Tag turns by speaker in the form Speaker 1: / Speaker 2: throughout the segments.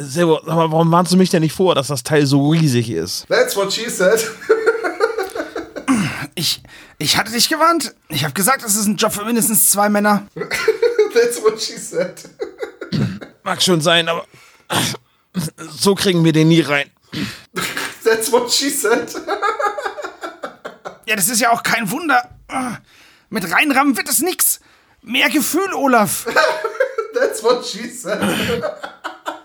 Speaker 1: Servo, aber warum warnst du mich denn nicht vor, dass das Teil so riesig ist?
Speaker 2: That's what she said.
Speaker 3: Ich, ich hatte dich gewarnt. Ich habe gesagt, es ist ein Job für mindestens zwei Männer.
Speaker 2: That's what she said.
Speaker 1: Mag schon sein, aber so kriegen wir den nie rein.
Speaker 2: That's what she said.
Speaker 3: Ja, das ist ja auch kein Wunder. Mit reinrammen wird es nix. Mehr Gefühl, Olaf.
Speaker 2: That's what she said.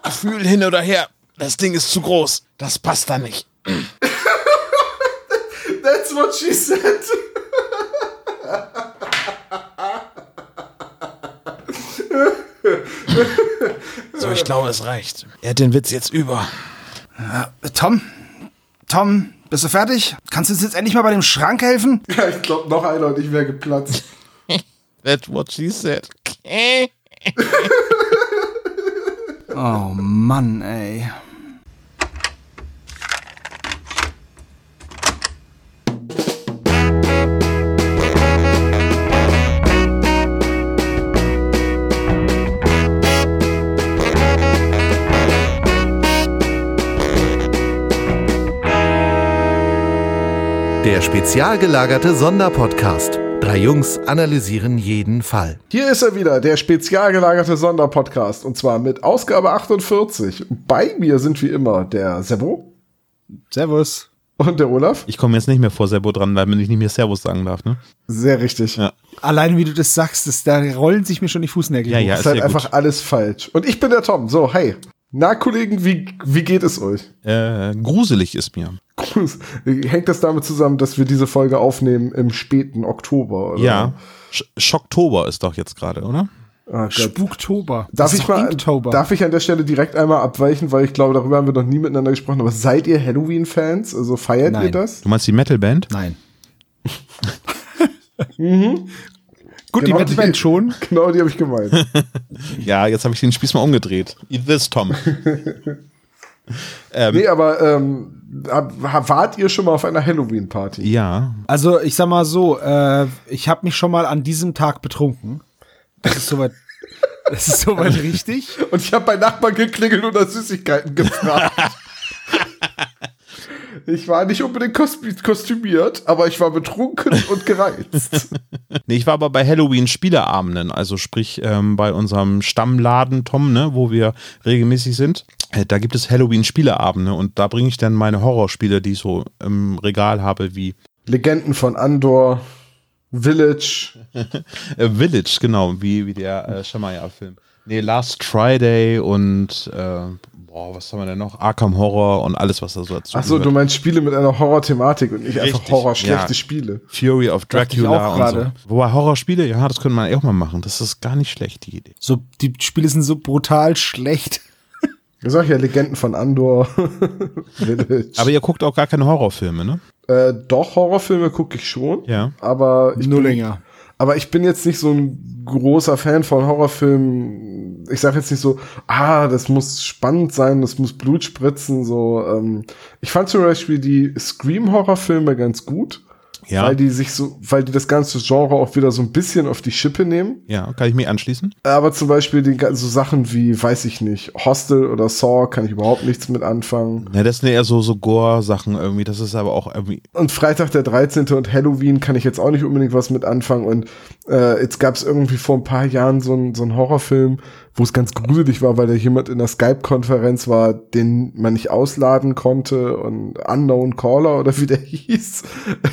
Speaker 1: Gefühl hin oder her. Das Ding ist zu groß. Das passt da nicht.
Speaker 2: That's what she said.
Speaker 1: So, ich glaube, es reicht. Er hat den Witz jetzt über.
Speaker 3: Tom? Tom, bist du fertig? Kannst du uns jetzt endlich mal bei dem Schrank helfen?
Speaker 2: Ja, ich glaube, noch einer und ich wäre geplatzt.
Speaker 1: That's what she said.
Speaker 3: Oh Mann, ey.
Speaker 4: Der spezial gelagerte Sonderpodcast. Drei Jungs analysieren jeden Fall.
Speaker 2: Hier ist er wieder, der spezial gelagerte Sonderpodcast. Und zwar mit Ausgabe 48. Bei mir sind wie immer der Sebo
Speaker 3: Servus.
Speaker 2: und der Olaf.
Speaker 1: Ich komme jetzt nicht mehr vor Servo dran, weil ich nicht mehr Servus sagen darf, ne?
Speaker 2: Sehr richtig.
Speaker 1: Ja.
Speaker 5: Alleine wie du das sagst, das, da rollen sich mir schon die Fußnägel
Speaker 1: Ja, ja,
Speaker 2: ist
Speaker 1: ist
Speaker 2: halt einfach
Speaker 1: gut.
Speaker 2: alles falsch. Und ich bin der Tom. So, hi. Na, Kollegen, wie, wie geht es euch?
Speaker 1: Äh, gruselig ist mir.
Speaker 2: Hängt das damit zusammen, dass wir diese Folge aufnehmen im späten Oktober? Oder?
Speaker 1: Ja. Sch Schocktober ist doch jetzt gerade, oder?
Speaker 2: Ah.
Speaker 5: Spuktober.
Speaker 2: Darf ich mal,
Speaker 5: Inktober.
Speaker 2: darf ich an der Stelle direkt einmal abweichen, weil ich glaube, darüber haben wir noch nie miteinander gesprochen. Aber seid ihr Halloween-Fans? Also feiert ihr
Speaker 5: Nein.
Speaker 2: das?
Speaker 1: Du meinst die Metalband?
Speaker 5: Nein.
Speaker 2: Gut,
Speaker 5: die Metalband schon.
Speaker 2: Genau, die habe ich gemeint.
Speaker 1: Ja, jetzt habe ich den Spieß mal umgedreht. Eat this, Tom. ähm,
Speaker 2: nee, aber ähm, wart ihr schon mal auf einer Halloween-Party?
Speaker 1: ja.
Speaker 5: Also ich sag mal so, äh, ich habe mich schon mal an diesem Tag betrunken. Das ist soweit. Das ist soweit richtig.
Speaker 2: Und ich habe bei Nachbarn geklingelt und nach Süßigkeiten gefragt. Ich war nicht unbedingt kostü- kostümiert, aber ich war betrunken und gereizt.
Speaker 1: Nee, ich war aber bei Halloween-Spieleabenden, also sprich ähm, bei unserem Stammladen Tom, ne, wo wir regelmäßig sind. Äh, da gibt es Halloween-Spieleabende und da bringe ich dann meine Horrorspiele, die ich so im Regal habe, wie
Speaker 2: Legenden von Andor, Village.
Speaker 1: äh, Village, genau, wie, wie der äh, Shamaya-Film. Nee, Last Friday und äh, boah, was haben wir denn noch? Arkham Horror und alles, was da so dazu
Speaker 2: Ach so, du meinst Spiele mit einer Horror-Thematik und nicht einfach
Speaker 1: Richtig,
Speaker 2: Horror-schlechte
Speaker 1: ja.
Speaker 2: Spiele.
Speaker 1: Fury of Dracula
Speaker 5: auch
Speaker 1: und so.
Speaker 5: gerade.
Speaker 1: Wobei Horrorspiele, ja, das könnte man auch mal machen. Das ist gar nicht schlecht, die Idee.
Speaker 5: So, die Spiele sind so brutal schlecht.
Speaker 2: Ich sag ja Legenden von Andor.
Speaker 1: Aber ihr guckt auch gar keine Horrorfilme, ne?
Speaker 2: äh, doch, Horrorfilme gucke ich schon.
Speaker 1: Ja.
Speaker 2: Aber ich
Speaker 5: Nur
Speaker 2: bin,
Speaker 5: länger.
Speaker 2: Aber ich bin jetzt nicht so ein großer Fan von Horrorfilmen. Ich sage jetzt nicht so, ah, das muss spannend sein, das muss Blut spritzen. So, ähm, ich fand zum Beispiel die Scream-Horrorfilme ganz gut,
Speaker 1: Ja.
Speaker 2: weil die sich so, weil die das ganze Genre auch wieder so ein bisschen auf die Schippe nehmen.
Speaker 1: Ja, kann ich mich anschließen?
Speaker 2: Aber zum Beispiel die, so Sachen wie, weiß ich nicht, Hostel oder Saw kann ich überhaupt nichts mit anfangen.
Speaker 1: Ja, das sind eher so, so Gore-Sachen irgendwie. Das ist aber auch irgendwie.
Speaker 2: Und Freitag der 13. und Halloween kann ich jetzt auch nicht unbedingt was mit anfangen. Und äh, jetzt gab es irgendwie vor ein paar Jahren so einen so einen Horrorfilm, wo es ganz gruselig war, weil da jemand in der Skype-Konferenz war, den man nicht ausladen konnte. Und Unknown Caller oder wie der hieß,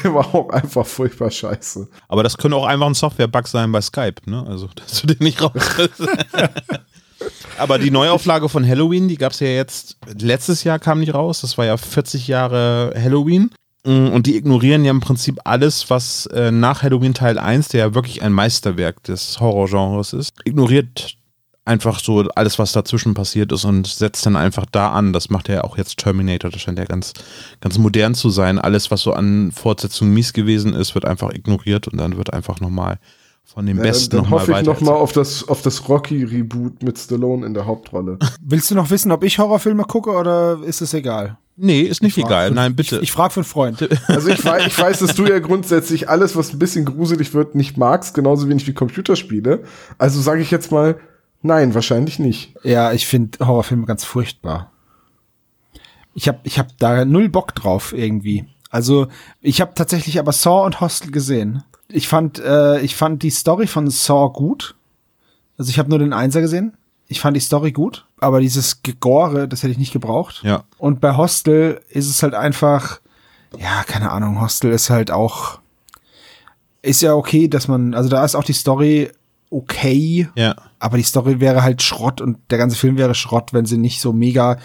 Speaker 2: war auch einfach furchtbar scheiße.
Speaker 1: Aber das könnte auch einfach ein Software-Bug sein bei Skype, ne? Also, dass du den nicht rauskriegst. aber die Neuauflage von Halloween, die gab es ja jetzt, letztes Jahr kam nicht raus. Das war ja 40 Jahre Halloween. Mm, Und die ignorieren ja im Prinzip alles, was äh, nach Halloween Teil 1, der ja wirklich ein Meisterwerk des Horrorgenres ist, ignoriert einfach so alles, was dazwischen passiert ist und setzt dann einfach da an. Das macht ja auch jetzt Terminator. Das scheint ja ganz, ganz modern zu sein. Alles, was so an Fortsetzungen mies gewesen ist, wird einfach ignoriert und dann wird einfach nochmal von dem
Speaker 2: Ja,
Speaker 1: Besten
Speaker 2: dann
Speaker 1: nochmal
Speaker 2: hoffe ich
Speaker 1: weiter.
Speaker 2: noch mal auf das, auf das Rocky-Reboot mit Stallone in der Hauptrolle.
Speaker 5: Willst du noch wissen, ob ich Horrorfilme gucke oder ist es egal?
Speaker 1: nee, ist nicht egal.
Speaker 5: für-
Speaker 1: Nein, bitte.
Speaker 5: Ich, ich frage für einen Freund.
Speaker 2: Also ich ich weiß, dass du ja grundsätzlich alles, was ein bisschen gruselig wird, nicht magst, genauso wenig wie Computerspiele. Also sage ich jetzt mal, Nein, wahrscheinlich nicht.
Speaker 5: Ja, ich finde Horrorfilme ganz furchtbar. Ich habe ich hab da null Bock drauf irgendwie. Also ich habe tatsächlich aber Saw und Hostel gesehen. Ich fand äh, ich fand die Story von Saw gut. Also ich habe nur den Einser gesehen. Ich fand die Story gut, aber dieses Gegore, das hätte ich nicht gebraucht.
Speaker 1: Ja.
Speaker 5: Und bei Hostel ist es halt einfach, ja, keine Ahnung, Hostel ist halt auch, ist ja okay, dass man, also da ist auch die Story okay,
Speaker 1: Ja.
Speaker 5: aber die Story wäre halt Schrott und der ganze Film wäre Schrott, wenn sie nicht so mega,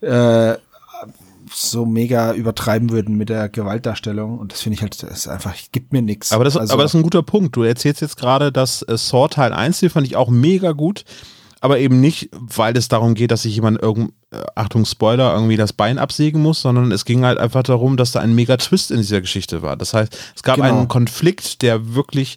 Speaker 5: äh, so mega übertreiben würden mit der Gewaltdarstellung. Und das finde ich halt, das ist einfach, gibt mir nix.
Speaker 1: Aber das,
Speaker 5: Also-
Speaker 1: aber das ist ein guter Punkt. Du erzählst jetzt gerade, dass äh, Saw Teil 1, den fand ich auch mega gut, aber eben nicht, weil es darum geht, dass sich jemand irgend, äh, Achtung Spoiler, irgendwie das Bein absägen muss, sondern es ging halt einfach darum, dass da ein mega Twist in dieser Geschichte war. Das heißt, es gab
Speaker 5: Genau.
Speaker 1: einen Konflikt, der wirklich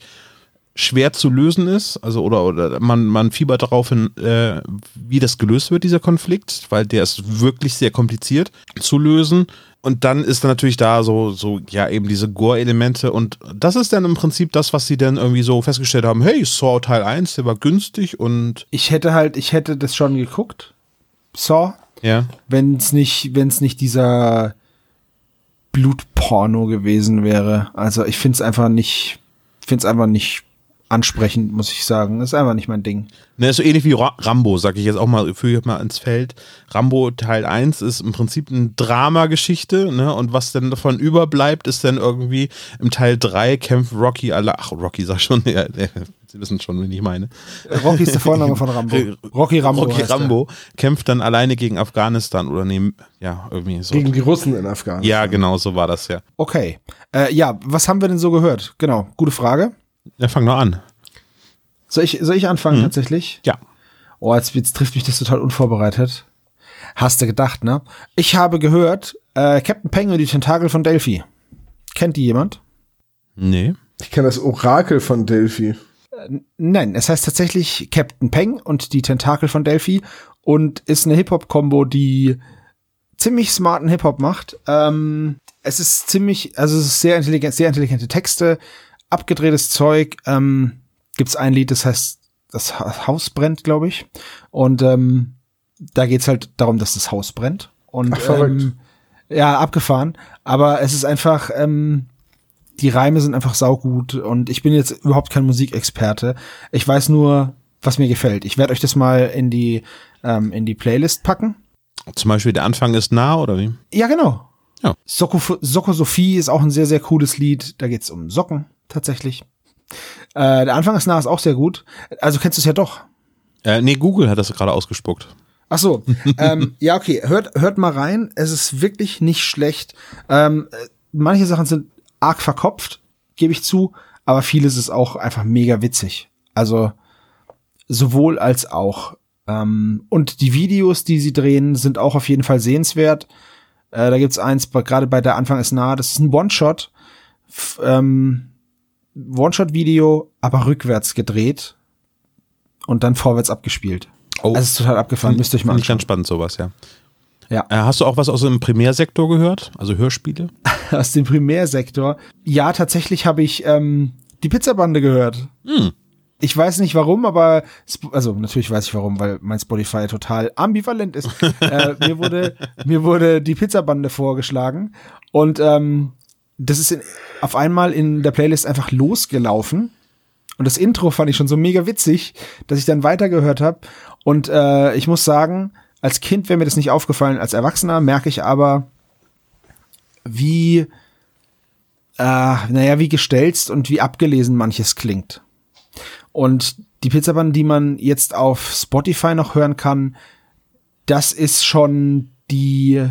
Speaker 1: schwer zu lösen ist, also oder, oder man, man fiebert darauf hin, äh, wie das gelöst wird, dieser Konflikt, weil der ist wirklich sehr kompliziert zu lösen. Und dann ist dann natürlich da so, so, ja, eben diese Gore-Elemente und das ist dann im Prinzip das, was sie dann irgendwie so festgestellt haben, hey, Saw Teil 1, der war günstig und
Speaker 5: ich hätte halt, ich hätte das schon geguckt. Saw.
Speaker 1: ja.
Speaker 5: wenn es nicht, wenn es nicht dieser Blutporno gewesen wäre. Also ich finde es einfach nicht, finde es einfach nicht ansprechend, muss ich sagen. Das ist einfach nicht mein Ding.
Speaker 1: Ne, ist so ähnlich wie Ra Rambo, sag ich jetzt auch mal, führe ich mal ins Feld. Rambo Teil 1 ist im Prinzip eine Dramageschichte, ne? Und was denn davon überbleibt, ist dann irgendwie im Teil 3 kämpft Rocky alle. Ach, Rocky sag schon, ja, ja, Sie wissen schon, wen ich meine.
Speaker 5: Rocky ist der Vorname von Rambo. Rocky Rambo.
Speaker 1: Rocky
Speaker 5: heißt er.
Speaker 1: Rambo kämpft dann alleine gegen Afghanistan oder neben, ja, irgendwie so.
Speaker 2: Gegen die Russen in Afghanistan.
Speaker 1: ja, genau, so war das ja.
Speaker 5: Okay. Äh, ja, was haben wir denn so gehört? Genau, gute Frage.
Speaker 1: Ja, fang noch an.
Speaker 5: Soll ich, soll ich anfangen tatsächlich?
Speaker 1: Ja.
Speaker 5: Oh, jetzt, jetzt trifft mich das total unvorbereitet. Hast du gedacht, ne? Ich habe gehört, äh, Captain Peng und die Tentakel von Delphi. Kennt die jemand?
Speaker 1: Nee.
Speaker 2: Ich kenne das Orakel von Delphi.
Speaker 5: Nein, es heißt tatsächlich Captain Peng und die Tentakel von Delphi und ist eine Hip-Hop-Kombo, die ziemlich smarten Hip-Hop macht. Ähm, es ist ziemlich, also es ist sehr intelligent, sehr intelligente Texte, abgedrehtes Zeug. Ähm, gibt's ein Lied, das heißt, das Ha- Haus brennt, glaube ich. Und ähm, da geht's halt darum, dass das Haus brennt. Und
Speaker 2: Ach, verrückt.
Speaker 5: ähm, ja, abgefahren. Aber es ist einfach, ähm, die Reime sind einfach saugut und ich bin jetzt überhaupt kein Musikexperte. Ich weiß nur, was mir gefällt. Ich werde euch das mal in die, ähm, in die Playlist packen.
Speaker 1: Zum Beispiel der Anfang ist nah, oder wie?
Speaker 5: Ja, genau.
Speaker 1: Ja.
Speaker 5: Soko, Soko Sophie ist auch ein sehr, sehr cooles Lied. Da geht's um Socken, tatsächlich. Äh, der Anfang ist nah ist auch sehr gut. Also kennst du es ja doch.
Speaker 1: Äh, nee, Google hat das gerade ausgespuckt.
Speaker 5: Ach so, ähm, ja, okay, hört, hört mal rein. Es ist wirklich nicht schlecht. Ähm, äh, manche Sachen sind arg verkopft, gebe ich zu, aber vieles ist auch einfach mega witzig. Also sowohl als auch. Ähm, und die Videos, die sie drehen, sind auch auf jeden Fall sehenswert. Äh, da gibt's eins, gerade bei der Anfang ist nah, das ist ein One-Shot. Ähm, One-Shot-Video, aber rückwärts gedreht und dann vorwärts abgespielt.
Speaker 1: Oh.
Speaker 5: Also es ist total abgefahren, müsst ihr euch mal
Speaker 1: Finde ich
Speaker 5: anschauen.
Speaker 1: ganz spannend, sowas, ja.
Speaker 5: Ja.
Speaker 1: Äh, hast du auch was aus dem Primärsektor gehört? Also Hörspiele?
Speaker 5: aus dem Primärsektor. Ja, tatsächlich habe ich ähm, die Pizzabande gehört.
Speaker 1: Hm.
Speaker 5: Ich weiß nicht warum, aber also natürlich weiß ich warum, weil mein Spotify total ambivalent ist. äh, mir wurde mir wurde die Pizzabande vorgeschlagen und ähm, das ist in, auf einmal in der Playlist einfach losgelaufen. Und das Intro fand ich schon so mega witzig, dass ich dann weitergehört habe. Und äh, ich muss sagen, als Kind wäre mir das nicht aufgefallen. Als Erwachsener merke ich aber, wie, äh, naja, wie gestelzt und wie abgelesen manches klingt. Und die Pizzaband, die man jetzt auf Spotify noch hören kann, das ist schon die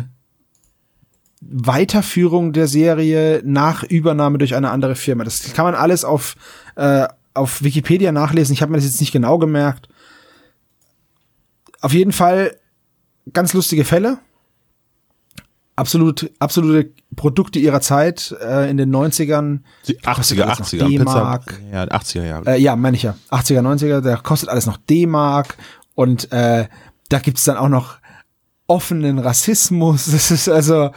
Speaker 5: Weiterführung der Serie nach Übernahme durch eine andere Firma. Das kann man alles auf, äh, auf Wikipedia nachlesen. Ich habe mir das jetzt nicht genau gemerkt. Auf jeden Fall ganz lustige Fälle. Absolut, absolute Produkte ihrer Zeit äh, in den 90ern.
Speaker 1: Die 80er,
Speaker 5: jetzt noch
Speaker 1: 80er.
Speaker 5: D-Mark.
Speaker 1: Ja, 80er Jahre.
Speaker 5: Äh, ja, meine ich ja. 80er, 90er, da kostet alles noch D-Mark und äh, da gibt's dann auch noch offenen Rassismus. Das ist also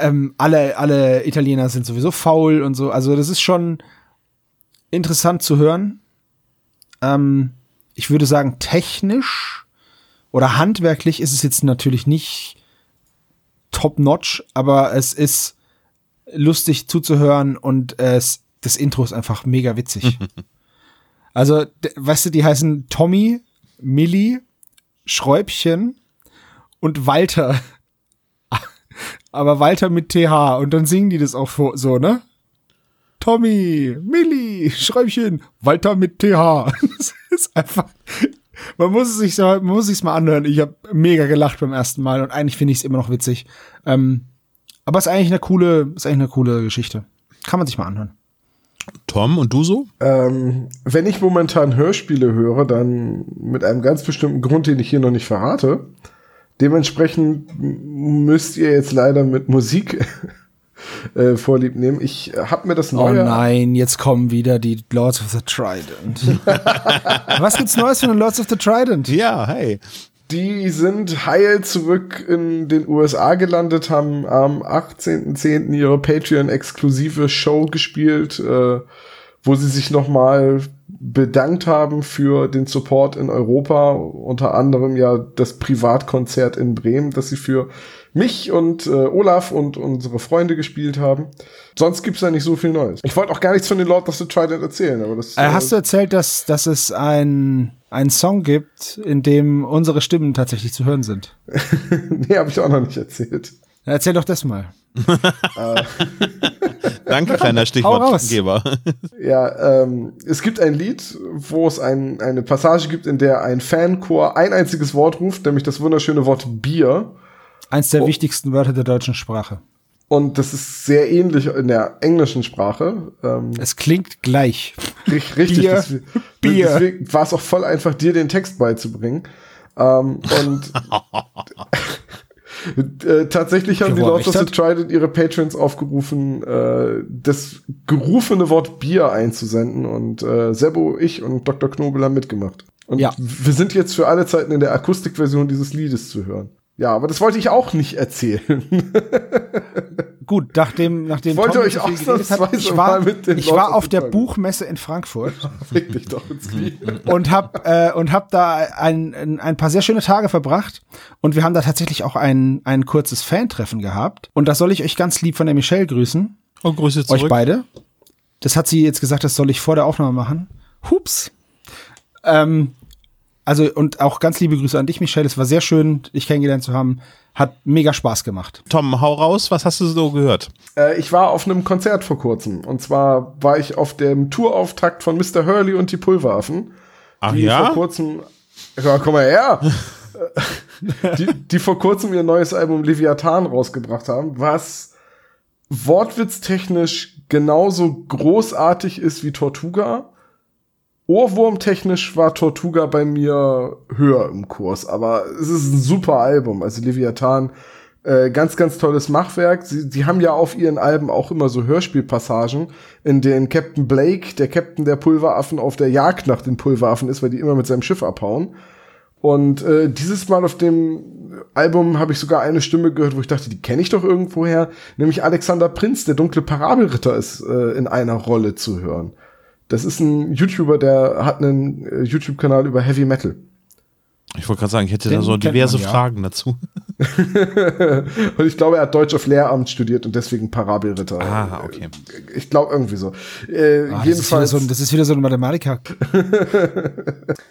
Speaker 5: ähm, alle alle Italiener sind sowieso faul und so. Also das ist schon interessant zu hören. Ähm, ich würde sagen, technisch oder handwerklich ist es jetzt natürlich nicht top-notch, aber es ist lustig zuzuhören und es, das Intro ist einfach mega witzig. also, weißt du, die heißen Tommy, Millie, Schräubchen und Walter. aber Walter mit TH und dann singen die das auch vor- so, ne? Tommy, Millie, Schräubchen, Walter mit TH. Das ist einfach, man muss es sich so, man muss es sich mal anhören. Ich habe mega gelacht beim ersten Mal und eigentlich finde ich es immer noch witzig. Ähm, aber es ist eigentlich eine coole, ist eigentlich eine coole Geschichte. Kann man sich mal anhören.
Speaker 1: Tom, und du so?
Speaker 2: Ähm, wenn ich momentan Hörspiele höre, dann mit einem ganz bestimmten Grund, den ich hier noch nicht verrate. Dementsprechend müsst ihr jetzt leider mit Musik äh, vorlieb nehmen. Ich habe mir das
Speaker 5: Oh
Speaker 2: neue
Speaker 5: nein, jetzt kommen wieder die Lords of the Trident. Was gibt's Neues von den Lords of the Trident?
Speaker 1: Ja, hey.
Speaker 2: Die sind heil zurück in den USA gelandet, haben am 18.10. ihre Patreon-exklusive Show gespielt, äh, wo sie sich nochmal bedankt haben für den Support in Europa, unter anderem ja das Privatkonzert in Bremen, das sie für mich und äh, Olaf und unsere Freunde gespielt haben. Sonst gibt's da nicht so viel Neues. Ich wollte auch gar nichts von den Lord of the Trident erzählen, aber das
Speaker 5: Äh, hast du erzählt, dass, dass es ein, einen Song gibt, in dem unsere Stimmen tatsächlich zu hören sind?
Speaker 2: nee, habe ich auch noch nicht erzählt.
Speaker 5: Erzähl doch das mal.
Speaker 1: Danke, kleiner Stichwortgeber.
Speaker 2: Ja, ähm, es gibt ein Lied, wo es ein, eine Passage gibt, in der ein Fanchor ein einziges Wort ruft, nämlich das wunderschöne Wort Bier.
Speaker 5: Eins der wichtigsten Wörter der deutschen Sprache.
Speaker 2: Und das ist sehr ähnlich in der englischen Sprache. Ähm,
Speaker 5: Es klingt gleich.
Speaker 2: ri- richtig.
Speaker 5: Bier.
Speaker 2: deswe-
Speaker 5: Bier.
Speaker 2: Deswegen war es auch voll einfach, dir den Text beizubringen. Ähm, und äh, tatsächlich haben die Lords of the. Trident ihre Patrons aufgerufen, äh, das gerufene Wort Bier einzusenden. Und äh, Sebo, ich und Dr. Knobel haben mitgemacht. Und
Speaker 5: Ja.
Speaker 2: wir sind jetzt für alle Zeiten in der Akustikversion dieses Liedes zu hören. Ja, aber das wollte ich auch nicht erzählen.
Speaker 5: Gut, nachdem, nachdem
Speaker 2: Ich wollte
Speaker 5: Tom
Speaker 2: euch
Speaker 5: geredet hat, ich war,
Speaker 2: mal mit den
Speaker 5: ich war auf der. Buchmesse in Frankfurt
Speaker 2: Fick dich doch ins Knie.
Speaker 5: und hab äh, und hab da ein, ein, paar sehr schöne Tage verbracht und wir haben da tatsächlich auch ein ein kurzes Fan-Treffen gehabt und das soll ich euch ganz lieb von der Michelle grüßen,
Speaker 1: Und Grüße
Speaker 5: euch
Speaker 1: zurück.
Speaker 5: beide. Das hat sie jetzt gesagt, das soll ich vor der Aufnahme machen. Hups. Ähm, also und auch ganz liebe Grüße an dich, Michelle. Es war sehr schön, dich kennengelernt zu haben. Hat mega Spaß gemacht.
Speaker 1: Tom, hau raus, was hast du so gehört?
Speaker 2: Äh, ich war auf einem Konzert vor kurzem. Und zwar war ich auf dem Tourauftakt von Mr. Hurley und die Pulveraffen.
Speaker 1: Ach
Speaker 2: die
Speaker 1: ja?
Speaker 2: vor kurzem. Ja, komm mal her! die, die vor kurzem ihr neues Album Leviathan rausgebracht haben, was wortwitztechnisch genauso großartig ist wie Tortuga. Ohrwurmtechnisch war Tortuga bei mir höher im Kurs, aber es ist ein super Album. Also Leviathan, äh, ganz, ganz tolles Machwerk. Sie, sie haben ja auf ihren Alben auch immer so Hörspielpassagen, in denen Captain Blake, der Captain der Pulveraffen, auf der Jagd nach den Pulveraffen ist, weil die immer mit seinem Schiff abhauen. Und äh, dieses Mal auf dem Album habe ich sogar eine Stimme gehört, wo ich dachte, die kenne ich doch irgendwoher, nämlich Alexander Prinz, der dunkle Parabelritter, ist äh, in einer Rolle zu hören. Das ist ein YouTuber, der hat einen äh, YouTube-Kanal über Heavy Metal.
Speaker 1: Ich wollte gerade sagen, ich hätte
Speaker 5: Den
Speaker 1: da so diverse
Speaker 5: man ja.
Speaker 1: Fragen dazu.
Speaker 2: Und ich glaube, er hat Deutsch auf Lehramt studiert und deswegen Parabelritter.
Speaker 1: Ah, okay.
Speaker 2: Ich glaube irgendwie so. Äh,
Speaker 5: Ah, das, ist wieder
Speaker 2: jedenfalls.
Speaker 5: so ein, das ist wieder so ein Mathematiker.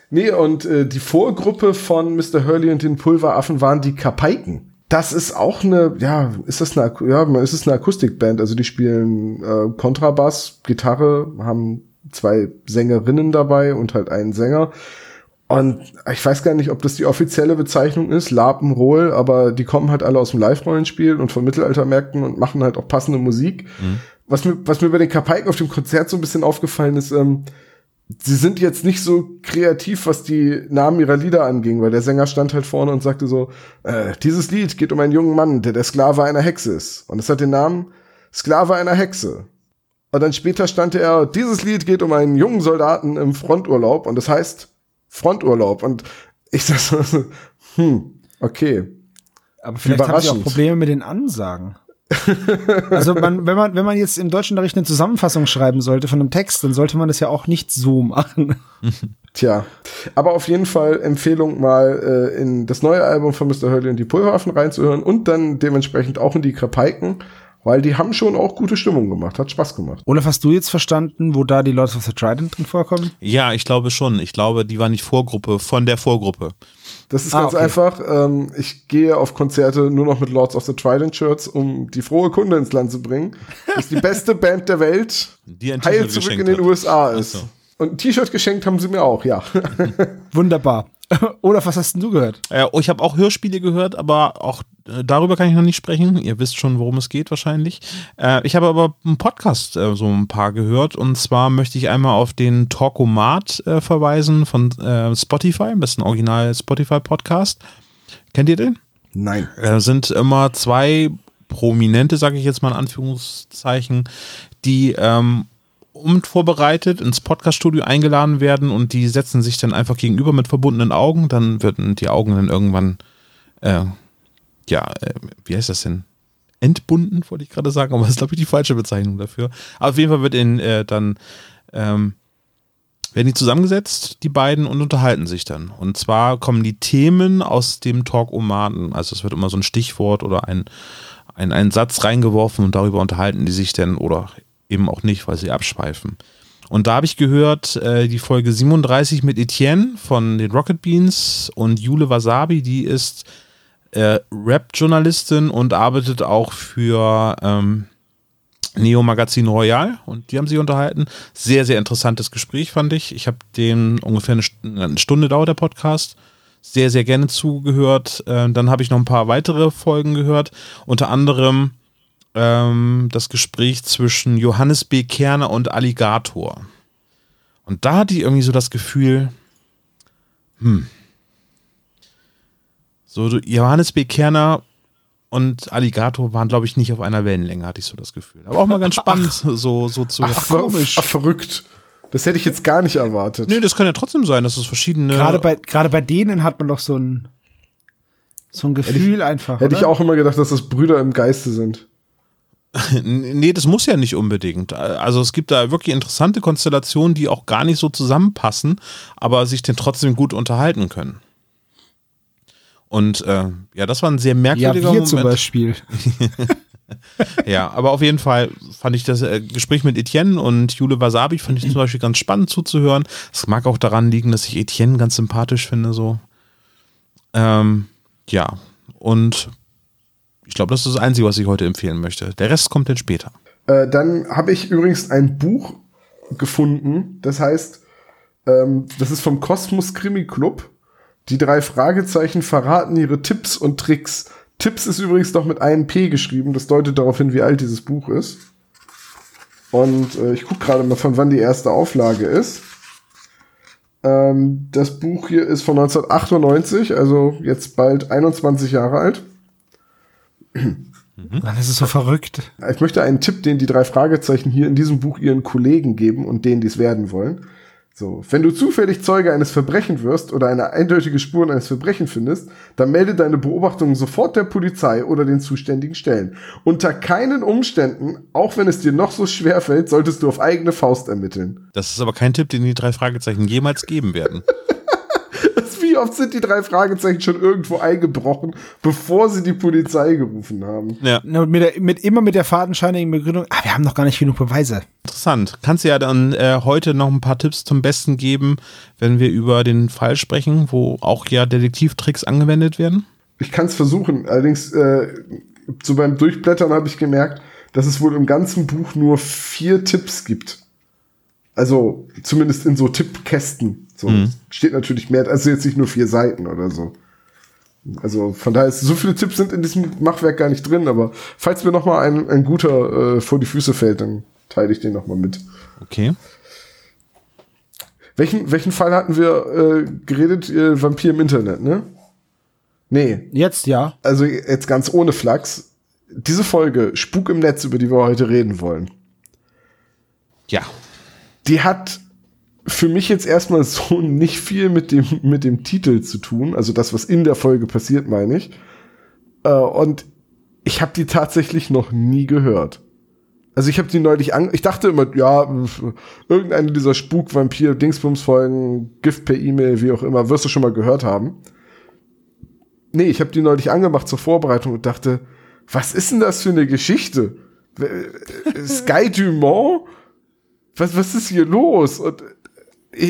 Speaker 2: Nee, und äh, die Vorgruppe von Mr. Hurley und den Pulveraffen waren die Kapaiken. Das ist auch eine, ja, ist das eine, Aku- ja, ist es eine Akustikband. Also die spielen äh, Kontrabass, Gitarre, haben zwei Sängerinnen dabei und halt einen Sänger. Und ich weiß gar nicht, ob das die offizielle Bezeichnung ist, Lapenrohl, aber die kommen halt alle aus dem Live-Rollenspiel und von Mittelaltermärkten und machen halt auch passende Musik. Was, mir, was mir bei den Kapaiken auf dem Konzert so ein bisschen aufgefallen ist, ähm, sie sind jetzt nicht so kreativ, was die Namen ihrer Lieder anging, weil der Sänger stand halt vorne und sagte so, äh, dieses Lied geht um einen jungen Mann, der der Sklave einer Hexe ist. Und es hat den Namen Sklave einer Hexe. Und dann später stand er, dieses Lied geht um einen jungen Soldaten im Fronturlaub und das heißt Fronturlaub. Und ich sag so, hm, okay.
Speaker 5: Aber vielleicht haben sie auch. Probleme mit den Ansagen. also man, wenn man wenn man jetzt im Deutschunterricht eine Zusammenfassung schreiben sollte von einem Text, dann sollte man das ja auch nicht so machen.
Speaker 2: Tja, aber auf jeden Fall Empfehlung mal äh, in das neue Album von Mr. Hurley und die Pulverwaffen reinzuhören und dann dementsprechend auch in die Krapeiken, weil die haben schon auch gute Stimmung gemacht, hat Spaß gemacht.
Speaker 5: Olaf, hast du jetzt verstanden, wo da die Lords of the Trident drin vorkommen?
Speaker 1: Ja, ich glaube schon. Ich glaube, die war nicht Vorgruppe von der Vorgruppe.
Speaker 2: Das ist
Speaker 5: Ah,
Speaker 2: ganz
Speaker 5: okay.
Speaker 2: einfach. Ähm, ich gehe auf Konzerte nur noch mit Lords of the Trident Shirts, um die frohe Kunde ins Land zu bringen. Das ist die beste Band der Welt.
Speaker 1: Die ein
Speaker 2: Heil zurück in den
Speaker 1: hat.
Speaker 2: USA ist.
Speaker 1: so.
Speaker 2: Und ein T-Shirt geschenkt haben sie mir auch, ja.
Speaker 5: Wunderbar. Olaf, was hast denn du gehört?
Speaker 1: Äh, ich habe auch Hörspiele gehört, aber auch äh, darüber kann ich noch nicht sprechen. Ihr wisst schon, worum es geht wahrscheinlich. Äh, ich habe aber einen Podcast äh, so ein paar gehört und zwar möchte ich einmal auf den Talkomat äh, verweisen von äh, Spotify, das ist ein Original Spotify Podcast. Kennt ihr den?
Speaker 2: Nein.
Speaker 1: äh, sind immer zwei Prominente, sage ich jetzt mal in Anführungszeichen, die ähm, unvorbereitet ins Podcaststudio eingeladen werden und die setzen sich dann einfach gegenüber mit verbundenen Augen. Dann werden die Augen dann irgendwann, äh, ja, äh, wie heißt das denn? Entbunden, wollte ich gerade sagen, aber das ist, glaube ich, die falsche Bezeichnung dafür. Aber auf jeden Fall wird in, äh, dann, ähm, werden die zusammengesetzt, die beiden, und unterhalten sich dann. Und zwar kommen die Themen aus dem Talk-Omaten. Also es wird immer so ein Stichwort oder ein, ein, ein Satz reingeworfen und darüber unterhalten die sich dann oder eben auch nicht, weil sie abschweifen. Und da habe ich gehört, äh, die Folge 37 mit Etienne von den Rocket Beans und Jule Wasabi, die ist äh, Rap-Journalistin und arbeitet auch für ähm, Neo Magazin Royal und die haben sich unterhalten. Sehr, sehr interessantes Gespräch, fand ich. Ich habe dem ungefähr eine Stunde dauert der Podcast. Sehr, sehr gerne zugehört. Äh, dann habe ich noch ein paar weitere Folgen gehört. Unter anderem ähm, das Gespräch zwischen Johannes B. Kerner und Alligator. Und da hatte ich irgendwie so das Gefühl, hm, so Johannes B. Kerner und Alligator waren, glaube ich, nicht auf einer Wellenlänge, hatte ich so das Gefühl. Aber auch mal ganz spannend, so, so zu
Speaker 2: Ach, ver ach, verrückt. Das hätte ich jetzt gar nicht erwartet.
Speaker 1: Nee, das kann ja trotzdem sein, dass es verschiedene.
Speaker 5: Gerade bei, gerade bei denen hat man doch so ein, so ein Gefühl einfach.
Speaker 2: Hätte ich
Speaker 5: oder?
Speaker 2: auch immer gedacht, dass das Brüder im Geiste sind.
Speaker 1: Nee, das muss ja nicht unbedingt. Also es gibt da wirklich interessante Konstellationen, die auch gar nicht so zusammenpassen, aber sich dann trotzdem gut unterhalten können. Und äh, ja, das war ein sehr
Speaker 5: Ja,
Speaker 1: merkwürdiger
Speaker 5: wir zum
Speaker 1: Moment.
Speaker 5: Beispiel.
Speaker 1: Ja, aber auf jeden Fall fand ich das äh, Gespräch mit Etienne und Jule Wasabi fand ich zum Beispiel ganz spannend zuzuhören. Es mag auch daran liegen, dass ich Etienne ganz sympathisch finde, so. Ähm, ja, und ich glaube, das ist das Einzige, was ich heute empfehlen möchte. Der Rest kommt dann später.
Speaker 2: Äh, dann habe ich übrigens ein Buch gefunden, das heißt, ähm, das ist vom Kosmos Krimi Club. Die drei Fragezeichen verraten ihre Tipps und Tricks. Tipps ist übrigens noch mit einem P geschrieben, das deutet darauf hin, wie alt dieses Buch ist. Und äh, ich gucke gerade mal, von wann die erste Auflage ist. Ähm, das Buch hier ist von 1998, also jetzt bald 21 Jahre alt.
Speaker 5: Dann ist es so verrückt.
Speaker 2: Ich möchte einen Tipp, den die drei Fragezeichen hier in diesem Buch ihren Kollegen geben und denen, die es werden wollen. So, wenn du zufällig Zeuge eines Verbrechens wirst oder eine eindeutige Spuren eines Verbrechens findest, dann melde deine Beobachtungen sofort der Polizei oder den zuständigen Stellen. Unter keinen Umständen, auch wenn es dir noch so schwer fällt, solltest du auf eigene Faust ermitteln.
Speaker 1: Das ist aber kein Tipp, den die drei Fragezeichen jemals geben werden.
Speaker 2: Oft sind die drei Fragezeichen schon irgendwo eingebrochen, bevor sie die Polizei gerufen haben?
Speaker 1: Ja,
Speaker 5: Na, Mit, der, mit, immer mit der fadenscheinigen Begründung, ah, wir haben noch gar nicht genug Beweise.
Speaker 1: interessant. Kannst du ja dann äh, heute noch ein paar Tipps zum Besten geben, wenn wir über den Fall sprechen, wo auch ja Detektivtricks angewendet werden?
Speaker 2: Ich kann es versuchen. Allerdings, äh, so beim Durchblättern habe ich gemerkt, dass es wohl im ganzen Buch nur vier Tipps gibt. Also zumindest in so Tippkästen. So steht natürlich mehr, also jetzt nicht nur vier Seiten oder so. Also von daher ist so viele Tipps sind in diesem Machwerk gar nicht drin, aber falls mir noch mal ein, ein guter äh, vor die Füße fällt, dann teile ich den noch mal mit.
Speaker 1: Okay.
Speaker 2: Welchen, welchen Fall hatten wir äh, geredet? Äh, Vampir im Internet, ne? Nee,
Speaker 5: Jetzt ja.
Speaker 2: also jetzt ganz ohne Flachs, diese Folge Spuk im Netz, über die wir heute reden wollen,
Speaker 1: Ja.
Speaker 2: die hat für mich jetzt erstmal so nicht viel mit dem, mit dem Titel zu tun, also das, was in der Folge passiert, meine ich. Äh, und ich habe die tatsächlich noch nie gehört. Also ich habe die neulich an, ich dachte immer, ja, irgendeine dieser Spuk-Vampir-Dingsbums-Folgen, Gift per E-Mail, wie auch immer, wirst du schon mal gehört haben. Nee, ich habe die neulich angemacht zur Vorbereitung und dachte, was ist denn das für eine Geschichte? Sky Dumont? Was, was ist hier los? Und äh,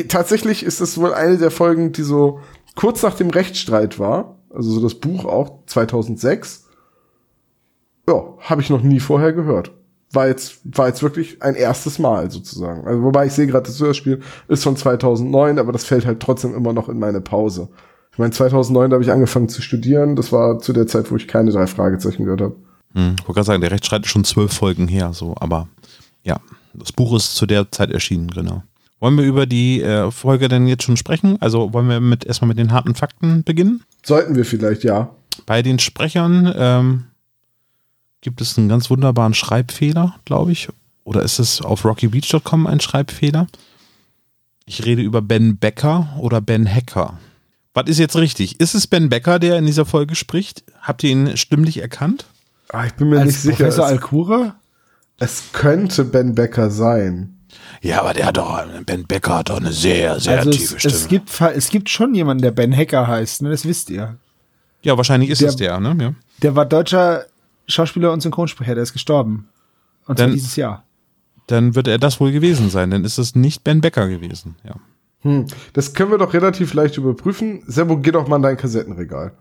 Speaker 2: tatsächlich ist das wohl eine der Folgen, die so kurz nach dem Rechtsstreit war. Also so das Buch auch 2006. Ja, habe ich noch nie vorher gehört. War jetzt, war jetzt wirklich ein erstes Mal sozusagen. Also wobei ich sehe gerade, das Hörspiel ist von 2009, aber das fällt halt trotzdem immer noch in meine Pause. Ich meine, 2009 habe ich angefangen zu studieren. Das war zu der Zeit, wo ich keine drei Fragezeichen gehört habe.
Speaker 1: Hm, ich wollte gerade sagen, der Rechtsstreit ist schon zwölf Folgen her, so, aber ja, das Buch ist zu der Zeit erschienen, genau. Wollen wir über die äh, Folge denn jetzt schon sprechen? Also wollen wir mit erstmal mit den harten Fakten beginnen?
Speaker 2: Sollten wir vielleicht, ja.
Speaker 1: Bei den Sprechern ähm, gibt es einen ganz wunderbaren Schreibfehler, glaube ich. Oder ist es auf rockybeach.com ein Schreibfehler? Ich rede über Ben Becker oder Ben Hacker. Was ist jetzt richtig? Ist es Ben Becker, der in dieser Folge spricht? Habt ihr ihn stimmlich erkannt?
Speaker 2: Ah, ich bin mir
Speaker 5: Als
Speaker 2: nicht sicher.
Speaker 5: Professor
Speaker 2: Es,
Speaker 5: Alcura?
Speaker 2: es könnte Ben Becker sein.
Speaker 1: Ja, aber der hat doch, Ben Becker hat doch eine sehr, sehr
Speaker 5: Also
Speaker 1: tiefe
Speaker 5: es,
Speaker 1: Stimme.
Speaker 5: es, gibt, es gibt schon jemanden, der Ben Hacker heißt, ne? das wisst ihr.
Speaker 1: ja, wahrscheinlich ist
Speaker 5: Der-
Speaker 1: es der, ne? Ja.
Speaker 5: Der war deutscher Schauspieler und Synchronsprecher, der ist gestorben. Und zwar
Speaker 1: Dann-
Speaker 5: dieses Jahr.
Speaker 1: Dann wird er das wohl gewesen sein, denn ist es nicht Ben Becker gewesen. Ja.
Speaker 2: Hm. Das können wir doch relativ leicht überprüfen. Sebo, geh doch mal in dein Kassettenregal.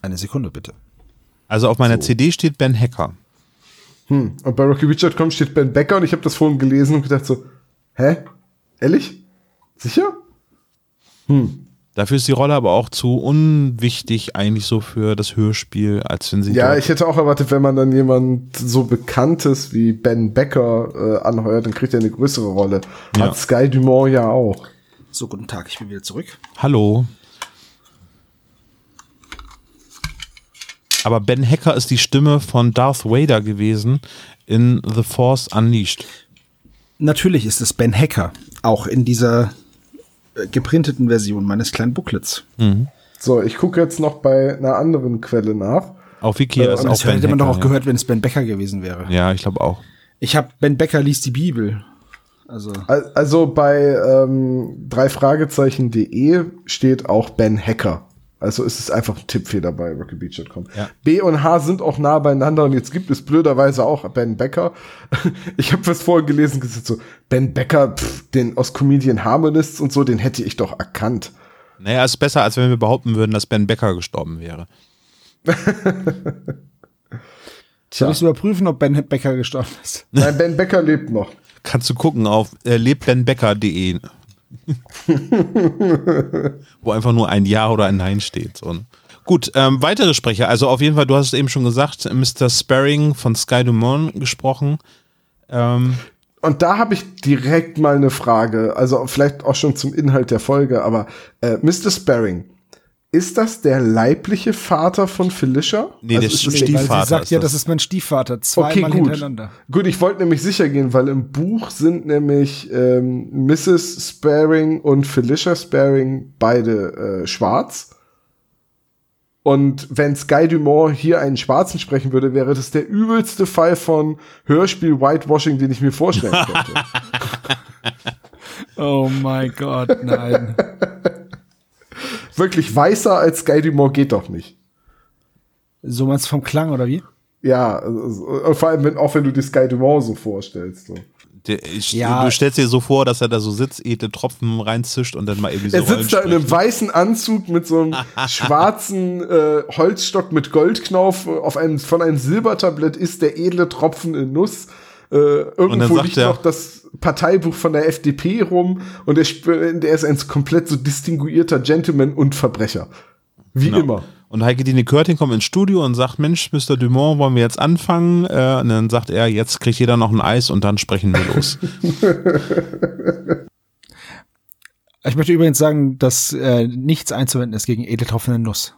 Speaker 5: Eine Sekunde bitte.
Speaker 1: Also auf meiner CD steht Ben Hacker.
Speaker 2: Hm. Und bei RockyBeach.com steht Ben Becker und ich habe das vorhin gelesen und gedacht so, hä? Ehrlich? Sicher?
Speaker 1: Dafür ist die Rolle aber auch zu unwichtig eigentlich so für das Hörspiel, als wenn sie
Speaker 2: Ja, ich hätte auch erwartet, wenn man dann jemand so Bekanntes wie Ben Becker äh, anheuert, dann kriegt er eine größere Rolle.
Speaker 1: Ja.
Speaker 2: Hat Sky Dumont ja auch.
Speaker 5: So, guten Tag, ich bin wieder zurück.
Speaker 1: Hallo. Aber Ben Hacker ist die Stimme von Darth Vader gewesen in The Force Unleashed.
Speaker 5: Natürlich ist es Ben Hacker, auch in dieser äh, geprinteten Version meines kleinen Booklets.
Speaker 2: So, ich gucke jetzt noch bei einer anderen Quelle nach.
Speaker 1: Auf Wikia ist
Speaker 5: Und
Speaker 1: auch
Speaker 5: das
Speaker 1: Ben
Speaker 5: hätte man doch
Speaker 1: Hacker,
Speaker 5: auch
Speaker 1: ja.
Speaker 5: gehört, wenn es Ben Becker gewesen wäre.
Speaker 1: Ja, ich glaube auch.
Speaker 5: Ich habe Ben Becker liest die Bibel. Also,
Speaker 2: Al- Also bei ähm, dreifragezeichen.de steht auch Ben Hacker. Also ist es einfach ein Tippfehler bei rockybeach.com.
Speaker 1: Ja.
Speaker 2: B und H sind auch nah beieinander und jetzt gibt es blöderweise auch Ben Becker. Ich habe was vorher gelesen, gesagt so, Ben Becker, pff, den aus Comedian Harmonists und so, den hätte ich doch erkannt.
Speaker 1: Naja, ist besser, als wenn wir behaupten würden, dass Ben Becker gestorben wäre.
Speaker 5: soll ich überprüfen, ob Ben Becker gestorben ist?
Speaker 2: Nein, Ben Becker lebt noch.
Speaker 1: Kannst du gucken auf äh, lebbenbecker.de. Wo einfach nur ein Ja oder ein Nein steht. So. ne? Gut, ähm, weitere Sprecher. Also auf jeden Fall, du hast es eben schon gesagt, Mr. Sparring von Sky Dumont gesprochen. Ähm,
Speaker 2: Und da habe ich direkt mal eine Frage, also vielleicht auch schon zum Inhalt der Folge, aber äh, Mr. Sparring, ist das der leibliche Vater von Felicia?
Speaker 1: Nee,
Speaker 2: also
Speaker 1: der
Speaker 2: ist das
Speaker 1: Stief-
Speaker 5: Weil
Speaker 1: Stiefvater
Speaker 5: sie sagt
Speaker 1: ist
Speaker 5: ja,
Speaker 1: das.
Speaker 5: das ist mein Stiefvater. Zweimal
Speaker 2: Okay, gut.
Speaker 5: hintereinander.
Speaker 2: Gut, ich wollte nämlich sicher gehen, weil im Buch sind nämlich ähm, Mrs. Sparing und Felicia Sparing beide äh, schwarz. Und wenn Sky Dumont hier einen Schwarzen sprechen würde, wäre das der übelste Fall von Hörspiel Whitewashing, den ich mir vorstellen könnte.
Speaker 5: Oh mein Gott, nein.
Speaker 2: Wirklich weißer als Sky Dumont geht doch nicht.
Speaker 5: so meinst du vom Klang, oder wie?
Speaker 2: Ja, also, und vor allem, wenn, auch wenn du dir Sky Dumont so vorstellst. So.
Speaker 1: der, ich,
Speaker 5: Ja.
Speaker 1: Du stellst dir so vor, dass er da so sitzt, edle Tropfen reinzischt und dann mal irgendwie so
Speaker 2: Er sitzt da in einem weißen Anzug mit so einem schwarzen äh, Holzstock mit Goldknauf. Auf einem, von einem Silbertablett ist der edle Tropfen in Nuss. Äh,
Speaker 1: Und dann
Speaker 2: irgendwo
Speaker 1: sagt
Speaker 2: liegt
Speaker 1: er-
Speaker 2: noch das Parteibuch von der FDP rum und der, sp- der ist ein komplett so distinguierter Gentleman und Verbrecher. Wie
Speaker 1: Genau.
Speaker 2: immer.
Speaker 1: Und Heike Dine Körting kommt ins Studio und sagt, Mensch, Mr. Dumont, wollen wir jetzt anfangen? Äh, und dann sagt er, jetzt kriegt jeder noch ein Eis und dann sprechen wir los.
Speaker 5: Ich möchte übrigens sagen, dass äh, nichts einzuwenden ist gegen edeltropfende Nuss.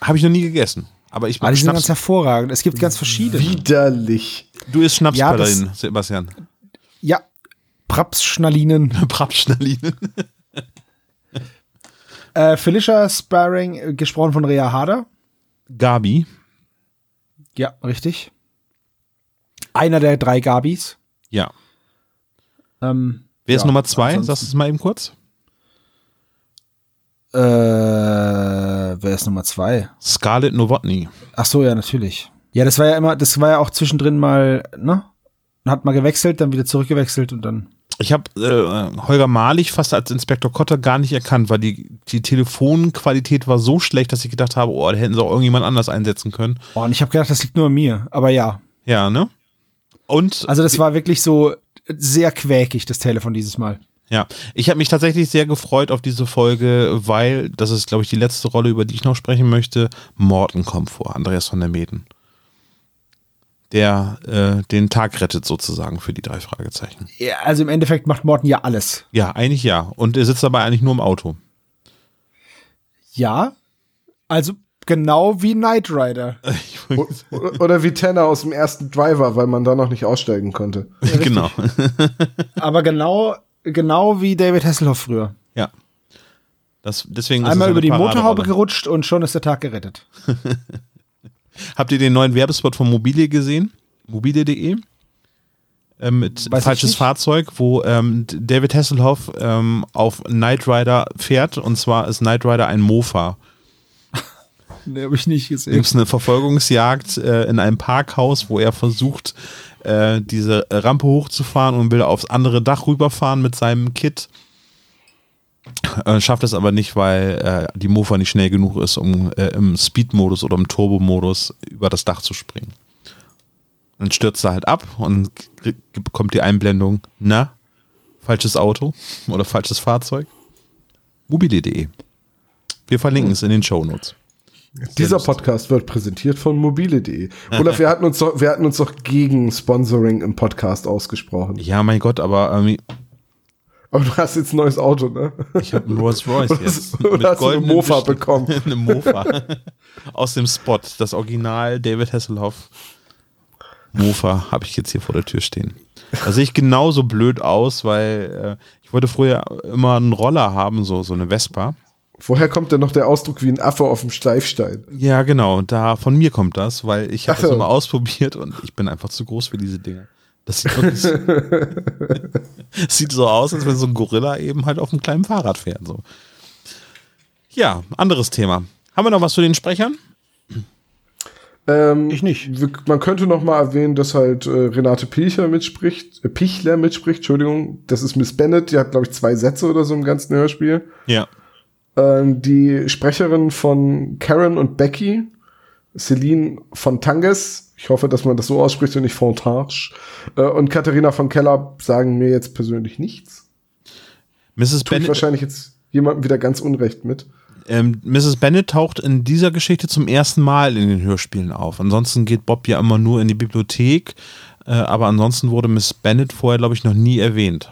Speaker 1: Habe ich noch nie gegessen. Aber ich
Speaker 5: Aber die sind ganz hervorragend. Es gibt ganz verschiedene.
Speaker 2: Widerlich.
Speaker 1: Du isst Schnaps,
Speaker 5: Ja,
Speaker 1: Batterien, Sebastian.
Speaker 5: Ja, Prapsschnallinen.
Speaker 1: Prapschnallinen.
Speaker 5: Äh, Felicia Sparring, äh, gesprochen von Rea Harder.
Speaker 1: Gabi.
Speaker 5: Ja, richtig. einer der drei Gabis.
Speaker 1: Ja.
Speaker 5: Ähm,
Speaker 1: Wer ist
Speaker 5: Ja,
Speaker 1: Nummer zwei? Sagst du es mal eben kurz?
Speaker 5: äh, wer ist Nummer zwei?
Speaker 1: Scarlett Novotny.
Speaker 5: Ach so, ja, natürlich. Ja, das war ja immer, das war ja auch zwischendrin mal, ne? Hat mal gewechselt, dann wieder zurückgewechselt und dann.
Speaker 1: Ich habe äh, Holger Malich fast als Inspektor Kotter gar nicht erkannt, weil die, die Telefonqualität war so schlecht, dass ich gedacht habe, oh, da hätten sie auch irgendjemand anders einsetzen können.
Speaker 5: Oh, und ich habe gedacht, das liegt nur an mir. Aber ja.
Speaker 1: Ja, ne? Und
Speaker 5: Also das war wirklich so sehr quäkig, das Telefon dieses Mal.
Speaker 1: Ja, ich habe mich tatsächlich sehr gefreut auf diese Folge, weil, das ist, glaube ich, die letzte Rolle, über die ich noch sprechen möchte, Morten kommt vor, Andreas von der Meden. Der äh, den Tag rettet sozusagen für die drei Fragezeichen.
Speaker 5: Ja, also im Endeffekt macht Morten ja alles.
Speaker 1: Ja, eigentlich ja. Und er sitzt dabei eigentlich nur im Auto.
Speaker 5: Ja. Also genau wie Knight Rider.
Speaker 2: Oder wie Tanner aus dem ersten Driver, weil man da noch nicht aussteigen konnte.
Speaker 1: genau.
Speaker 5: Aber genau, genau wie David Hasselhoff früher.
Speaker 1: ja. Das, deswegen ist
Speaker 5: Einmal über die Motorhaube gerutscht und schon ist der Tag gerettet.
Speaker 1: Habt ihr den neuen Werbespot von Mobile gesehen? Mobile.de? Äh, mit
Speaker 5: Weiß
Speaker 1: falsches. Fahrzeug, wo ähm, David Hasselhoff ähm, auf Knight Rider fährt. Und zwar ist Knight Rider ein Mofa.
Speaker 5: Ne, habe ich nicht gesehen.
Speaker 1: gibt es eine Verfolgungsjagd äh, in einem Parkhaus, wo er versucht, äh, diese Rampe hochzufahren und will aufs andere Dach rüberfahren mit seinem Kit. Äh, schafft es aber nicht, weil äh, die Mofa nicht schnell genug ist, um äh, im Speed-Modus oder im Turbo-Modus über das Dach zu springen. Dann stürzt er halt ab und bekommt die Einblendung, na, falsches Auto oder falsches Fahrzeug. Mobile.de. Wir verlinken es in den Shownotes.
Speaker 2: Dieser Podcast wird präsentiert von mobile.de. Olaf, wir hatten uns doch, wir hatten uns doch gegen Sponsoring im Podcast ausgesprochen.
Speaker 1: Ja, mein Gott, aber ähm,
Speaker 2: Aber du hast jetzt ein neues Auto, ne?
Speaker 1: Ich habe einen Rolls Royce
Speaker 2: Oder
Speaker 1: jetzt.
Speaker 2: oder hast du eine Mofa
Speaker 1: Beschnitt.
Speaker 2: bekommen?
Speaker 1: eine Mofa. Aus dem Spot. Das Original David Hasselhoff. Mofa habe ich jetzt hier vor der Tür stehen. Da sehe ich genauso blöd aus, weil äh, ich wollte früher immer einen Roller haben, so, so eine Vespa.
Speaker 2: Woher kommt denn noch der Ausdruck wie ein Affe auf dem Steifstein?
Speaker 1: Ja, genau. Da von mir kommt das, weil ich habe das immer ausprobiert und ich bin einfach zu groß für diese Dinge. Das sieht, wirklich so, sieht so aus, als wenn so ein Gorilla eben halt auf einem kleinen Fahrrad fährt. So. Ja, anderes Thema. Haben wir noch was zu den Sprechern?
Speaker 2: Ähm,
Speaker 5: Ich nicht.
Speaker 2: wir- Man könnte noch mal erwähnen, dass halt äh, Renate Pilcher mitspricht, äh, Pichler mitspricht, Entschuldigung. Das ist Miss Bennett, die hat, glaube ich, zwei Sätze oder so im ganzen Hörspiel.
Speaker 1: Ja.
Speaker 2: Ähm, die Sprecherin von Karen und Becky, Celine von Tanges, ich hoffe, dass man das so ausspricht und nicht Fontage, äh, und Katharina von Keller sagen mir jetzt persönlich nichts.
Speaker 1: Mrs.
Speaker 2: Tue ich wahrscheinlich jetzt jemandem wieder ganz unrecht mit.
Speaker 1: ähm, Mrs. Bennett taucht in dieser Geschichte zum ersten Mal in den Hörspielen auf. Ansonsten geht Bob ja immer nur in die Bibliothek, äh, aber ansonsten wurde Miss Bennett vorher, glaube ich, noch nie erwähnt.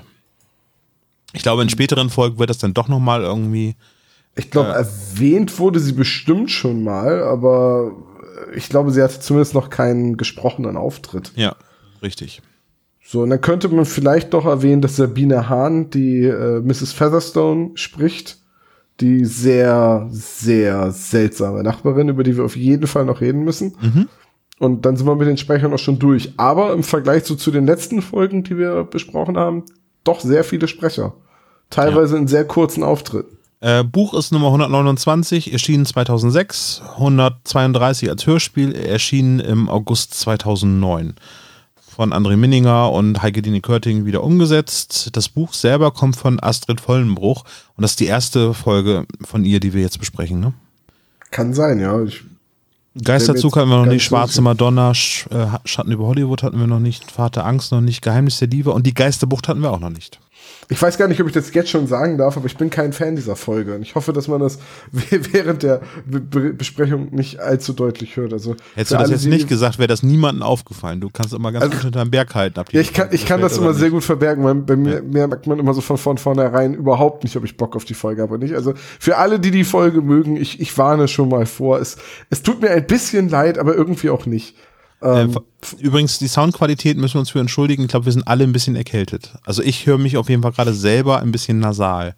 Speaker 1: Ich glaube, in späteren Folgen wird das dann doch noch mal irgendwie.
Speaker 2: Ich glaube, erwähnt wurde sie bestimmt schon mal, aber ich glaube, sie hatte zumindest noch keinen gesprochenen Auftritt.
Speaker 1: Ja, richtig.
Speaker 2: So, und dann könnte man vielleicht noch erwähnen, dass Sabine Hahn die äh, Mrs. Featherstone spricht. Die sehr, sehr seltsame Nachbarin, über die wir auf jeden Fall noch reden müssen. Und dann sind wir mit den Sprechern auch schon durch. Aber im Vergleich so zu den letzten Folgen, die wir besprochen haben, doch sehr viele Sprecher. Teilweise in sehr kurzen Auftritten.
Speaker 1: Äh, Buch ist Nummer 129, erschienen 2006, 132 als Hörspiel, erschienen im August 2009. Von André Minninger und Heike Dine Körting wieder umgesetzt. Das Buch selber kommt von Astrid Vollenbruch und das ist die erste Folge von ihr, die wir jetzt besprechen. Ne?
Speaker 2: Kann sein, ja. Ich,
Speaker 1: Geisterzug hatten wir noch nicht, Schwarze. Madonna, Sch äh, Schatten über Hollywood hatten wir noch nicht, Vater Angst noch nicht, Geheimnis der Liebe und die Geisterbucht hatten wir auch noch nicht.
Speaker 2: Ich weiß gar nicht, ob ich das jetzt schon sagen darf, aber ich bin kein Fan dieser Folge. Und ich hoffe, dass man das während der Be Be Besprechung nicht allzu deutlich hört. Also,
Speaker 1: Hättest du das
Speaker 2: alle,
Speaker 1: jetzt nicht gesagt, wäre das niemandem aufgefallen. Du kannst immer ganz
Speaker 2: Also-
Speaker 1: gut hinterm Berg halten. Ab
Speaker 2: Ja, ich kann, ich kann das immer
Speaker 1: aber
Speaker 2: sehr
Speaker 1: nicht.
Speaker 2: gut verbergen, weil bei mir, mir merkt man immer so von, von vornherein überhaupt nicht, ob ich Bock auf die Folge habe oder nicht. Also für alle, die die Folge mögen, ich, ich warne schon mal vor. Es, es tut mir ein bisschen leid, aber irgendwie auch nicht.
Speaker 1: Äh,
Speaker 2: Ähm,
Speaker 1: Übrigens, die Soundqualität müssen wir uns für entschuldigen. Ich glaube, wir sind alle ein bisschen erkältet. Also ich höre mich auf jeden Fall gerade selber ein bisschen nasal.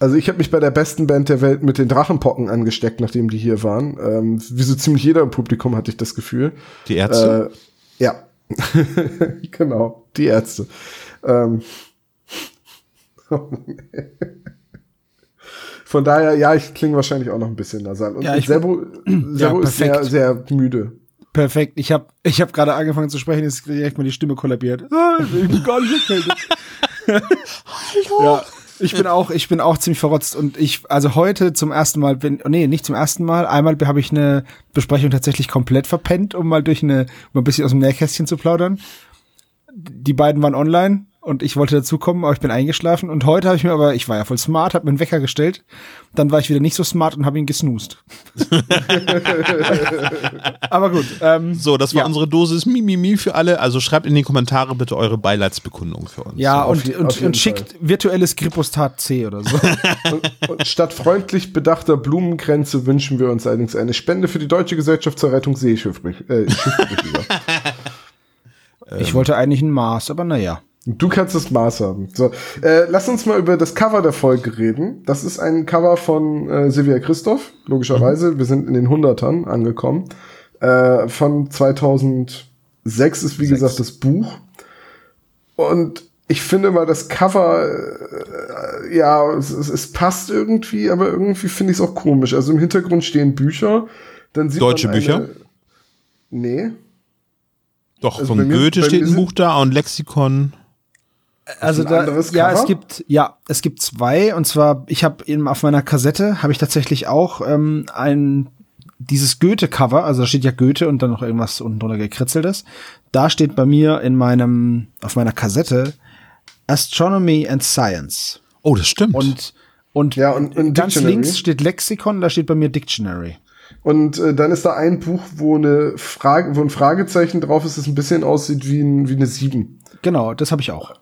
Speaker 2: also ich habe mich bei der besten Band der Welt mit den Drachenpocken angesteckt, nachdem die hier waren. Ähm, wie so ziemlich jeder im Publikum hatte ich das Gefühl.
Speaker 1: Die Ärzte?
Speaker 2: Äh, ja. genau, die Ärzte. Ähm. Von daher, ja, ich klinge wahrscheinlich auch noch ein bisschen nasal. Und
Speaker 5: Ja, ich-
Speaker 2: Servo, Servo ist sehr, sehr müde.
Speaker 5: Perfekt. Ich habe ich hab gerade angefangen zu sprechen, jetzt ist direkt mal die Stimme kollabiert. Ah, Ich bin gar nicht erkältet. Ja, ich bin auch, ich bin auch ziemlich verrotzt und ich, also heute zum ersten Mal bin, oh nee, nicht zum ersten Mal. Einmal habe ich eine Besprechung tatsächlich komplett verpennt, um mal durch eine, um mal ein bisschen aus dem Nähkästchen zu plaudern. Die beiden waren online und ich wollte dazukommen, aber ich bin eingeschlafen und heute habe ich mir aber, ich war ja voll smart, habe mir einen Wecker gestellt. Dann war ich wieder nicht so smart und habe ihn gesnoost. aber gut, ähm,
Speaker 1: So, das war
Speaker 5: Ja.
Speaker 1: unsere Dosis Mimimi für alle. Also schreibt in die Kommentare bitte eure Beileidsbekundung für uns.
Speaker 5: ja,
Speaker 2: auf
Speaker 5: und,
Speaker 2: auf
Speaker 5: und,
Speaker 2: jeden
Speaker 5: und schickt virtuelles Gripostat C oder so.
Speaker 2: Und, und statt freundlich bedachter Blumenkränze wünschen wir uns allerdings eine Spende für die Deutsche Gesellschaft zur Rettung Seeschiffbrüchiger. Äh.
Speaker 5: Ich wollte eigentlich ein Maß, aber naja.
Speaker 2: Du kannst das Maß haben. So, äh, lass uns mal über das Cover der Folge reden. Das ist ein Cover von äh, Silvia Christoph, logischerweise. Wir sind in den Hundertern angekommen. Äh, von 2006 ist, wie gesagt, das Buch. Und ich finde mal, das Cover, äh, ja, es, es, es passt irgendwie, aber irgendwie finde ich es auch komisch. Also im Hintergrund stehen Bücher. Dann sieht
Speaker 1: Deutsche
Speaker 2: man eine,
Speaker 1: Bücher?
Speaker 2: Nee.
Speaker 1: Doch,
Speaker 2: Also
Speaker 1: von Goethe steht ein Buch da und Lexikon.
Speaker 5: Also da, ja, es gibt ja, es gibt zwei und zwar ich habe eben auf meiner Kassette habe ich tatsächlich auch ähm, ein dieses Goethe-Cover, also da steht ja Goethe und dann noch irgendwas unten drunter gekritzeltes. Da steht bei mir in meinem auf meiner Kassette Astronomy and Science
Speaker 1: Oh, das stimmt.
Speaker 5: und und,
Speaker 2: Ja, und- und
Speaker 5: ganz
Speaker 2: Dictionary.
Speaker 5: links steht Lexikon, da steht bei mir Dictionary.
Speaker 2: Und äh, dann ist da ein Buch, wo eine Frage, wo ein Fragezeichen drauf ist, das ein bisschen aussieht wie, ein, wie eine 7.
Speaker 5: Genau, das habe ich auch.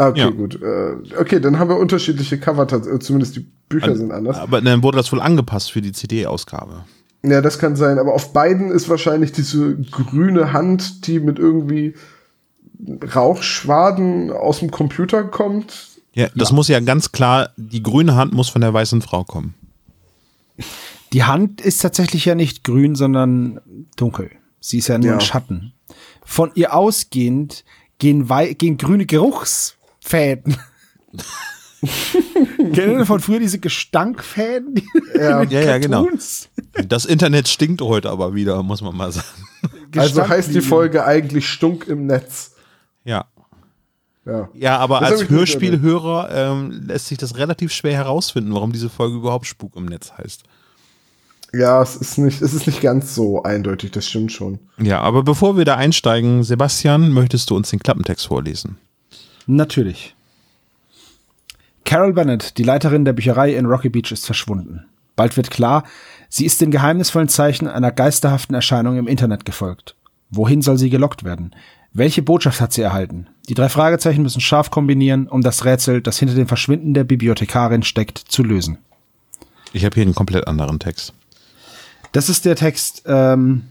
Speaker 2: Ah, okay,
Speaker 1: Ja.
Speaker 2: gut. Äh, okay, dann haben wir unterschiedliche Cover, äh, zumindest die Bücher sind anders.
Speaker 1: Aber dann wurde das wohl angepasst für die CD-Ausgabe.
Speaker 2: Ja, das kann sein, aber auf beiden ist wahrscheinlich diese grüne Hand, die mit irgendwie Rauchschwaden aus dem Computer kommt.
Speaker 1: Ja, das muss ja ganz klar, die grüne Hand muss von der weißen Frau kommen.
Speaker 5: Die Hand ist tatsächlich ja nicht grün, sondern dunkel. Sie ist ja nur
Speaker 2: Ja.
Speaker 5: ein Schatten. Von ihr ausgehend gehen, gehen grüne Geruchsfäden. Kennen Sie von früher diese Gestankfäden? Die
Speaker 2: Ja.
Speaker 1: Ja, ja, genau.
Speaker 5: Cartoons?
Speaker 1: Das Internet stinkt heute aber wieder, muss man mal sagen.
Speaker 2: Also heißt die. Folge eigentlich Stunk im Netz.
Speaker 1: Ja.
Speaker 2: Ja.
Speaker 1: Ja, aber
Speaker 2: Das
Speaker 1: als Hörspielhörer ähm, lässt sich das relativ schwer herausfinden, warum diese Folge überhaupt Spuk im Netz heißt.
Speaker 2: Ja, es ist nicht, es ist nicht ganz so eindeutig, das stimmt schon.
Speaker 1: Ja, aber bevor wir da einsteigen, Sebastian, möchtest du uns den Klappentext vorlesen?
Speaker 5: Natürlich. Carol Bennett, die Leiterin der Bücherei in Rocky Beach, ist verschwunden. Bald wird klar, sie ist den geheimnisvollen Zeichen einer geisterhaften Erscheinung im Internet gefolgt. Wohin soll sie gelockt werden? Welche Botschaft hat sie erhalten? Die drei Fragezeichen müssen scharf kombinieren, um das Rätsel, das hinter dem Verschwinden der Bibliothekarin steckt, zu lösen.
Speaker 1: Ich habe hier einen komplett anderen Text.
Speaker 5: Das ist der Text ähm,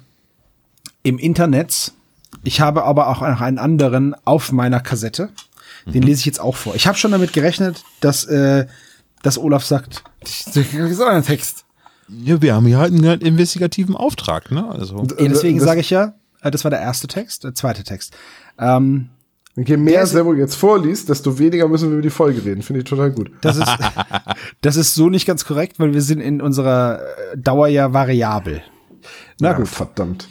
Speaker 5: im Internet. Ich habe aber auch noch einen anderen auf meiner Kassette. Den lese ich jetzt auch vor. Ich habe schon damit gerechnet, dass, äh, dass Olaf sagt, das ist auch ein Text.
Speaker 1: Ja, wir haben hier halt einen investigativen Auftrag, ne? Also,
Speaker 5: Ja, deswegen sage ich ja, äh, das war der erste Text, der zweite Text. Ähm,
Speaker 2: je mehr Servo jetzt vorliest, desto weniger müssen wir über die Folge reden. Finde ich total gut.
Speaker 5: das ist, das ist so nicht ganz korrekt, weil wir sind in unserer äh, Dauer ja variabel. Na
Speaker 2: Ja,
Speaker 5: gut.
Speaker 2: Verdammt.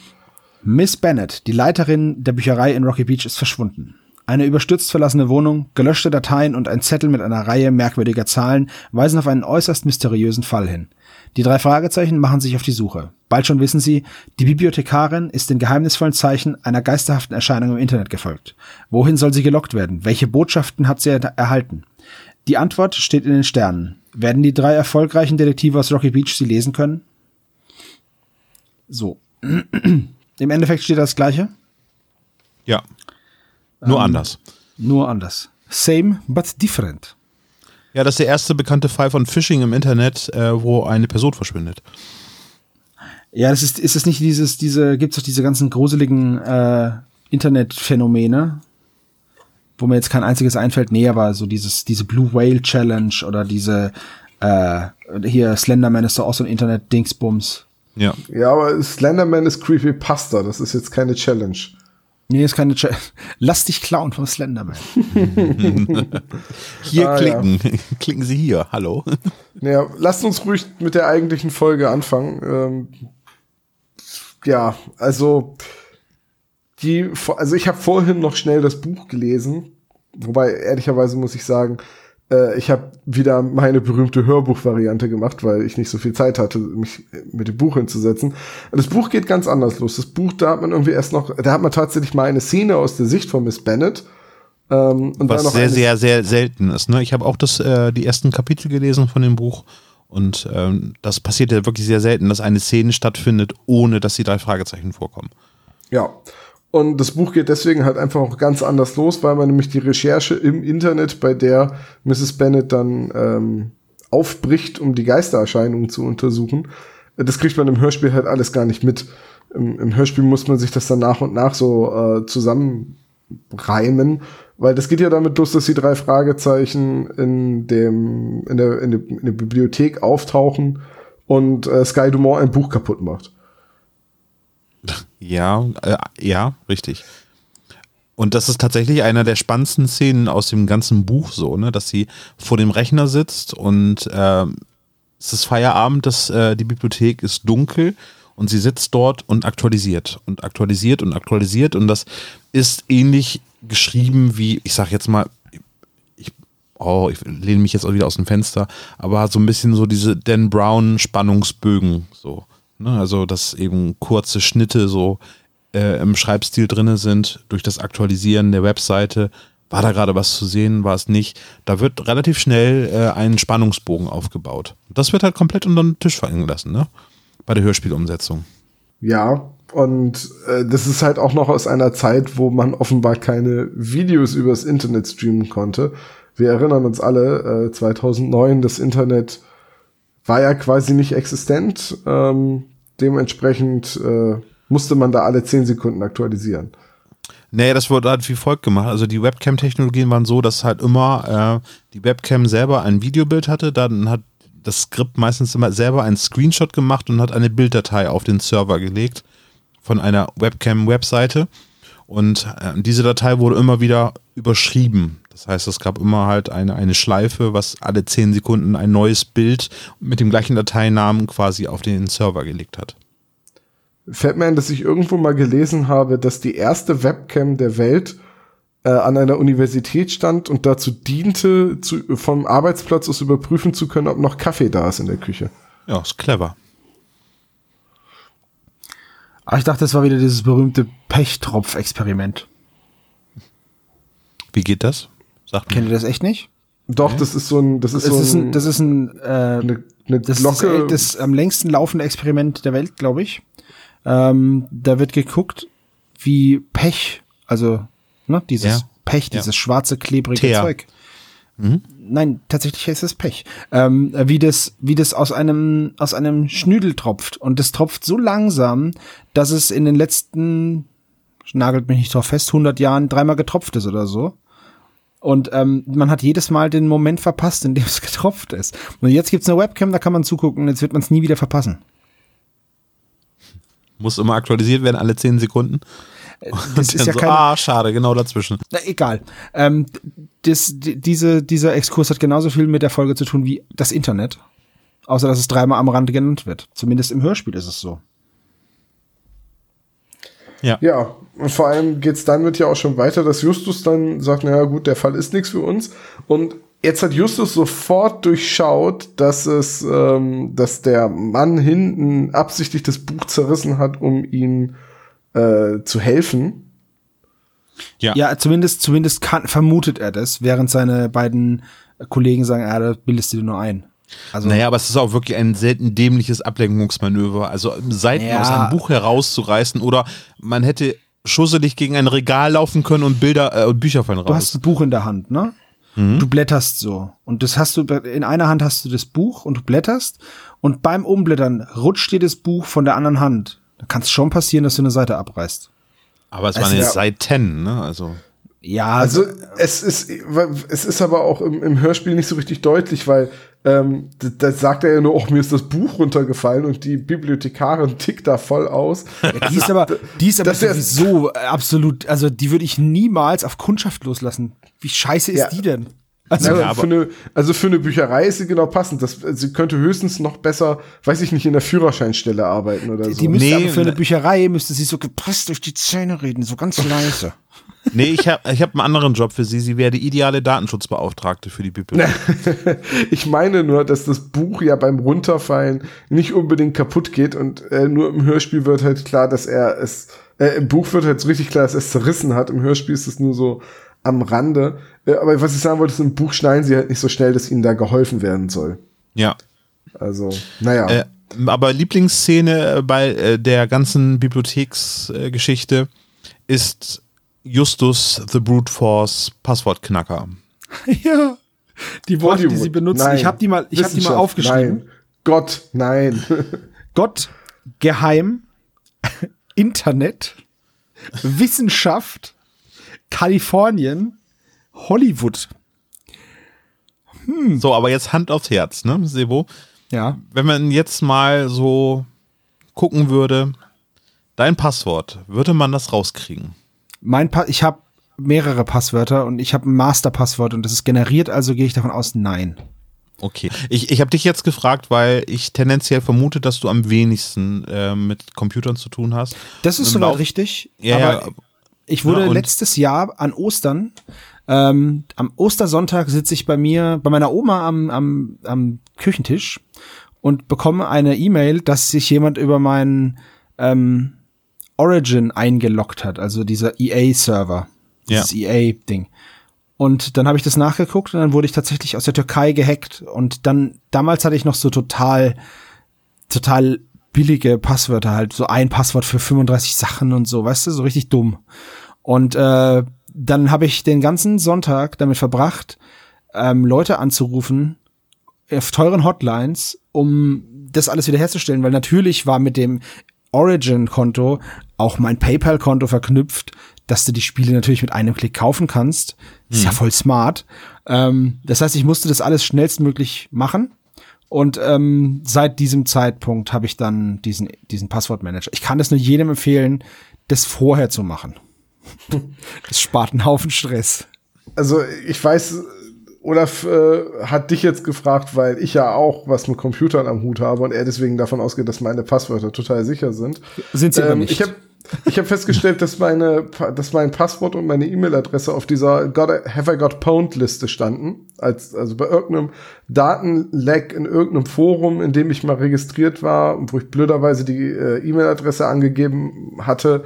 Speaker 5: Miss Bennett, die Leiterin der Bücherei in Rocky Beach, ist verschwunden. Eine überstürzt verlassene Wohnung, gelöschte Dateien und ein Zettel mit einer Reihe merkwürdiger Zahlen weisen auf einen äußerst mysteriösen Fall hin. Die drei Fragezeichen machen sich auf die Suche. Bald schon wissen sie, die Bibliothekarin ist den geheimnisvollen Zeichen einer geisterhaften Erscheinung im Internet gefolgt. Wohin soll sie gelockt werden? Welche Botschaften hat sie er erhalten? Die Antwort steht in den Sternen. Werden die drei erfolgreichen Detektive aus Rocky Beach sie lesen können? So. Im Endeffekt steht das Gleiche,
Speaker 1: ja. Nur anders.
Speaker 5: nur anders. Same, but different.
Speaker 1: Ja, das ist der erste bekannte Fall von Phishing im Internet, äh, wo eine Person verschwindet.
Speaker 5: Ja, das ist, ist es nicht dieses, diese, gibt's doch diese ganzen gruseligen äh, Internetphänomene, wo mir jetzt kein einziges einfällt. Nee, aber so dieses, diese Blue Whale Challenge oder diese, äh, hier Slenderman ist doch auch so ein Internet-Dingsbums.
Speaker 1: Ja.
Speaker 2: Ja, aber Slenderman ist Creepypasta. Das ist jetzt keine Challenge.
Speaker 5: Nee, ist keine Ch Lass dich klauen vom Slenderman.
Speaker 1: Hier
Speaker 2: Ah,
Speaker 1: klicken. Klicken Sie hier. Hallo.
Speaker 2: Naja, lasst uns ruhig mit der eigentlichen Folge anfangen. Ähm, ja, also die, also ich habe vorhin noch schnell das Buch gelesen, wobei ehrlicherweise muss ich sagen, äh, ich habe wieder meine berühmte Hörbuchvariante gemacht, weil ich nicht so viel Zeit hatte, mich mit dem Buch hinzusetzen. Das Buch geht ganz anders los. Das Buch, da hat man irgendwie erst noch, da hat man tatsächlich mal eine Szene aus der Sicht von Miss Bennett. Ähm, und
Speaker 1: Was sehr, sehr, sehr selten ist. Ne? Ich habe auch das, äh, die ersten Kapitel gelesen von dem Buch. Und ähm, das passiert ja wirklich sehr selten, dass eine Szene stattfindet, ohne dass die drei Fragezeichen vorkommen.
Speaker 2: Ja. Und das Buch geht deswegen halt einfach auch ganz anders los, weil man nämlich die Recherche im Internet, bei der Mrs. Bennett dann ähm, aufbricht, um die Geistererscheinungen zu untersuchen, äh, das kriegt man im Hörspiel halt alles gar nicht mit. Im, im Hörspiel muss man sich das dann nach und nach so äh, zusammenreimen, weil das geht ja damit los, dass die drei Fragezeichen in dem in der, in der, in der Bibliothek auftauchen und äh, Sky Dumont ein Buch kaputt macht.
Speaker 1: Ja, äh, ja, richtig. Und das ist tatsächlich einer der spannendsten Szenen aus dem ganzen Buch so, ne, dass sie vor dem Rechner sitzt und ähm, es ist Feierabend, das, äh, die Bibliothek ist dunkel und sie sitzt dort und aktualisiert und aktualisiert und aktualisiert und das ist ähnlich geschrieben wie, ich sag jetzt mal, ich, oh, ich lehne mich jetzt auch wieder aus dem Fenster, aber so ein bisschen so diese Dan Brown Spannungsbögen so. Ne? Also, dass eben kurze Schnitte so äh, im Schreibstil drinne sind, durch das Aktualisieren der Webseite. War da gerade was zu sehen, war es nicht? Da wird relativ schnell äh, ein Spannungsbogen aufgebaut. Das wird halt komplett unter den Tisch fallen gelassen, ne? Bei der Hörspielumsetzung.
Speaker 2: Ja, und äh, das ist halt auch noch aus einer Zeit, wo man offenbar keine Videos übers Internet streamen konnte. Wir erinnern uns alle, äh, 2009, das Internet war ja quasi nicht existent. Ähm, dementsprechend äh, musste man da alle 10 Sekunden aktualisieren.
Speaker 1: Nee, das wurde halt wie folgt gemacht. Also die Webcam-Technologien waren so, dass halt immer äh, die Webcam selber ein Videobild hatte, dann hat das Skript meistens immer selber einen Screenshot gemacht und hat eine Bilddatei auf den Server gelegt von einer Webcam-Webseite. Und äh, diese Datei wurde immer wieder überschrieben. Das heißt, es gab immer halt eine, eine Schleife, was alle 10 Sekunden ein neues Bild mit dem gleichen Dateinamen quasi auf den Server gelegt hat.
Speaker 2: Fällt mir ein, dass ich irgendwo mal gelesen habe, dass die erste Webcam der Welt äh, an einer Universität stand und dazu diente, zu, vom Arbeitsplatz aus überprüfen zu können, ob noch Kaffee da ist in der Küche.
Speaker 1: Ja, ist clever.
Speaker 5: Aber ich dachte, das war wieder dieses berühmte Pechtropf-Experiment.
Speaker 1: Wie geht das? Sagt
Speaker 5: Kennt ihr das echt nicht?
Speaker 2: Doch, das ist so ein, das ist
Speaker 5: Das
Speaker 2: so
Speaker 5: ist
Speaker 2: ein,
Speaker 5: ein, das ist ein äh,
Speaker 2: eine, eine
Speaker 5: das
Speaker 2: Glocke.
Speaker 5: ist das, das am längsten laufende Experiment der Welt, glaube ich. Ähm, da wird geguckt, wie Pech, also ne, dieses
Speaker 1: Ja.
Speaker 5: Pech,
Speaker 1: Ja.
Speaker 5: dieses schwarze, klebrige
Speaker 1: Teer.
Speaker 5: Zeug. Nein, tatsächlich ist es Pech. Ähm, wie das, wie das aus einem, aus einem Schnüdel tropft. Und das tropft so langsam, dass es in den letzten, nagelt mich nicht drauf fest, 100 Jahren dreimal getropft ist oder so. Und ähm, man hat jedes Mal den Moment verpasst, in dem es getropft ist. Und jetzt gibt's eine Webcam, da kann man zugucken, jetzt wird man es nie wieder verpassen.
Speaker 1: Muss immer aktualisiert werden, alle 10 Sekunden.
Speaker 5: Das
Speaker 1: Und
Speaker 5: ist ja
Speaker 1: so,
Speaker 5: keine,
Speaker 1: ah, schade, genau dazwischen.
Speaker 5: Na, egal. Ähm, das, die- diese, dieser Exkurs hat genauso viel mit der Folge zu tun wie das Internet. Außer, dass es dreimal am Rande genannt wird. Zumindest im Hörspiel ist es so.
Speaker 2: Ja, und vor allem geht's dann mit ja auch schon weiter, dass Justus dann sagt, naja gut, der Fall ist nichts für uns. Und jetzt hat Justus sofort durchschaut, dass es, ähm, dass der Mann hinten absichtlich das Buch zerrissen hat, um ihm äh, zu helfen.
Speaker 1: Ja.
Speaker 5: Ja, zumindest, zumindest kann, vermutet er das, während seine beiden Kollegen sagen, ja, da bildest du dir nur ein. Also,
Speaker 1: Naja, aber es ist auch wirklich ein selten dämliches Ablenkungsmanöver. Also Seiten
Speaker 5: Ja.
Speaker 1: aus einem Buch herauszureißen oder man hätte schusselig gegen ein Regal laufen können und Bilder äh, und Bücher fallen
Speaker 5: du hast
Speaker 1: raus.
Speaker 5: ein Buch in der Hand, ne? Du blätterst so. Und das hast du, in einer Hand hast du das Buch und du blätterst und beim Umblättern rutscht dir das Buch von der anderen Hand. Da kann es schon passieren, dass du eine Seite abreißt.
Speaker 1: Aber es
Speaker 5: Es
Speaker 1: waren jetzt Seiten, ne? Also
Speaker 5: Ja,
Speaker 2: Also es ist, es ist aber auch im, im Hörspiel nicht so richtig deutlich, weil ähm, da, da sagt er ja nur, oh, mir ist das Buch runtergefallen und die Bibliothekarin tickt da voll aus.
Speaker 5: Die ist aber, die ist aber sowieso absolut, also die würde ich niemals auf Kundschaft loslassen. Wie scheiße ist
Speaker 2: Ja.
Speaker 5: die denn? Also,
Speaker 2: Ja,
Speaker 1: Ja,
Speaker 2: für eine, also für eine Bücherei ist sie genau passend. Das, sie könnte höchstens noch besser, weiß ich nicht, in der Führerscheinstelle arbeiten oder so.
Speaker 5: die müsste
Speaker 1: Nee,
Speaker 5: aber für eine
Speaker 1: ne-
Speaker 5: Bücherei, müsste sie so gepresst durch die Zähne reden, so ganz leise.
Speaker 1: Nee, ich habe ich hab einen anderen Job für sie. Sie wäre die ideale Datenschutzbeauftragte für die Bibliothek.
Speaker 2: Ich meine nur, dass das Buch ja beim Runterfallen nicht unbedingt kaputt geht und äh, nur im Hörspiel wird halt klar, dass er es, äh, im Buch wird halt so richtig klar, dass er es zerrissen hat. Im Hörspiel ist es nur so am Rande. Äh, aber was ich sagen wollte, ist, im Buch schneiden sie halt nicht so schnell, dass ihnen da geholfen werden soll.
Speaker 1: Ja.
Speaker 2: Also, naja.
Speaker 1: Äh, aber Lieblingsszene äh, bei äh, der ganzen Bibliotheksgeschichte ist Justus the Brute Force Passwortknacker.
Speaker 5: ja. Die Worte, die
Speaker 2: Hollywood.
Speaker 5: sie benutzen,
Speaker 2: Nein.
Speaker 5: ich habe die mal, ich habe die mal aufgeschrieben.
Speaker 2: Nein. Gott, nein.
Speaker 5: Gott, Geheim, Internet, Wissenschaft, Kalifornien, Hollywood.
Speaker 1: So, aber jetzt Hand aufs Herz, ne, Sebo?
Speaker 5: Ja.
Speaker 1: Wenn man jetzt mal so gucken würde, dein Passwort, würde man das rauskriegen?
Speaker 5: Mein pa ich habe mehrere Passwörter und ich habe ein Masterpasswort und das ist generiert, also gehe ich davon aus, nein.
Speaker 1: Okay. Ich, ich habe dich jetzt gefragt, weil ich tendenziell vermute, dass du am wenigsten äh, mit Computern zu tun hast.
Speaker 5: Das ist soweit richtig.
Speaker 1: Ja,
Speaker 5: aber
Speaker 1: ja.
Speaker 5: ich wurde
Speaker 1: Ja,
Speaker 5: letztes Jahr an Ostern, ähm, am Ostersonntag sitze ich bei mir, bei meiner Oma am, am, am Küchentisch und bekomme eine E-Mail, dass sich jemand über meinen ähm, Origin eingeloggt hat, also dieser EA-Server, dieses EA-Ding. Und dann habe ich das nachgeguckt und dann wurde ich tatsächlich aus der Türkei gehackt. Und dann, damals hatte ich noch so total, total billige Passwörter halt, so ein Passwort für 35 Sachen und so, weißt du, so richtig dumm. Und äh, dann habe ich den ganzen Sonntag damit verbracht, ähm, Leute anzurufen auf teuren Hotlines, um das alles wiederherzustellen, weil natürlich war mit dem Origin-Konto auch mein PayPal-Konto verknüpft, dass du die Spiele natürlich mit einem Klick kaufen kannst. Ist ja voll smart. Ähm, das heißt, ich musste das alles schnellstmöglich machen. Und ähm, seit diesem Zeitpunkt habe ich dann diesen, diesen Passwortmanager. Ich kann das nur jedem empfehlen, das vorher zu machen. Das spart einen Haufen Stress.
Speaker 2: Also ich weiß, Olaf äh, hat dich jetzt gefragt, weil ich ja auch was mit Computern am Hut habe und er deswegen davon ausgeht, dass meine Passwörter total sicher sind.
Speaker 5: Sind sie aber nicht.
Speaker 2: Ähm, Ich habe ich hab festgestellt, dass meine, dass mein Passwort und meine E-Mail-Adresse auf dieser Got Have I Got Pwned Liste standen. Als, also bei irgendeinem Datenleck in irgendeinem Forum, in dem ich mal registriert war und wo ich blöderweise die äh, E-Mail-Adresse angegeben hatte,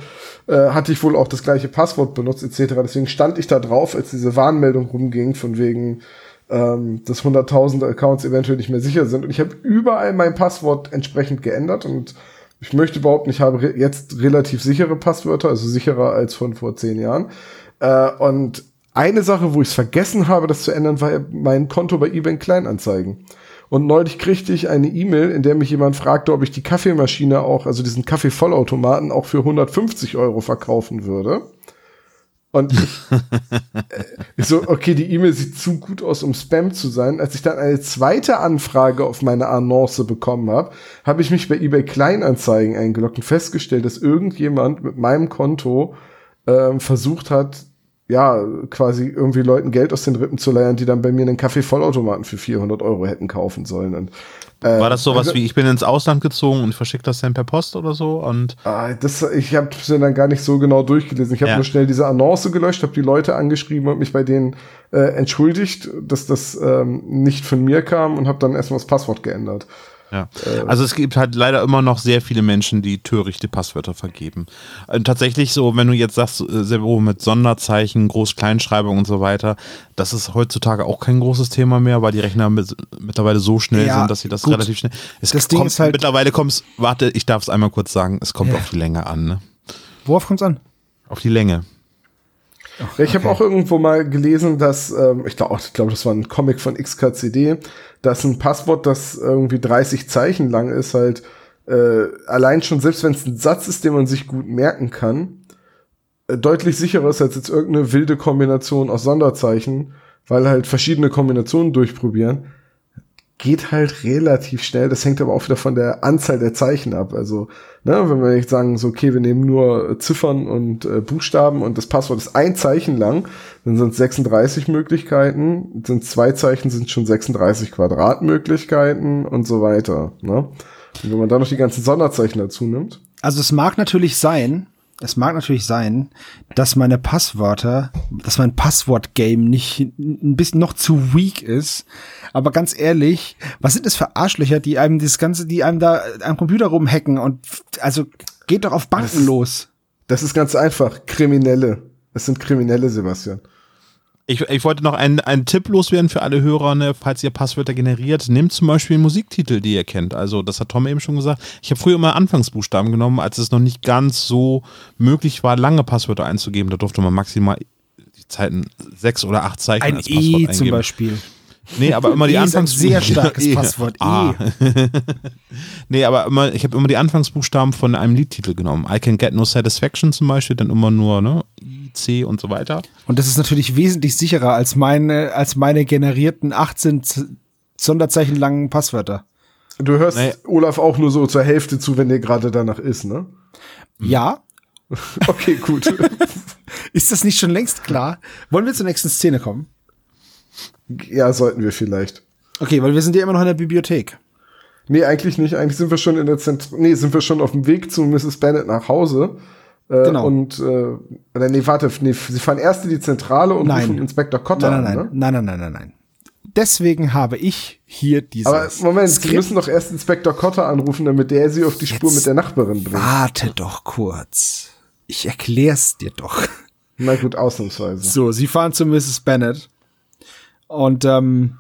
Speaker 2: äh, hatte ich wohl auch das gleiche Passwort benutzt etc. Deswegen stand ich da drauf, als diese Warnmeldung rumging, von wegen ähm, dass hunderttausende Accounts eventuell nicht mehr sicher sind. Und ich habe überall mein Passwort entsprechend geändert und ich möchte behaupten, ich habe re jetzt relativ sichere Passwörter, also sicherer als von vor zehn Jahren. Äh, und eine Sache, wo ich es vergessen habe, das zu ändern, war mein Konto bei eBay Kleinanzeigen. Und neulich kriegte ich eine E-Mail, in der mich jemand fragte, ob ich die Kaffeemaschine auch, also diesen Kaffeevollautomaten auch für 150 Euro verkaufen würde. Und ich, äh, so, okay, die E-Mail sieht zu gut aus, um Spam zu sein. Als ich dann eine zweite Anfrage auf meine Annonce bekommen habe, habe ich mich bei eBay Kleinanzeigen eingeloggt und festgestellt, dass irgendjemand mit meinem Konto ähm, versucht hat, ja, quasi irgendwie Leuten Geld aus den Rippen zu leiern, die dann bei mir einen Kaffee-Vollautomaten für 400 Euro hätten kaufen sollen. Und, äh,
Speaker 1: War das sowas
Speaker 2: also-
Speaker 1: wie, ich bin ins Ausland gezogen und verschicke das dann per Post oder so? Und
Speaker 2: Ah, das, ich habe es dann gar nicht so genau durchgelesen. Ich habe
Speaker 1: Ja.
Speaker 2: nur schnell diese Annonce gelöscht, habe die Leute angeschrieben und mich bei denen äh, entschuldigt, dass das ähm, nicht von mir kam und habe dann erstmal das Passwort geändert.
Speaker 1: Ja. Also es gibt halt leider immer noch sehr viele Menschen, die törichte Passwörter vergeben. Und tatsächlich so, wenn du jetzt sagst, äh, Sebo, mit Sonderzeichen, Groß-Kleinschreibung und so weiter, das ist heutzutage auch kein großes Thema mehr, weil die Rechner mit, mittlerweile so schnell
Speaker 5: Ja,
Speaker 1: sind, dass sie das
Speaker 5: gut.
Speaker 1: relativ schnell. Es
Speaker 5: Das Ding
Speaker 1: kommt,
Speaker 5: ist halt-
Speaker 1: mittlerweile kommt's, warte, ich darf es einmal kurz sagen, es kommt
Speaker 5: Ja.
Speaker 1: auf die Länge an, ne?
Speaker 5: Worauf kommt's an?
Speaker 1: Auf die Länge.
Speaker 2: Ja, ich habe auch irgendwo mal gelesen, dass, ähm, ich glaube, ich glaub, das war ein Comic von XKCD, dass ein Passwort, das irgendwie 30 Zeichen lang ist, halt äh, allein schon, selbst wenn es ein Satz ist, den man sich gut merken kann, äh, deutlich sicherer ist als jetzt irgendeine wilde Kombination aus Sonderzeichen, weil halt verschiedene Kombinationen durchprobieren. Geht halt relativ schnell. Das hängt aber auch wieder von der Anzahl der Zeichen ab. Also, ne, wenn wir jetzt sagen, so, okay, wir nehmen nur Ziffern und äh, Buchstaben und das Passwort ist ein Zeichen lang, dann sind es 36 Möglichkeiten. Sind zwei Zeichen, sind schon 36 Quadratmöglichkeiten und so weiter. Ne? Und wenn man dann noch die ganzen Sonderzeichen dazu nimmt.
Speaker 5: Also es mag natürlich sein, es mag natürlich sein, dass meine Passwörter, dass mein Passwort-Game nicht ein bisschen noch zu weak ist. Aber ganz ehrlich, was sind das für Arschlöcher, die einem das Ganze, die einem da am Computer rumhacken und also geht doch auf Banken
Speaker 2: Das-
Speaker 5: los.
Speaker 2: Das ist ganz einfach. Kriminelle. Es sind Kriminelle, Sebastian.
Speaker 1: Ich, ich wollte noch einen, einen Tipp loswerden für alle Hörer, ne, falls ihr Passwörter generiert. Nehmt zum Beispiel Musiktitel, die ihr kennt. Also, das hat Tom eben schon gesagt. Ich habe früher immer Anfangsbuchstaben genommen, als es noch nicht ganz so möglich war, lange Passwörter einzugeben. Da durfte man maximal die Zeiten sechs oder acht Zeichen
Speaker 5: Ein
Speaker 1: als Passwort
Speaker 5: E
Speaker 1: eingeben.
Speaker 5: zum Beispiel.
Speaker 1: Nee, aber immer die
Speaker 5: E ist ein
Speaker 1: Anfangsbuchstaben.
Speaker 5: sehr starkes
Speaker 1: E.
Speaker 5: Passwort. E.
Speaker 1: Ah. nee, aber immer, ich habe immer die Anfangsbuchstaben von einem Liedtitel genommen. I can get no satisfaction zum Beispiel, dann immer nur, ne, I, C und so weiter.
Speaker 5: Und das ist natürlich wesentlich sicherer als meine, als meine generierten 18 Z Sonderzeichen langen Passwörter.
Speaker 2: Du hörst
Speaker 1: Nee.
Speaker 2: Olaf auch nur so zur Hälfte zu, wenn dir gerade danach ist, ne?
Speaker 5: Ja.
Speaker 2: Okay, gut.
Speaker 5: Ist das nicht schon längst klar? Wollen wir zur nächsten Szene kommen?
Speaker 2: Ja, sollten wir vielleicht.
Speaker 5: Okay, weil wir sind ja immer noch in der Bibliothek.
Speaker 2: Nee, eigentlich nicht. Eigentlich sind wir schon in der Zent nee, sind wir schon auf dem Weg zu Mrs. Bennet nach Hause. Äh,
Speaker 5: Genau.
Speaker 2: Und, äh, nee, warte, nee, sie fahren erst in die Zentrale und
Speaker 5: Nein.
Speaker 2: rufen Inspektor Cotter
Speaker 5: Nein, nein, nein,
Speaker 2: an, ne?
Speaker 5: nein, nein, nein, nein, nein. Deswegen habe ich hier dieses
Speaker 2: Aber Moment, sie
Speaker 5: Skript.
Speaker 2: müssen doch erst Inspektor Cotter anrufen, damit der sie auf die Spur
Speaker 5: Jetzt-
Speaker 2: mit der Nachbarin bringt.
Speaker 5: Warte doch kurz. Ich erklär's dir doch.
Speaker 2: Na gut, ausnahmsweise.
Speaker 5: So, sie fahren zu Mrs. Bennet und ähm,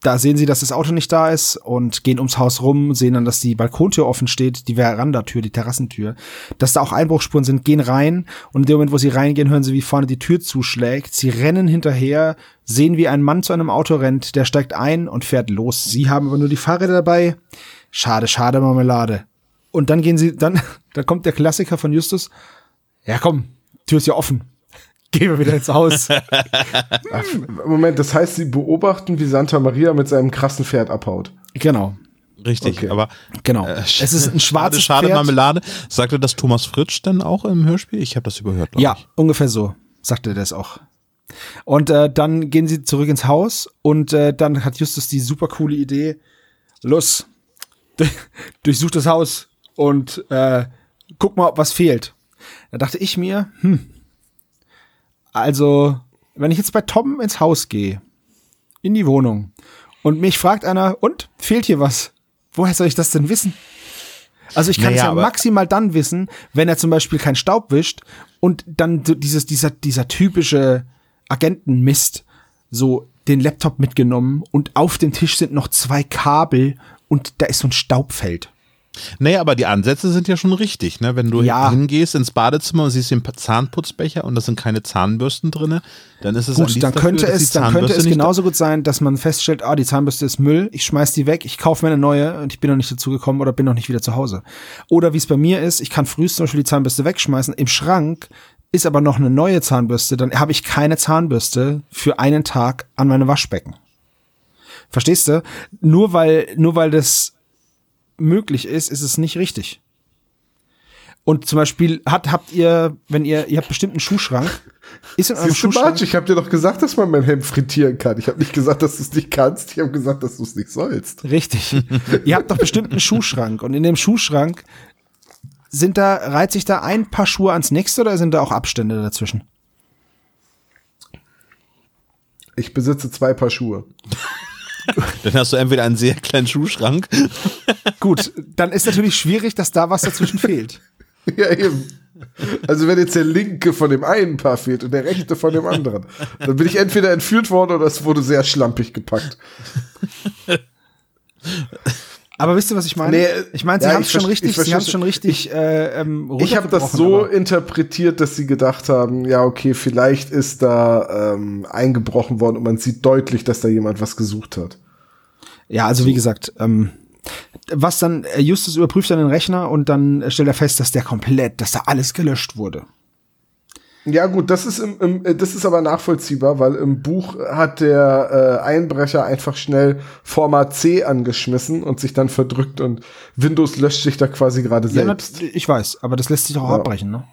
Speaker 5: da sehen sie, dass das Auto nicht da ist und gehen ums Haus rum, sehen dann, dass die Balkontür offen steht, die Verandatür, die Terrassentür, dass da auch Einbruchspuren sind, gehen rein und in dem Moment, wo sie reingehen, hören sie, wie vorne die Tür zuschlägt. Sie rennen hinterher, sehen, wie ein Mann zu einem Auto rennt, der steigt ein und fährt los. Sie haben aber nur die Fahrräder dabei. Schade, schade Marmelade. Und dann gehen sie, dann, da kommt der Klassiker von Justus. Ja, komm, Tür ist ja offen. Gehen wir wieder ins Haus.
Speaker 2: Moment, das heißt, sie beobachten, wie Santa Maria mit seinem krassen Pferd abhaut.
Speaker 5: genau,
Speaker 1: Richtig,
Speaker 2: Okay.
Speaker 1: aber
Speaker 5: genau. es ist ein schwarzes
Speaker 1: schade, schade
Speaker 5: Pferd.
Speaker 1: Marmelade. Sagte das Thomas Fritsch denn auch im Hörspiel? Ich habe das überhört,
Speaker 5: Ja,
Speaker 1: ich.
Speaker 5: ungefähr so, sagte er das auch. Und äh, dann gehen sie zurück ins Haus und äh, dann hat Justus die super coole Idee. Los, durchsuch das Haus und äh, guck mal, ob was fehlt. Da dachte ich mir, hm, also, wenn ich jetzt bei Tom ins Haus gehe, in die Wohnung, und mich fragt einer, und, fehlt hier was? Woher soll ich das denn wissen? Also ich kann es
Speaker 1: Naja,
Speaker 5: ja
Speaker 1: aber-
Speaker 5: maximal dann wissen, wenn er zum Beispiel keinen Staub wischt und dann dieses, dieser, dieser typische Agentenmist, so den Laptop mitgenommen und auf dem Tisch sind noch zwei Kabel und da ist so ein Staubfeld.
Speaker 1: Naja, aber die Ansätze sind ja schon richtig, ne? Wenn du
Speaker 5: Ja.
Speaker 1: hingehst ins Badezimmer und siehst den Zahnputzbecher und da sind keine Zahnbürsten drinne, dann ist es
Speaker 5: Gut, dann
Speaker 1: dafür,
Speaker 5: könnte
Speaker 1: die
Speaker 5: es, dann könnte es genauso gut sein, dass man feststellt, ah, die Zahnbürste ist Müll, ich schmeiß die weg, ich kaufe mir eine neue und ich bin noch nicht dazu gekommen oder bin noch nicht wieder zu Hause. Oder wie es bei mir ist, ich kann frühst zum Beispiel die Zahnbürste wegschmeißen, im Schrank ist aber noch eine neue Zahnbürste, dann habe ich keine Zahnbürste für einen Tag an meinem Waschbecken. Verstehst du? Nur weil, nur weil das möglich ist, ist es nicht richtig. Und zum Beispiel hat, habt ihr, wenn ihr, ihr habt bestimmt einen Schuhschrank, ist in eurem
Speaker 2: Siehst
Speaker 5: Schuhschrank,
Speaker 2: Marge, ich habe dir doch gesagt, dass man mein Hemd frittieren kann. Ich habe nicht gesagt, dass du es nicht kannst. Ich habe gesagt, dass du es nicht sollst.
Speaker 5: Richtig. Ihr habt doch bestimmt einen Schuhschrank und in dem Schuhschrank sind da, reiht sich da ein paar Schuhe ans nächste oder sind da auch Abstände dazwischen?
Speaker 2: Ich besitze zwei Paar Schuhe.
Speaker 1: Dann hast du entweder einen sehr kleinen Schuhschrank.
Speaker 5: Gut, dann ist natürlich schwierig, dass da was dazwischen fehlt.
Speaker 2: Ja, eben. Also wenn jetzt der linke von dem einen Paar fehlt und der rechte von dem anderen, dann bin ich entweder entführt worden oder es wurde sehr schlampig gepackt.
Speaker 5: Aber wisst ihr, was ich meine?
Speaker 2: Nee,
Speaker 5: ich meine, sie
Speaker 2: ja,
Speaker 5: haben es schon richtig,
Speaker 2: ich
Speaker 5: sie haben es schon richtig äh, ähm,
Speaker 2: Ich habe das so
Speaker 5: aber-
Speaker 2: interpretiert, dass sie gedacht haben, ja, okay, vielleicht ist da ähm, eingebrochen worden und man sieht deutlich, dass da jemand was gesucht hat.
Speaker 5: Ja, also wie gesagt, ähm, was dann, äh, Justus überprüft dann den Rechner und dann äh, stellt er fest, dass der komplett, dass da alles gelöscht wurde.
Speaker 2: Ja, gut, das ist, im, im, äh, das ist aber nachvollziehbar, weil im Buch hat der äh, Einbrecher einfach schnell Format C angeschmissen und sich dann verdrückt und Windows löscht sich da quasi gerade
Speaker 5: Ja,
Speaker 2: selbst.
Speaker 5: nat- ich weiß, aber das lässt sich auch
Speaker 2: Ja.
Speaker 5: abbrechen, ne?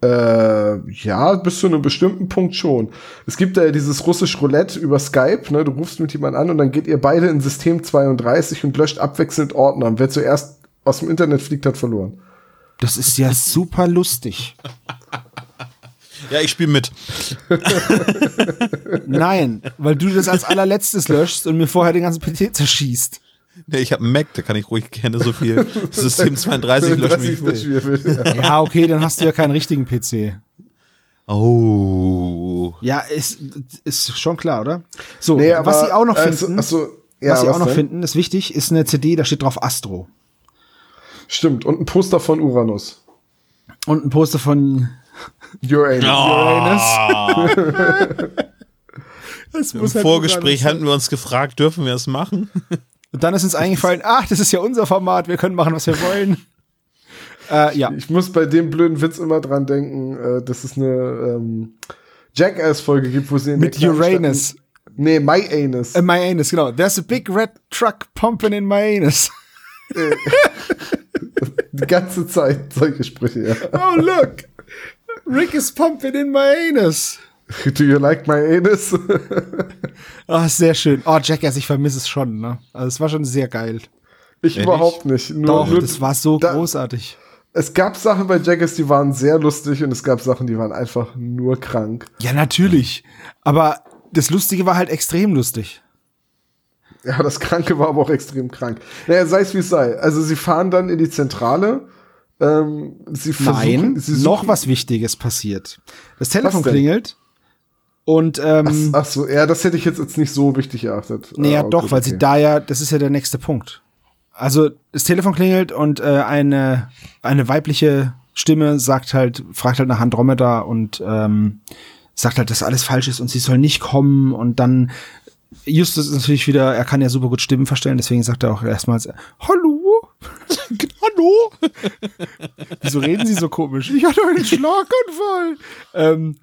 Speaker 2: Äh, ja, bis zu einem bestimmten Punkt schon. Es gibt da ja dieses russisch Roulette über Skype, ne? Du rufst mit jemandem an und dann geht ihr beide in System 32 und löscht abwechselnd Ordner. Und wer zuerst aus dem Internet fliegt, hat verloren.
Speaker 5: Das ist ja super lustig.
Speaker 1: Ja, ich spiele mit.
Speaker 5: Nein, weil du das als allerletztes löschst und mir vorher den ganzen PC zerschießt.
Speaker 1: Nee, ich habe einen Mac, da kann ich ruhig gerne so viel System 32 löschen, wie ich will.
Speaker 2: Ja.
Speaker 5: Ja, okay, dann hast du ja keinen richtigen PC.
Speaker 1: Oh.
Speaker 5: Ja, ist, ist schon klar, oder? So,
Speaker 2: Nee, aber,
Speaker 5: was sie auch noch
Speaker 2: also-
Speaker 5: finden,
Speaker 2: achso, ja,
Speaker 5: was sie auch noch
Speaker 2: denn?
Speaker 5: finden, ist wichtig, ist eine CD, da steht drauf Astro.
Speaker 2: Stimmt, und ein Poster von Uranus.
Speaker 5: Und ein Poster von
Speaker 2: Uranus.
Speaker 1: Ah.
Speaker 5: Das
Speaker 1: Im Vorgespräch hatten wir uns gefragt, dürfen wir es machen?
Speaker 5: Und dann ist uns eingefallen, ach, das ist ja unser Format, wir können machen, was wir wollen. äh, ja.
Speaker 2: Ich muss bei dem blöden Witz immer dran denken, äh, dass es eine ähm, Jackass-Folge gibt, wo sie in
Speaker 5: Mit Uranus.
Speaker 2: Stadt- Nee, My Anus.
Speaker 5: In my anus, genau. There's a big red truck pumping in my anus.
Speaker 2: Die ganze Zeit solche Sprüche, ja.
Speaker 5: Oh, look. Rick is pumping in my anus.
Speaker 2: Do you like my anus?
Speaker 5: Ah, sehr schön. Oh, Jackass, ich vermisse es schon, ne? Also, es war schon sehr geil.
Speaker 2: Ich
Speaker 1: Ehrlich?
Speaker 2: überhaupt nicht. Nur,
Speaker 5: Doch,
Speaker 2: nur,
Speaker 5: das war so
Speaker 2: da-
Speaker 5: großartig.
Speaker 2: Es gab Sachen bei Jackass, die waren sehr lustig und es gab Sachen, die waren einfach nur krank.
Speaker 5: Ja, natürlich. Aber das Lustige war halt extrem lustig.
Speaker 2: Ja, das Kranke war aber auch extrem krank. Naja, sei es wie es sei. Also sie fahren dann in die Zentrale. Ähm, sie versuchen,
Speaker 5: Nein,
Speaker 2: sie
Speaker 5: noch was Wichtiges passiert. Das Telefon klingelt und ähm,
Speaker 2: Ach so, ja, das hätte ich jetzt, jetzt nicht so wichtig erachtet.
Speaker 5: naja,
Speaker 2: Ah,
Speaker 5: doch,
Speaker 2: gut,
Speaker 5: weil
Speaker 2: okay.
Speaker 5: sie da ja, das ist ja der nächste Punkt. Also das Telefon klingelt und äh, eine eine weibliche Stimme sagt halt, fragt halt nach Andromeda und ähm, sagt halt, dass alles falsch ist und sie soll nicht kommen und dann Justus ist natürlich wieder, er kann ja super gut Stimmen verstellen, deswegen sagt er auch erstmals Hallo. Hallo. Wieso reden Sie so komisch? Ich hatte einen Schlaganfall. ähm,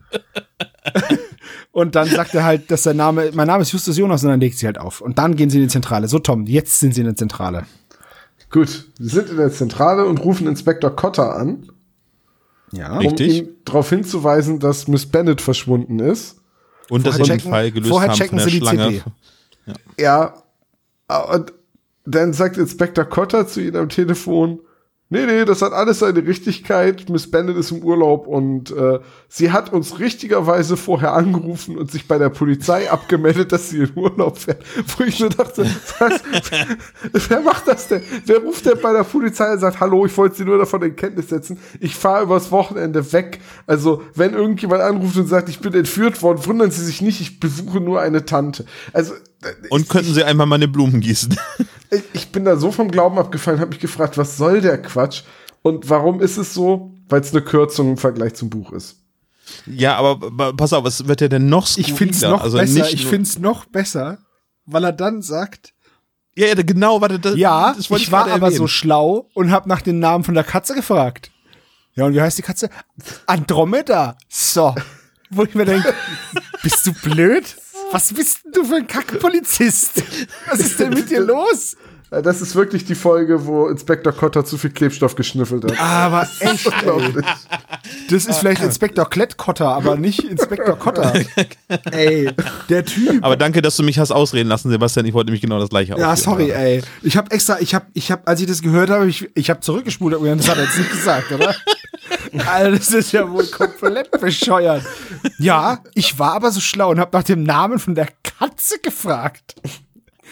Speaker 5: und dann sagt er halt, dass sein Name, mein Name ist Justus Jonas und dann legt sie halt auf. Und dann gehen sie in die Zentrale. So, Tom, jetzt sind sie in der Zentrale.
Speaker 2: Gut, sie sind in der Zentrale und rufen Inspektor Cotter an,
Speaker 5: Ja.
Speaker 2: um
Speaker 1: Richtig.
Speaker 2: ihm darauf hinzuweisen, dass Miss Bennett verschwunden ist.
Speaker 1: Und
Speaker 5: Vorher
Speaker 1: den
Speaker 5: checken-
Speaker 1: Fall gelöst
Speaker 5: vorher
Speaker 1: haben
Speaker 5: checken
Speaker 1: von der
Speaker 5: sie die
Speaker 1: Schlange.
Speaker 5: CD.
Speaker 2: Ja, und dann sagt Inspektor Cotter zu ihnen am Telefon, nee, nee, das hat alles seine Richtigkeit, Miss Bennett ist im Urlaub und äh, sie hat uns richtigerweise vorher angerufen und sich bei der Polizei abgemeldet, dass sie in Urlaub fährt. Wo ich nur dachte, was, wer macht das denn? Wer ruft denn bei der Polizei und sagt, hallo, ich wollte sie nur davon in Kenntnis setzen, ich fahre übers Wochenende weg. Also, wenn irgendjemand anruft und sagt, ich bin entführt worden, wundern Sie sich nicht, ich besuche nur eine Tante. Also,
Speaker 1: Und könnten sie einmal meine Blumen gießen?
Speaker 2: Ich, ich bin da so vom Glauben abgefallen, habe mich gefragt, was soll der Quatsch? Und warum ist es so? Weil es eine Kürzung im Vergleich zum Buch ist.
Speaker 1: ja, aber pass auf, was wird ja denn noch
Speaker 5: Ich find's
Speaker 1: skurriler?
Speaker 5: noch
Speaker 1: also
Speaker 5: besser.
Speaker 1: Nicht
Speaker 5: Ich find's noch besser, weil er dann sagt,
Speaker 1: ja, ja, genau, warte, das,
Speaker 5: ja,
Speaker 1: das wollte
Speaker 5: ich war aber
Speaker 1: erwähnen.
Speaker 5: so schlau und hab nach dem Namen von der Katze gefragt. Ja, und wie heißt die Katze? Andromeda. So. Wo ich mir denke, bist du blöd? Was bist denn du für ein Kackpolizist? Was ist denn mit dir los?
Speaker 2: Äh, Das ist wirklich die Folge, wo Inspektor Cotter zu viel Klebstoff geschnüffelt hat.
Speaker 5: Aber echt.
Speaker 2: Unglaublich.
Speaker 5: Das ist vielleicht Inspektor Klettkotter, aber nicht Inspektor Kotter. Ey, der Typ.
Speaker 1: Aber danke, dass du mich hast ausreden lassen, Sebastian. Ich wollte nämlich genau das gleiche
Speaker 5: Ja, sorry, ey. Ich habe extra, ich habe, ich habe, als ich das gehört habe, ich, ich habe zurückgespult, aber das hat er jetzt nicht gesagt, oder? Alter, das ist ja wohl komplett bescheuert. Ja, ich war aber so schlau und habe nach dem Namen von der Katze gefragt.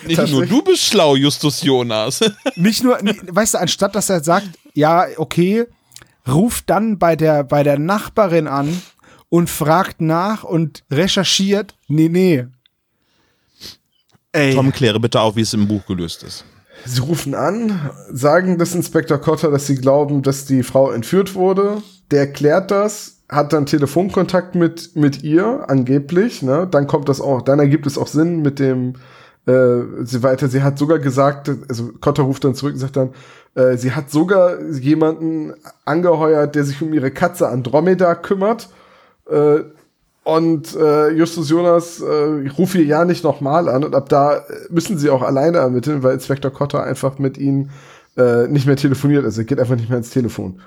Speaker 1: Nicht nur du bist schlau, Justus Jonas.
Speaker 5: Nicht nur, weißt du, anstatt dass er sagt, ja, okay, ruft dann bei der, bei der Nachbarin an und fragt nach und recherchiert. Nee, nee. Ey.
Speaker 1: Tom, kläre bitte auf, wie es im Buch gelöst ist.
Speaker 2: Sie rufen an, sagen des Inspektor Cotter, dass sie glauben, dass die Frau entführt wurde. Der klärt das, hat dann Telefonkontakt mit, mit ihr, angeblich. Ne? Dann kommt das auch, dann ergibt es auch Sinn mit dem, äh, sie weiter, sie hat sogar gesagt, also Cotter ruft dann zurück und sagt dann, äh, sie hat sogar jemanden angeheuert, der sich um ihre Katze Andromeda kümmert. Äh, und äh, Justus Jonas äh, ich rufe ihr ja nicht nochmal an und ab da müssen sie auch alleine ermitteln, weil Inspektor Cotter einfach mit ihnen äh, nicht mehr telefoniert. Also er geht einfach nicht mehr ins Telefon.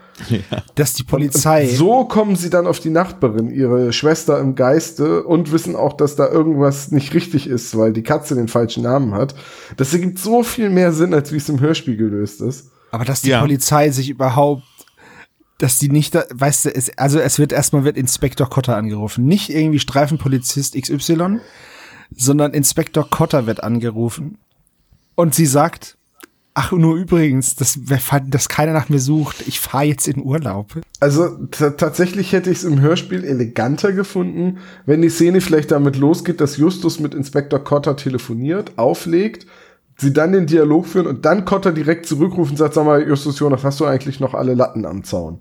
Speaker 5: Dass die Polizei.
Speaker 2: So kommen sie dann auf die Nachbarin, ihre Schwester im Geiste und wissen auch, dass da irgendwas nicht richtig ist, weil die Katze den falschen Namen hat. Das ergibt so viel mehr Sinn, als wie es im Hörspiel gelöst ist.
Speaker 5: Aber dass die
Speaker 1: Ja.
Speaker 5: Polizei sich überhaupt, dass die nicht, da, weißt du, es, also es wird erstmal wird Inspektor Cotter angerufen. Nicht irgendwie Streifenpolizist XY, sondern Inspektor Cotter wird angerufen. Und sie sagt, ach, nur übrigens, dass, dass keiner nach mir sucht, ich fahre jetzt in Urlaub.
Speaker 2: Also ta- tatsächlich hätte ich es im Hörspiel eleganter gefunden, wenn die Szene vielleicht damit losgeht, dass Justus mit Inspektor Cotter telefoniert, auflegt, sie dann den Dialog führen und dann Cotter direkt zurückruft und sagt, sag mal, Justus Jonas, hast du eigentlich noch alle Latten am Zaun?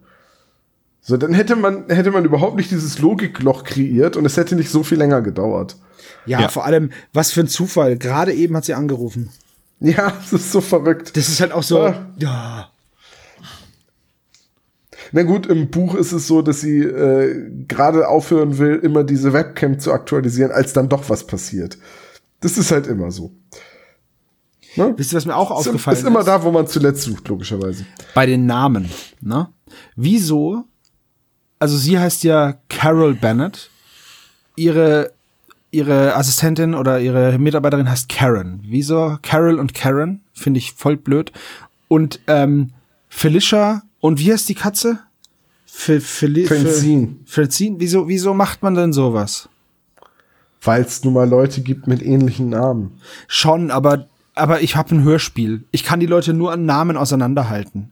Speaker 2: So, dann hätte man, hätte man überhaupt nicht dieses Logikloch kreiert und es hätte nicht so viel länger gedauert.
Speaker 5: Ja,
Speaker 1: Ja.
Speaker 5: vor allem, was für ein Zufall. Gerade eben hat sie angerufen.
Speaker 2: Ja, das ist so verrückt.
Speaker 5: Das ist halt auch so,
Speaker 2: Ah.
Speaker 5: ja.
Speaker 2: Na gut, im Buch ist es so, dass sie äh, gerade aufhören will, immer diese Webcam zu aktualisieren, als dann doch was passiert. Das ist halt immer so. Ne?
Speaker 5: Wisst ihr, was mir auch
Speaker 2: Ist,
Speaker 5: aufgefallen
Speaker 2: ist immer da, wo man zuletzt sucht, logischerweise.
Speaker 5: bei den Namen, ne? Wieso? Also sie heißt ja Carol Bennett. Ihre ihre Assistentin oder ihre Mitarbeiterin heißt Karen. Wieso Carol und Karen? Finde ich voll blöd. Und ähm, Felicia und wie heißt die Katze? Fe Feli
Speaker 2: Francine.
Speaker 5: Fe Francine. Wieso wieso macht man denn sowas?
Speaker 2: Weil es nun mal Leute gibt mit ähnlichen Namen.
Speaker 5: Schon, aber aber ich habe ein Hörspiel. Ich kann die Leute nur an Namen auseinanderhalten.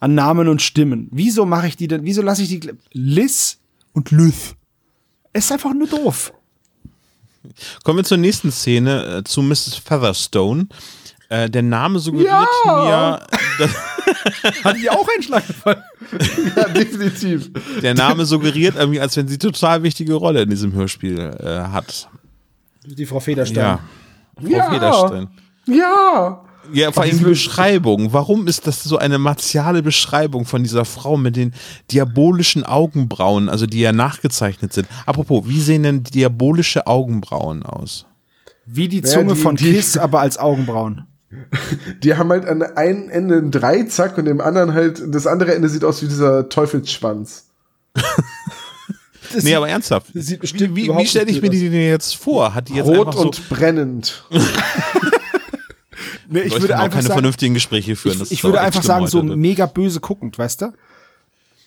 Speaker 5: An Namen und Stimmen. Wieso mache ich die denn? Wieso lasse ich die Liz und Lyth? Ist einfach nur doof.
Speaker 1: Kommen wir zur nächsten Szene, äh, zu Mrs. Featherstone. Äh, der Name suggeriert
Speaker 2: Ja!
Speaker 1: mir,
Speaker 5: Hatte die auch einen Schlaganfall?
Speaker 2: Ja, definitiv.
Speaker 1: der Name suggeriert irgendwie, als wenn sie total wichtige Rolle in diesem Hörspiel äh, hat.
Speaker 5: Die Frau Federstein.
Speaker 1: Ja. Frau
Speaker 2: Ja.
Speaker 1: Federstein.
Speaker 2: Ja.
Speaker 1: Ja, vor allem die Beschreibung. Warum ist das so eine martiale Beschreibung von dieser Frau mit den diabolischen Augenbrauen, also die ja nachgezeichnet sind? Apropos, wie sehen denn diabolische Augenbrauen aus?
Speaker 5: Wie die
Speaker 2: Ja,
Speaker 5: Zunge
Speaker 2: die-
Speaker 5: von
Speaker 2: die-
Speaker 5: Kiss, aber als Augenbrauen.
Speaker 2: Die haben halt an einem Ende einen Dreizack und dem anderen halt, das andere Ende sieht aus wie dieser Teufelsschwanz.
Speaker 1: Nee, aber ernsthaft.
Speaker 5: das sieht
Speaker 1: Wie,
Speaker 5: bestimmt
Speaker 1: wie, stelle ich mir die denn jetzt vor? Hat die jetzt
Speaker 2: Rot
Speaker 1: einfach so,
Speaker 2: und brennend.
Speaker 5: Nee, ich
Speaker 1: Leute
Speaker 5: würde einfach
Speaker 1: keine
Speaker 5: sagen,
Speaker 1: vernünftigen Gespräche führen.
Speaker 5: Ich, ich würde einfach sagen, so
Speaker 1: heute, ne?
Speaker 5: mega böse guckend, weißt du?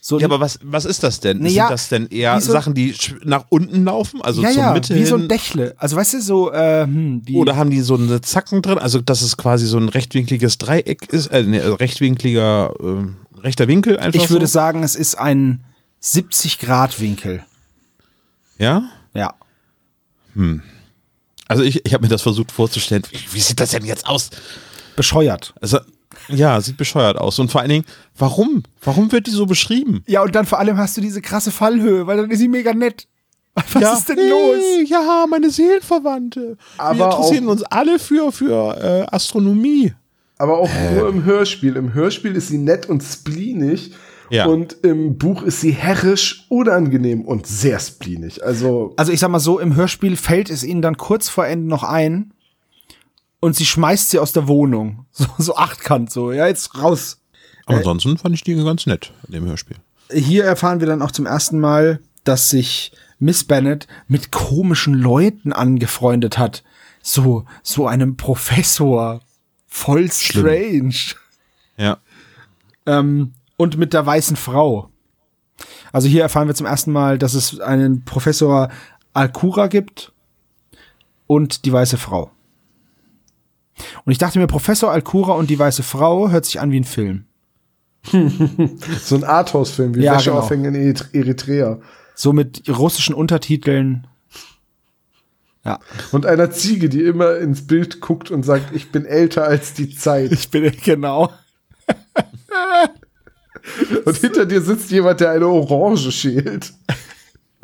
Speaker 5: So
Speaker 1: Ja, aber was, was ist das denn?
Speaker 5: Naja,
Speaker 1: Sind das denn eher
Speaker 5: so-
Speaker 1: Sachen, die nach unten laufen, also
Speaker 5: ja,
Speaker 1: zur
Speaker 5: ja,
Speaker 1: Mitte
Speaker 5: wie so
Speaker 1: hin?
Speaker 5: ein Dächle. Also weißt du, so, äh, hm,
Speaker 1: Oder haben die so eine Zacken drin? Also, dass es quasi so ein rechtwinkliges Dreieck ist, äh, also rechtwinkliger, ähm, rechter Winkel einfach.
Speaker 5: ich würde
Speaker 1: so?
Speaker 5: sagen, es ist ein 70-Grad-Winkel.
Speaker 1: Ja?
Speaker 5: Ja.
Speaker 1: Also, ich, ich habe mir das versucht vorzustellen. Wie, sieht das denn jetzt aus?
Speaker 5: Bescheuert.
Speaker 1: Also, ja, sieht bescheuert aus. Und vor allen Dingen, warum? Warum wird die so beschrieben?
Speaker 5: Ja, und dann vor allem hast du diese krasse Fallhöhe, weil dann ist sie mega nett. Was
Speaker 1: ja,
Speaker 5: ist denn
Speaker 1: hey,
Speaker 5: los?
Speaker 1: Ja, meine Seelenverwandte. Wir
Speaker 2: Aber
Speaker 1: interessieren
Speaker 2: auch-
Speaker 1: uns alle für, für äh, Astronomie.
Speaker 2: Aber auch nur im Hörspiel. Im Hörspiel ist sie nett und spleenig.
Speaker 1: Ja.
Speaker 2: Und im Buch ist sie herrisch, unangenehm und sehr spleenig. Also,
Speaker 5: Also ich sag mal so, im Hörspiel fällt es ihnen dann kurz vor Ende noch ein und sie schmeißt sie aus der Wohnung. So, so achtkant, so, ja, jetzt raus.
Speaker 1: Aber ansonsten fand ich die ganz nett in dem Hörspiel.
Speaker 5: Hier erfahren wir dann auch zum ersten Mal, dass sich Miss Bennet mit komischen Leuten angefreundet hat. So, so einem Professor. Voll strange.
Speaker 1: Ja.
Speaker 5: Ähm, und mit der weißen Frau. Also hier erfahren wir zum ersten Mal, dass es einen Professor Alcura gibt und die weiße Frau. Und ich dachte mir, Professor Alcura und die weiße Frau hört sich an wie ein Film.
Speaker 2: so ein Arthouse-Film wie
Speaker 5: Ja,
Speaker 2: Wäsche
Speaker 5: genau.
Speaker 2: in Erit- Eritrea.
Speaker 5: So mit russischen Untertiteln. Ja.
Speaker 2: Und einer Ziege, die immer ins Bild guckt und sagt, ich bin älter als die Zeit.
Speaker 5: Ich bin genau.
Speaker 2: Und hinter dir sitzt jemand, der eine Orange schält.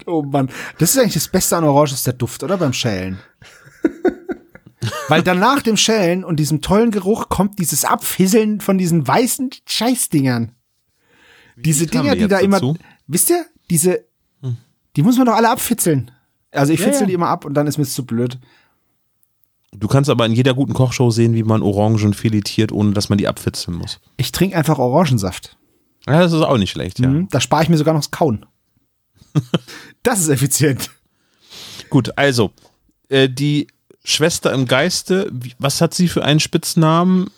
Speaker 5: Oh Mann. Das ist eigentlich das Beste an Orange, ist der Duft, oder? Beim Schälen. Weil danach dem Schälen und diesem tollen Geruch kommt dieses Abfisseln von diesen weißen Scheißdingern. Diese Dinger, die da immer,
Speaker 1: dazu?
Speaker 5: wisst ihr, diese, Die muss man doch alle abfitzeln. Also ich
Speaker 1: Ja,
Speaker 5: fitzel
Speaker 1: ja.
Speaker 5: die immer ab und dann ist mir zu blöd.
Speaker 1: Du kannst aber in jeder guten Kochshow sehen, wie man Orangen filetiert, ohne dass man die abfitzeln muss.
Speaker 5: Ich trinke einfach Orangensaft.
Speaker 1: Ja, das ist auch nicht schlecht, ja.
Speaker 5: Mhm. Da spare ich mir sogar noch das Kauen. das ist effizient.
Speaker 1: Gut, also, äh, die Schwester im Geiste, was hat sie für einen Spitznamen?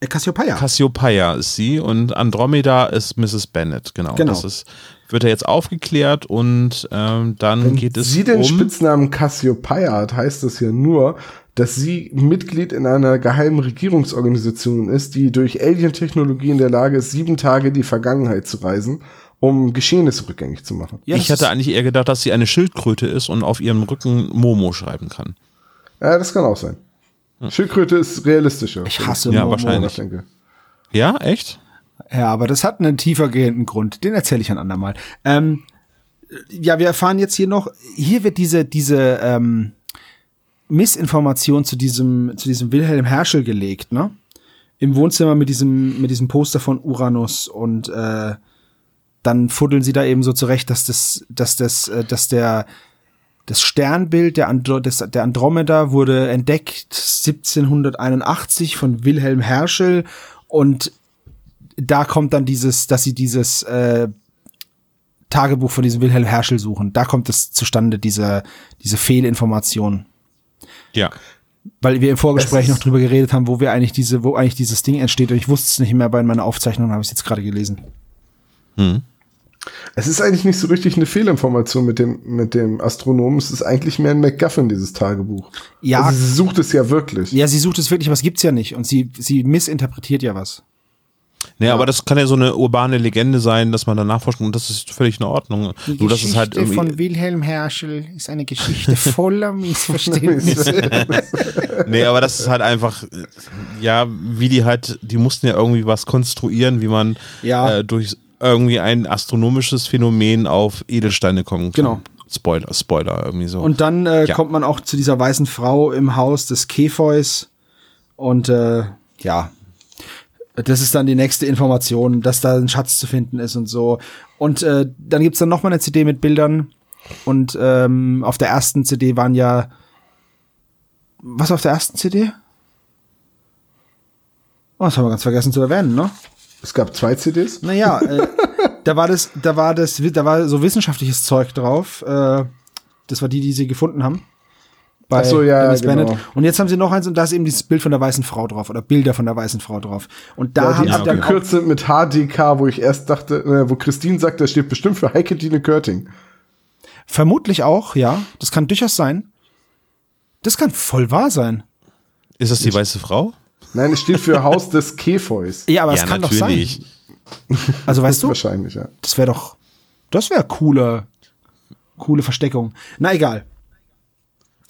Speaker 5: Äh, Cassiopeia.
Speaker 1: Cassiopeia ist sie und Andromeda ist Mrs. Bennett, genau.
Speaker 5: Genau.
Speaker 1: Das ist, wird ja jetzt aufgeklärt und ähm, dann
Speaker 2: Wenn
Speaker 1: geht es
Speaker 2: sie den
Speaker 1: um.
Speaker 2: Spitznamen Cassiopeia hat, heißt das ja nur, dass sie Mitglied in einer geheimen Regierungsorganisation ist, die durch Alien-Technologie in der Lage ist, sieben Tage in die Vergangenheit zu reisen, um Geschehnisse rückgängig zu machen.
Speaker 5: Ja,
Speaker 1: ich hatte
Speaker 5: ist-
Speaker 1: eigentlich eher gedacht, dass sie eine Schildkröte ist und auf ihrem Rücken Momo schreiben kann.
Speaker 2: Ja, das kann auch sein. Schildkröte ist realistischer.
Speaker 5: Ich hasse
Speaker 1: Ja,
Speaker 5: Momo.
Speaker 1: wahrscheinlich.
Speaker 2: Ich denke.
Speaker 1: Ja, echt?
Speaker 5: Ja, aber das hat einen tiefer gehenden Grund. Den erzähle ich ein andermal. Ähm, ja, wir erfahren jetzt hier noch, hier wird diese, diese ähm, Missinformation zu diesem, zu diesem Wilhelm Herschel gelegt, ne? Im Wohnzimmer mit diesem, mit diesem Poster von Uranus und äh, dann fuddeln sie da eben so zurecht, dass das, dass das, äh, dass der das Sternbild der, Andro des, der Andromeda wurde entdeckt 1781 von Wilhelm Herschel und da kommt dann dieses, dass sie dieses äh, Tagebuch von diesem Wilhelm Herschel suchen. Da kommt es zustande, diese, diese Fehlinformation.
Speaker 1: Ja.
Speaker 5: Weil wir im Vorgespräch noch drüber geredet haben, wo wir eigentlich diese, wo eigentlich dieses Ding entsteht. Und ich wusste es nicht mehr, bei meiner Aufzeichnung habe ich es jetzt gerade gelesen.
Speaker 2: Es ist eigentlich nicht so richtig eine Fehlinformation mit dem, mit dem Astronomen. Es ist eigentlich mehr ein MacGuffin, dieses Tagebuch.
Speaker 5: Ja.
Speaker 2: Also sie sucht es ja wirklich.
Speaker 5: Ja, sie sucht es wirklich, was gibt's ja nicht. Und sie, sie missinterpretiert ja was.
Speaker 1: Naja, aber das kann ja so eine urbane Legende sein, dass man danach forscht und das ist völlig in Ordnung. Nur das ist halt irgendwie.
Speaker 5: Wilhelm Herschel ist eine Geschichte voller Missverständnisse.
Speaker 1: Nee, aber das ist halt einfach, ja, wie die halt, die mussten ja irgendwie was konstruieren, wie man
Speaker 5: Ja.
Speaker 1: äh, durch irgendwie ein astronomisches Phänomen auf Edelsteine kommen kann.
Speaker 5: Genau.
Speaker 1: Spoiler, Spoiler, irgendwie so.
Speaker 5: Und dann äh,
Speaker 1: Ja.
Speaker 5: kommt man auch zu dieser weißen Frau im Haus des Kefeus. Und äh, ja, das ist dann die nächste Information, dass da ein Schatz zu finden ist und so. Und äh, dann gibt's dann noch mal eine CD mit Bildern. Und ähm, auf der ersten CD waren ja. Was auf der ersten CD? Oh, das haben wir ganz vergessen zu erwähnen, ne?
Speaker 2: Es gab zwei CDs.
Speaker 5: Naja, äh, da war das, da war das, da war so wissenschaftliches Zeug drauf. Äh, das war die, die sie gefunden haben. Bei
Speaker 2: Ach so, ja,
Speaker 5: Dennis
Speaker 2: genau.
Speaker 5: Bennett. Und jetzt haben sie noch eins und da ist eben dieses Bild von der weißen Frau drauf oder Bilder von der weißen Frau drauf. Und da
Speaker 2: Ja,
Speaker 5: haben
Speaker 2: die
Speaker 5: sie dann auch,
Speaker 2: abgekürzt sind mit HDK, wo ich erst dachte, äh, wo Christine sagt, das steht bestimmt für Heike Dine Körting.
Speaker 5: vermutlich auch, ja, das kann durchaus sein. Das kann voll wahr sein.
Speaker 1: ist das die weiße Frau?
Speaker 2: Nein, es steht für Haus des Kefeus.
Speaker 5: Ja, aber
Speaker 1: ja,
Speaker 5: es kann
Speaker 1: natürlich.
Speaker 5: doch sein. Also weißt du,
Speaker 2: Wahrscheinlich, ja.
Speaker 5: das wäre doch, das wäre coole, coole Versteckung. Na egal.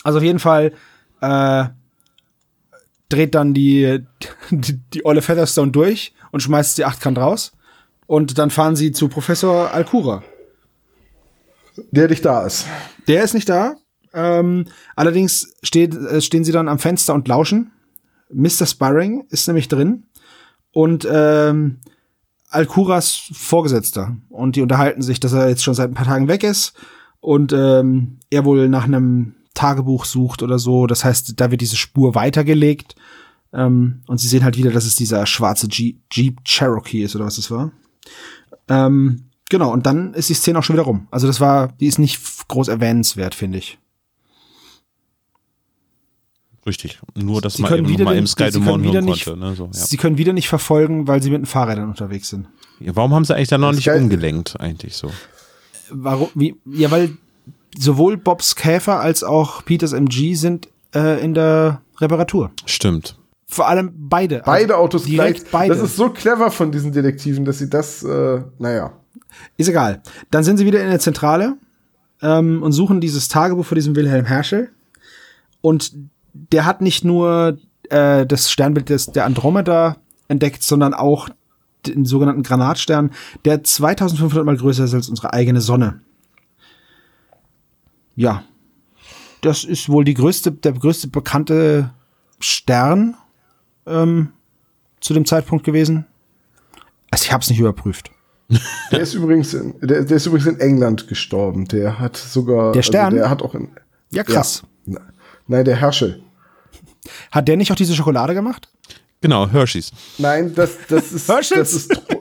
Speaker 5: Also auf jeden Fall äh, dreht dann die, die, die Olle Featherstone durch und schmeißt die Achtkant raus. Und dann fahren sie zu Professor Alcura.
Speaker 2: Der dich da ist.
Speaker 5: Der ist nicht da. Ähm, allerdings steht, äh, stehen sie dann am Fenster und lauschen. Mr. Sparring ist nämlich drin. Und ähm, Alcuras Vorgesetzter. Und die unterhalten sich, dass er jetzt schon seit ein paar Tagen weg ist. Und ähm, er wohl nach einem Tagebuch sucht oder so. Das heißt, da wird diese Spur weitergelegt. Ähm, und sie sehen halt wieder, dass es dieser schwarze Jeep, Jeep Cherokee ist oder was das war. Ähm, genau, und dann ist die Szene auch schon wieder rum. Also das war, die ist nicht groß erwähnenswert, finde ich.
Speaker 1: Richtig. Nur, dass
Speaker 5: Sie
Speaker 1: man eben mal im Sky
Speaker 5: wieder
Speaker 1: hören
Speaker 5: nicht-
Speaker 1: konnte. Ne? So, ja.
Speaker 5: Sie können wieder nicht verfolgen, weil sie mit den Fahrrädern unterwegs sind.
Speaker 1: Ja, Warum haben sie eigentlich da noch nicht
Speaker 2: Sky-
Speaker 1: umgelenkt, eigentlich so?
Speaker 5: Warum? Wie? Ja, weil sowohl Bobs Käfer als auch Peters MG sind äh, in der Reparatur.
Speaker 1: Stimmt.
Speaker 5: Vor allem beide.
Speaker 2: Beide
Speaker 5: Also
Speaker 2: Autos
Speaker 5: direkt
Speaker 2: gleich.
Speaker 5: Beide.
Speaker 2: Das ist so clever von diesen Detektiven, dass sie das, äh, naja.
Speaker 5: Ist egal. Dann sind sie wieder in der Zentrale ähm, und suchen dieses Tagebuch von diesem Wilhelm Herschel. Und der hat nicht nur äh, das Sternbild des, der Andromeda entdeckt, sondern auch den sogenannten Granatstern, der 2500 mal größer ist als unsere eigene Sonne. Ja, das ist wohl die größte, der größte bekannte Stern ähm, zu dem Zeitpunkt gewesen. Also ich habe es nicht überprüft.
Speaker 2: Der ist übrigens in, der, der ist übrigens in England gestorben. Der hat sogar.
Speaker 5: Der Stern?
Speaker 2: Also der hat auch in.
Speaker 5: Ja, krass.
Speaker 2: Ja. Nein, der Herschel.
Speaker 5: Hat der nicht auch diese Schokolade gemacht?
Speaker 1: Genau, Hershey's.
Speaker 2: Nein, das, das ist.
Speaker 5: Herschels?
Speaker 2: das ist.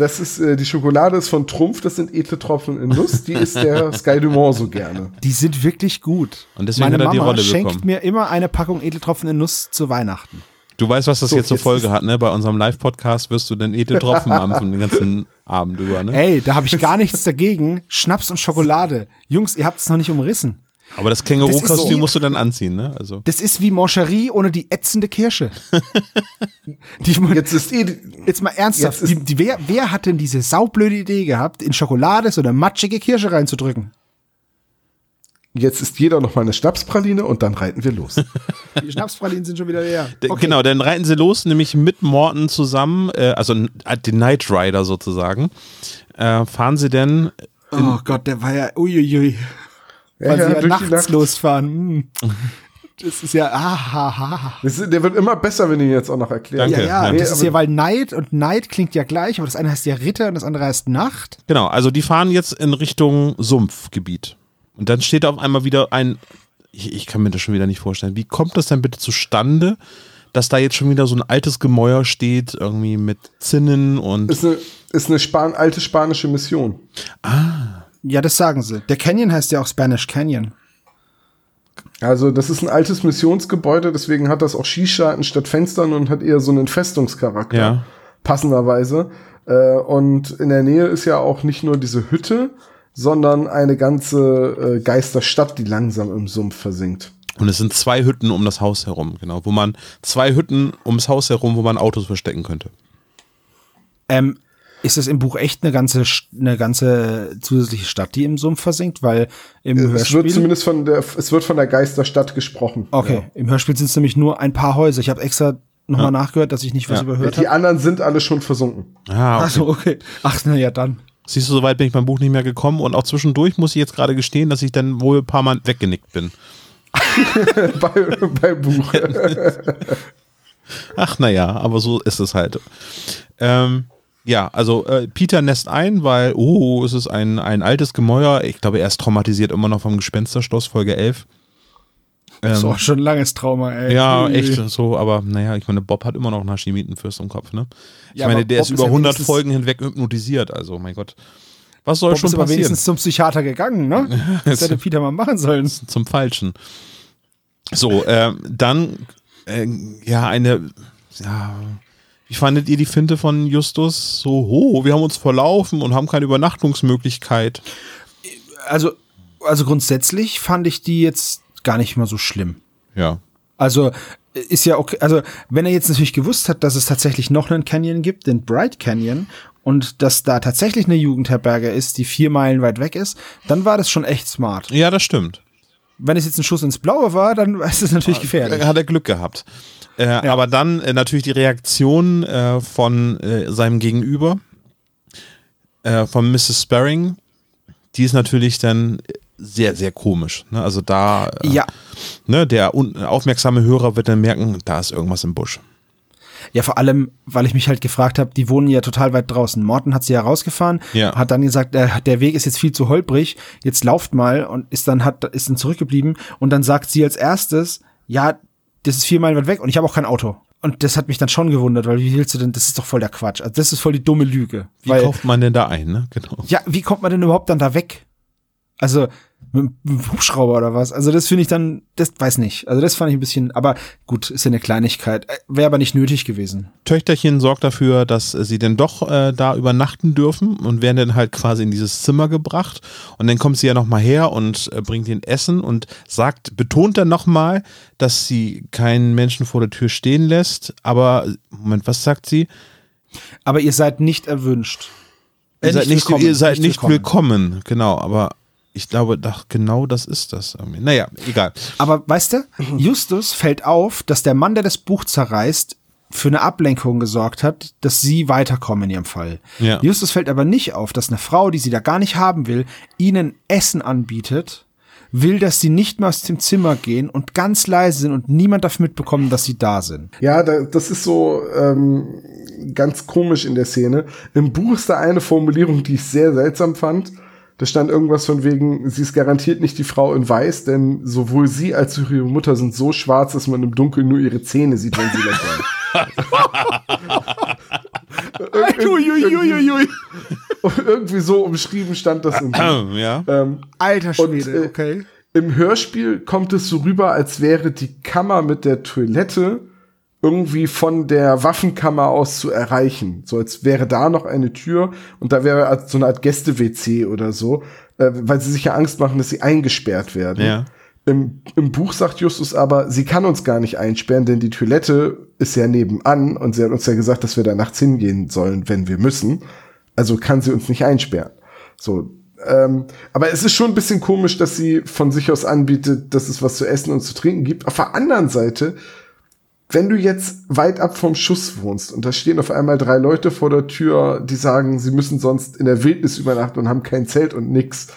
Speaker 2: Das ist, äh, die Schokolade ist von Trumpf, das sind edle Tropfen in Nuss, die ist der Sky Dumont so gerne.
Speaker 5: Die sind wirklich gut.
Speaker 1: Und deswegen
Speaker 5: Meine
Speaker 1: hat er die
Speaker 5: Mama
Speaker 1: Rolle
Speaker 5: schenkt
Speaker 1: bekommen.
Speaker 5: mir immer eine Packung Edeltropfen in Nuss zu Weihnachten.
Speaker 1: Du weißt, was das
Speaker 2: So,
Speaker 1: jetzt zur Folge hat, ne? Bei unserem Live-Podcast wirst du den Edeltropfen haben von den ganzen Abend über, ne?
Speaker 5: Ey, da habe ich gar nichts dagegen. Schnaps und Schokolade. Jungs, ihr habt es noch nicht umrissen.
Speaker 1: Aber das Känguru-Kostüm
Speaker 5: so.
Speaker 1: musst du dann anziehen, ne? Also.
Speaker 5: Das ist wie Moncherie ohne die ätzende Kirsche. die,
Speaker 2: Jetzt ist eh,
Speaker 5: jetzt mal ernsthaft,
Speaker 2: Jetzt ist-
Speaker 5: die, die, wer, wer hat denn diese saublöde Idee gehabt, in Schokolade so eine matschige Kirsche reinzudrücken?
Speaker 2: jetzt ist jeder noch mal eine Schnapspraline und dann reiten wir los.
Speaker 5: Die Schnapspralinen sind schon wieder leer.
Speaker 1: D- Genau, dann reiten sie los, nämlich mit Morton zusammen, äh, also äh, den Knight Rider sozusagen. Äh, fahren sie denn,
Speaker 5: Oh Gott, der war ja, uiuiui.
Speaker 2: Ja,
Speaker 5: Weil
Speaker 2: ja,
Speaker 5: sie ja nachts
Speaker 2: Nacht.
Speaker 5: losfahren. Hm. Das ist ja, ahaha.
Speaker 2: Das ist, der wird immer besser, wenn ich ihn jetzt auch noch erkläre.
Speaker 1: Danke.
Speaker 5: Ja, ja,
Speaker 1: Nee,
Speaker 5: das ist ja, weil Neid und Neid klingt ja gleich, aber das eine heißt ja Ritter und das andere heißt Nacht.
Speaker 1: genau, also die fahren jetzt in Richtung Sumpfgebiet. Und dann steht auf einmal wieder ein, ich, ich kann mir das schon wieder nicht vorstellen, wie kommt das denn bitte zustande, dass da jetzt schon wieder so ein altes Gemäuer steht, irgendwie mit Zinnen und
Speaker 2: Ist eine, ist eine Span alte spanische Mission.
Speaker 5: Ja, das sagen sie. Der Canyon heißt ja auch Spanish Canyon.
Speaker 2: Also, das ist ein altes Missionsgebäude, deswegen hat das auch Schießscharten statt Fenstern und hat eher so einen Festungscharakter.
Speaker 1: Ja.
Speaker 2: Passenderweise. Äh, und in der Nähe ist ja auch nicht nur diese Hütte, sondern eine ganze äh, Geisterstadt, die langsam im Sumpf versinkt.
Speaker 1: Und es sind zwei Hütten um das Haus herum, genau, wo man zwei Hütten ums Haus herum, wo man Autos verstecken könnte.
Speaker 5: Ähm, ist es im Buch echt eine ganze, eine ganze zusätzliche Stadt, die im Sumpf versinkt? Weil im
Speaker 2: Es wird
Speaker 5: Hörspiel.
Speaker 2: zumindest von der, es wird von der Geisterstadt gesprochen.
Speaker 5: Okay, im Hörspiel sind es nämlich nur ein paar Häuser. Ich habe extra nochmal nachgehört, dass ich nicht was
Speaker 1: Ja.
Speaker 2: Ja.
Speaker 5: überhört
Speaker 2: Die
Speaker 5: habe.
Speaker 2: anderen sind alle schon versunken.
Speaker 1: Ah, okay.
Speaker 5: Achso, okay. Ach, na ja, dann.
Speaker 1: Siehst du, soweit bin ich beim Buch nicht mehr gekommen und auch zwischendurch muss ich jetzt gerade gestehen, dass ich dann wohl ein paar Mal weggenickt bin.
Speaker 2: bei, bei Buch.
Speaker 1: Ach naja, aber so ist es halt. Ähm, ja, also äh, Peter nässt ein, weil, oh, es ist ein, ein altes Gemäuer. Ich glaube, er ist traumatisiert immer noch vom Gespensterschloss, Folge 11. Ähm,
Speaker 5: So, schon ein langes Trauma, ey.
Speaker 1: Ja, echt so, aber naja, ich meine, Bob hat immer noch einen Hashimitenfürst im Kopf, ne? Ich
Speaker 5: Ja,
Speaker 1: meine, der
Speaker 5: Bob
Speaker 1: ist
Speaker 5: ist
Speaker 1: über
Speaker 5: ja
Speaker 1: 100
Speaker 5: wenigstens-
Speaker 1: Folgen hinweg hypnotisiert, also mein Gott. Was soll
Speaker 5: Bob
Speaker 1: schon
Speaker 5: ist aber
Speaker 1: passieren?
Speaker 5: wenigstens zum Psychiater gegangen, ne? Das hätte Peter mal machen sollen.
Speaker 1: zum Falschen. So, ähm, dann, äh, ja, eine, ja, wie fandet ihr die Finte von Justus? So, oh, wir haben uns verlaufen und haben keine Übernachtungsmöglichkeit.
Speaker 5: Also, also grundsätzlich fand ich die jetzt gar nicht mal so schlimm.
Speaker 1: Ja.
Speaker 5: Also ist ja okay. Also wenn er jetzt natürlich gewusst hat, dass es tatsächlich noch einen Canyon gibt, den Bright Canyon, und dass da tatsächlich eine Jugendherberge ist, die vier Meilen weit weg ist, dann war das schon echt smart.
Speaker 1: Ja, das stimmt.
Speaker 5: Wenn es jetzt ein Schuss ins Blaue war, dann ist es natürlich gefährlich.
Speaker 1: Da hat er Glück gehabt. Äh, Aber dann äh, natürlich die Reaktion äh, von äh, seinem Gegenüber, äh, von Mrs. Sparring, die ist natürlich dann sehr, sehr komisch. Ne? Also da, äh,
Speaker 5: Ja,
Speaker 1: ne, der aufmerksame Hörer wird dann merken, da ist irgendwas im Busch.
Speaker 5: Ja, vor allem, weil ich mich halt gefragt habe, die wohnen ja total weit draußen. Morten hat sie ja rausgefahren,
Speaker 1: Ja.
Speaker 5: hat dann gesagt, der, der Weg ist jetzt viel zu holprig, jetzt lauft mal und ist dann hat ist dann zurückgeblieben und dann sagt sie als erstes, ja, das ist vier Meilen weit weg und ich habe auch kein Auto. Und das hat mich dann schon gewundert, weil wie willst du denn, das ist doch voll der Quatsch. Also das ist voll die dumme Lüge.
Speaker 1: Wie
Speaker 5: weil,
Speaker 1: kauft man denn da ein, ne? Genau.
Speaker 5: ja, wie kommt man denn überhaupt dann da weg? Also mit, dem Hubschrauber oder was? Also das finde ich dann, das weiß nicht. Also das fand ich ein bisschen, aber gut, ist ja eine Kleinigkeit. Äh, Wäre aber nicht nötig gewesen.
Speaker 1: Töchterchen sorgt dafür, dass äh, sie denn doch äh, da übernachten dürfen und werden dann halt quasi in dieses Zimmer gebracht. Und dann kommt sie ja nochmal her und äh, bringt ihnen Essen und sagt, betont dann nochmal, dass sie keinen Menschen vor der Tür stehen lässt. Aber, Moment, was sagt sie?
Speaker 5: Aber ihr seid nicht erwünscht.
Speaker 1: Ihr
Speaker 5: Äh,
Speaker 1: seid nicht,
Speaker 5: willkommen,
Speaker 1: ihr seid nicht willkommen. Genau, aber ich glaube, doch, genau das ist das. irgendwie. Naja, egal.
Speaker 5: Aber weißt du, Justus fällt auf, dass der Mann, der das Buch zerreißt, für eine Ablenkung gesorgt hat, dass sie weiterkommen in ihrem Fall.
Speaker 1: Ja.
Speaker 5: Justus fällt aber nicht auf, dass eine Frau, die sie da gar nicht haben will, ihnen Essen anbietet, will, dass sie nicht mehr aus dem Zimmer gehen und ganz leise sind und niemand darf mitbekommen, dass sie da sind.
Speaker 2: Ja, da, das ist so ähm, ganz komisch in der Szene. Im Buch ist da eine Formulierung, die ich sehr seltsam fand. Da stand irgendwas von wegen, sie ist garantiert nicht die Frau in Weiß, denn sowohl sie als auch ihre Mutter sind so schwarz, dass man im Dunkeln nur ihre Zähne sieht, wenn sie lächeln. Und irgendwie so umschrieben stand das im Buch.
Speaker 1: ja.
Speaker 2: Ähm,
Speaker 5: Alter Schwede,
Speaker 2: Und, äh,
Speaker 5: okay.
Speaker 2: Im Hörspiel kommt es so rüber, als wäre die Kammer mit der Toilette irgendwie von der Waffenkammer aus zu erreichen. So als wäre da noch eine Tür und da wäre so eine Art Gäste-WC oder so, äh, weil sie sich ja Angst machen, dass sie eingesperrt werden.
Speaker 1: Ja.
Speaker 2: Im, Im Buch sagt Justus aber, sie kann uns gar nicht einsperren, denn die Toilette ist ja nebenan und sie hat uns ja gesagt, dass wir da nachts hingehen sollen, wenn wir müssen. Also kann sie uns nicht einsperren. So, ähm, aber es ist schon ein bisschen komisch, dass sie von sich aus anbietet, dass es was zu essen und zu trinken gibt. Auf der anderen Seite, wenn du jetzt weit ab vom Schuss wohnst und da stehen auf einmal drei Leute vor der Tür, die sagen, sie müssen sonst in der Wildnis übernachten und haben kein Zelt und nix.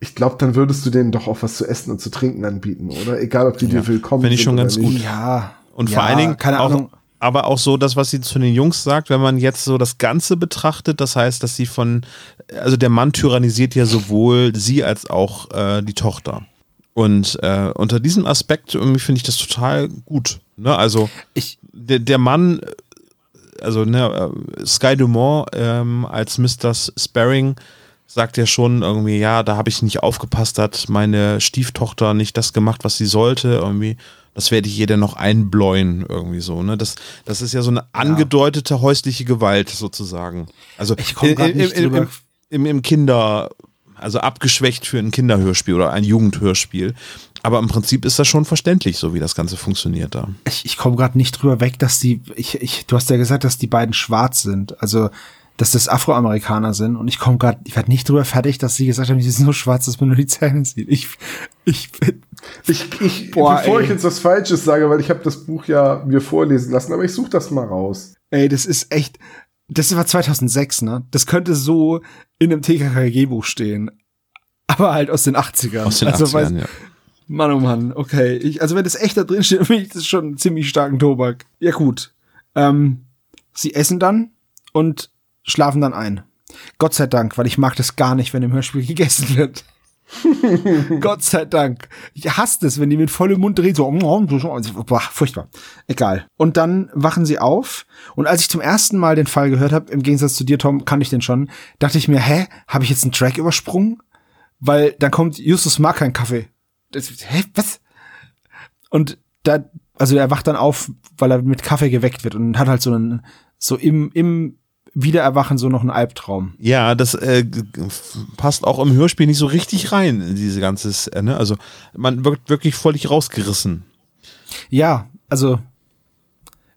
Speaker 2: Ich glaube, dann würdest du denen doch auch was zu essen und zu trinken anbieten, oder? Egal, ob die dir willkommen
Speaker 1: Finde ich schon ganz
Speaker 2: nicht.
Speaker 1: gut.
Speaker 5: Ja.
Speaker 1: Und
Speaker 5: ja,
Speaker 1: vor allen Dingen
Speaker 5: keine
Speaker 1: auch,
Speaker 5: Ahnung.
Speaker 1: aber auch so das, was sie zu den Jungs sagt, wenn man jetzt so das Ganze betrachtet, das heißt, dass sie von, also der Mann tyrannisiert ja sowohl sie als auch äh, die Tochter. Und äh, unter diesem Aspekt finde ich das total gut. Ne? Also
Speaker 5: Ich,
Speaker 1: der, der Mann, also ne, äh, Sky Dumont ähm, als Mr. Sparring sagt ja schon irgendwie, ja, da habe ich nicht aufgepasst, hat meine Stieftochter nicht das gemacht, was sie sollte, irgendwie. Das werde ich jeder noch einbläuen, irgendwie so. Ne? Das, das ist ja so eine angedeutete häusliche Gewalt sozusagen. Also
Speaker 5: Ich komm grad
Speaker 1: im,
Speaker 5: nicht
Speaker 1: im, im, im, im Kinder, also abgeschwächt für ein Kinderhörspiel oder ein Jugendhörspiel. Aber im Prinzip ist das schon verständlich, so wie das Ganze funktioniert da.
Speaker 5: ich, ich komme gerade nicht drüber weg, dass die, ich, ich, du hast ja gesagt, dass die beiden schwarz sind. Also, dass das Afroamerikaner sind. Und ich komme gerade, ich werde nicht drüber fertig, dass sie gesagt haben, die sind so schwarz, dass man nur die Zähne sieht. Ich, ich,
Speaker 2: Ich, ich,
Speaker 5: Boah,
Speaker 2: bevor
Speaker 5: ey.
Speaker 2: ich jetzt was Falsches sage, weil ich habe das Buch ja mir vorlesen lassen, aber ich suche das mal raus.
Speaker 5: ey, das ist echt, das war 2006, ne? Das könnte so in einem TKKG-Buch stehen. Aber halt aus den 80ern.
Speaker 1: Aus den
Speaker 5: also,
Speaker 1: 80ern,
Speaker 5: weißt-
Speaker 1: ja.
Speaker 5: Mann, oh Mann, okay. Ich, also wenn das echt da drin steht, finde ich das schon einen ziemlich starken Tobak. Ja gut. Ähm, sie essen dann und schlafen dann ein. Gott sei Dank, weil ich mag das gar nicht, wenn im Hörspiel gegessen wird. Gott sei Dank. Ich hasse es, wenn die mit vollem Mund reden, so, boah, furchtbar. Egal. Und dann wachen sie auf. Und als ich zum ersten Mal den Fall gehört habe, im Gegensatz zu dir, Tom, kannte ich den schon, dachte ich mir, hä, habe ich jetzt einen Track übersprungen? Weil dann kommt Justus mag keinen Kaffee. Das, hä, was? Und da, also er wacht dann auf, weil er mit Kaffee geweckt wird und hat halt so einen, so im, im Wiedererwachen so noch einen Albtraum.
Speaker 1: Ja, das äh, passt auch im Hörspiel nicht so richtig rein, in diese ganze, äh, ne? Also man wird wirklich völlig rausgerissen.
Speaker 5: Ja, also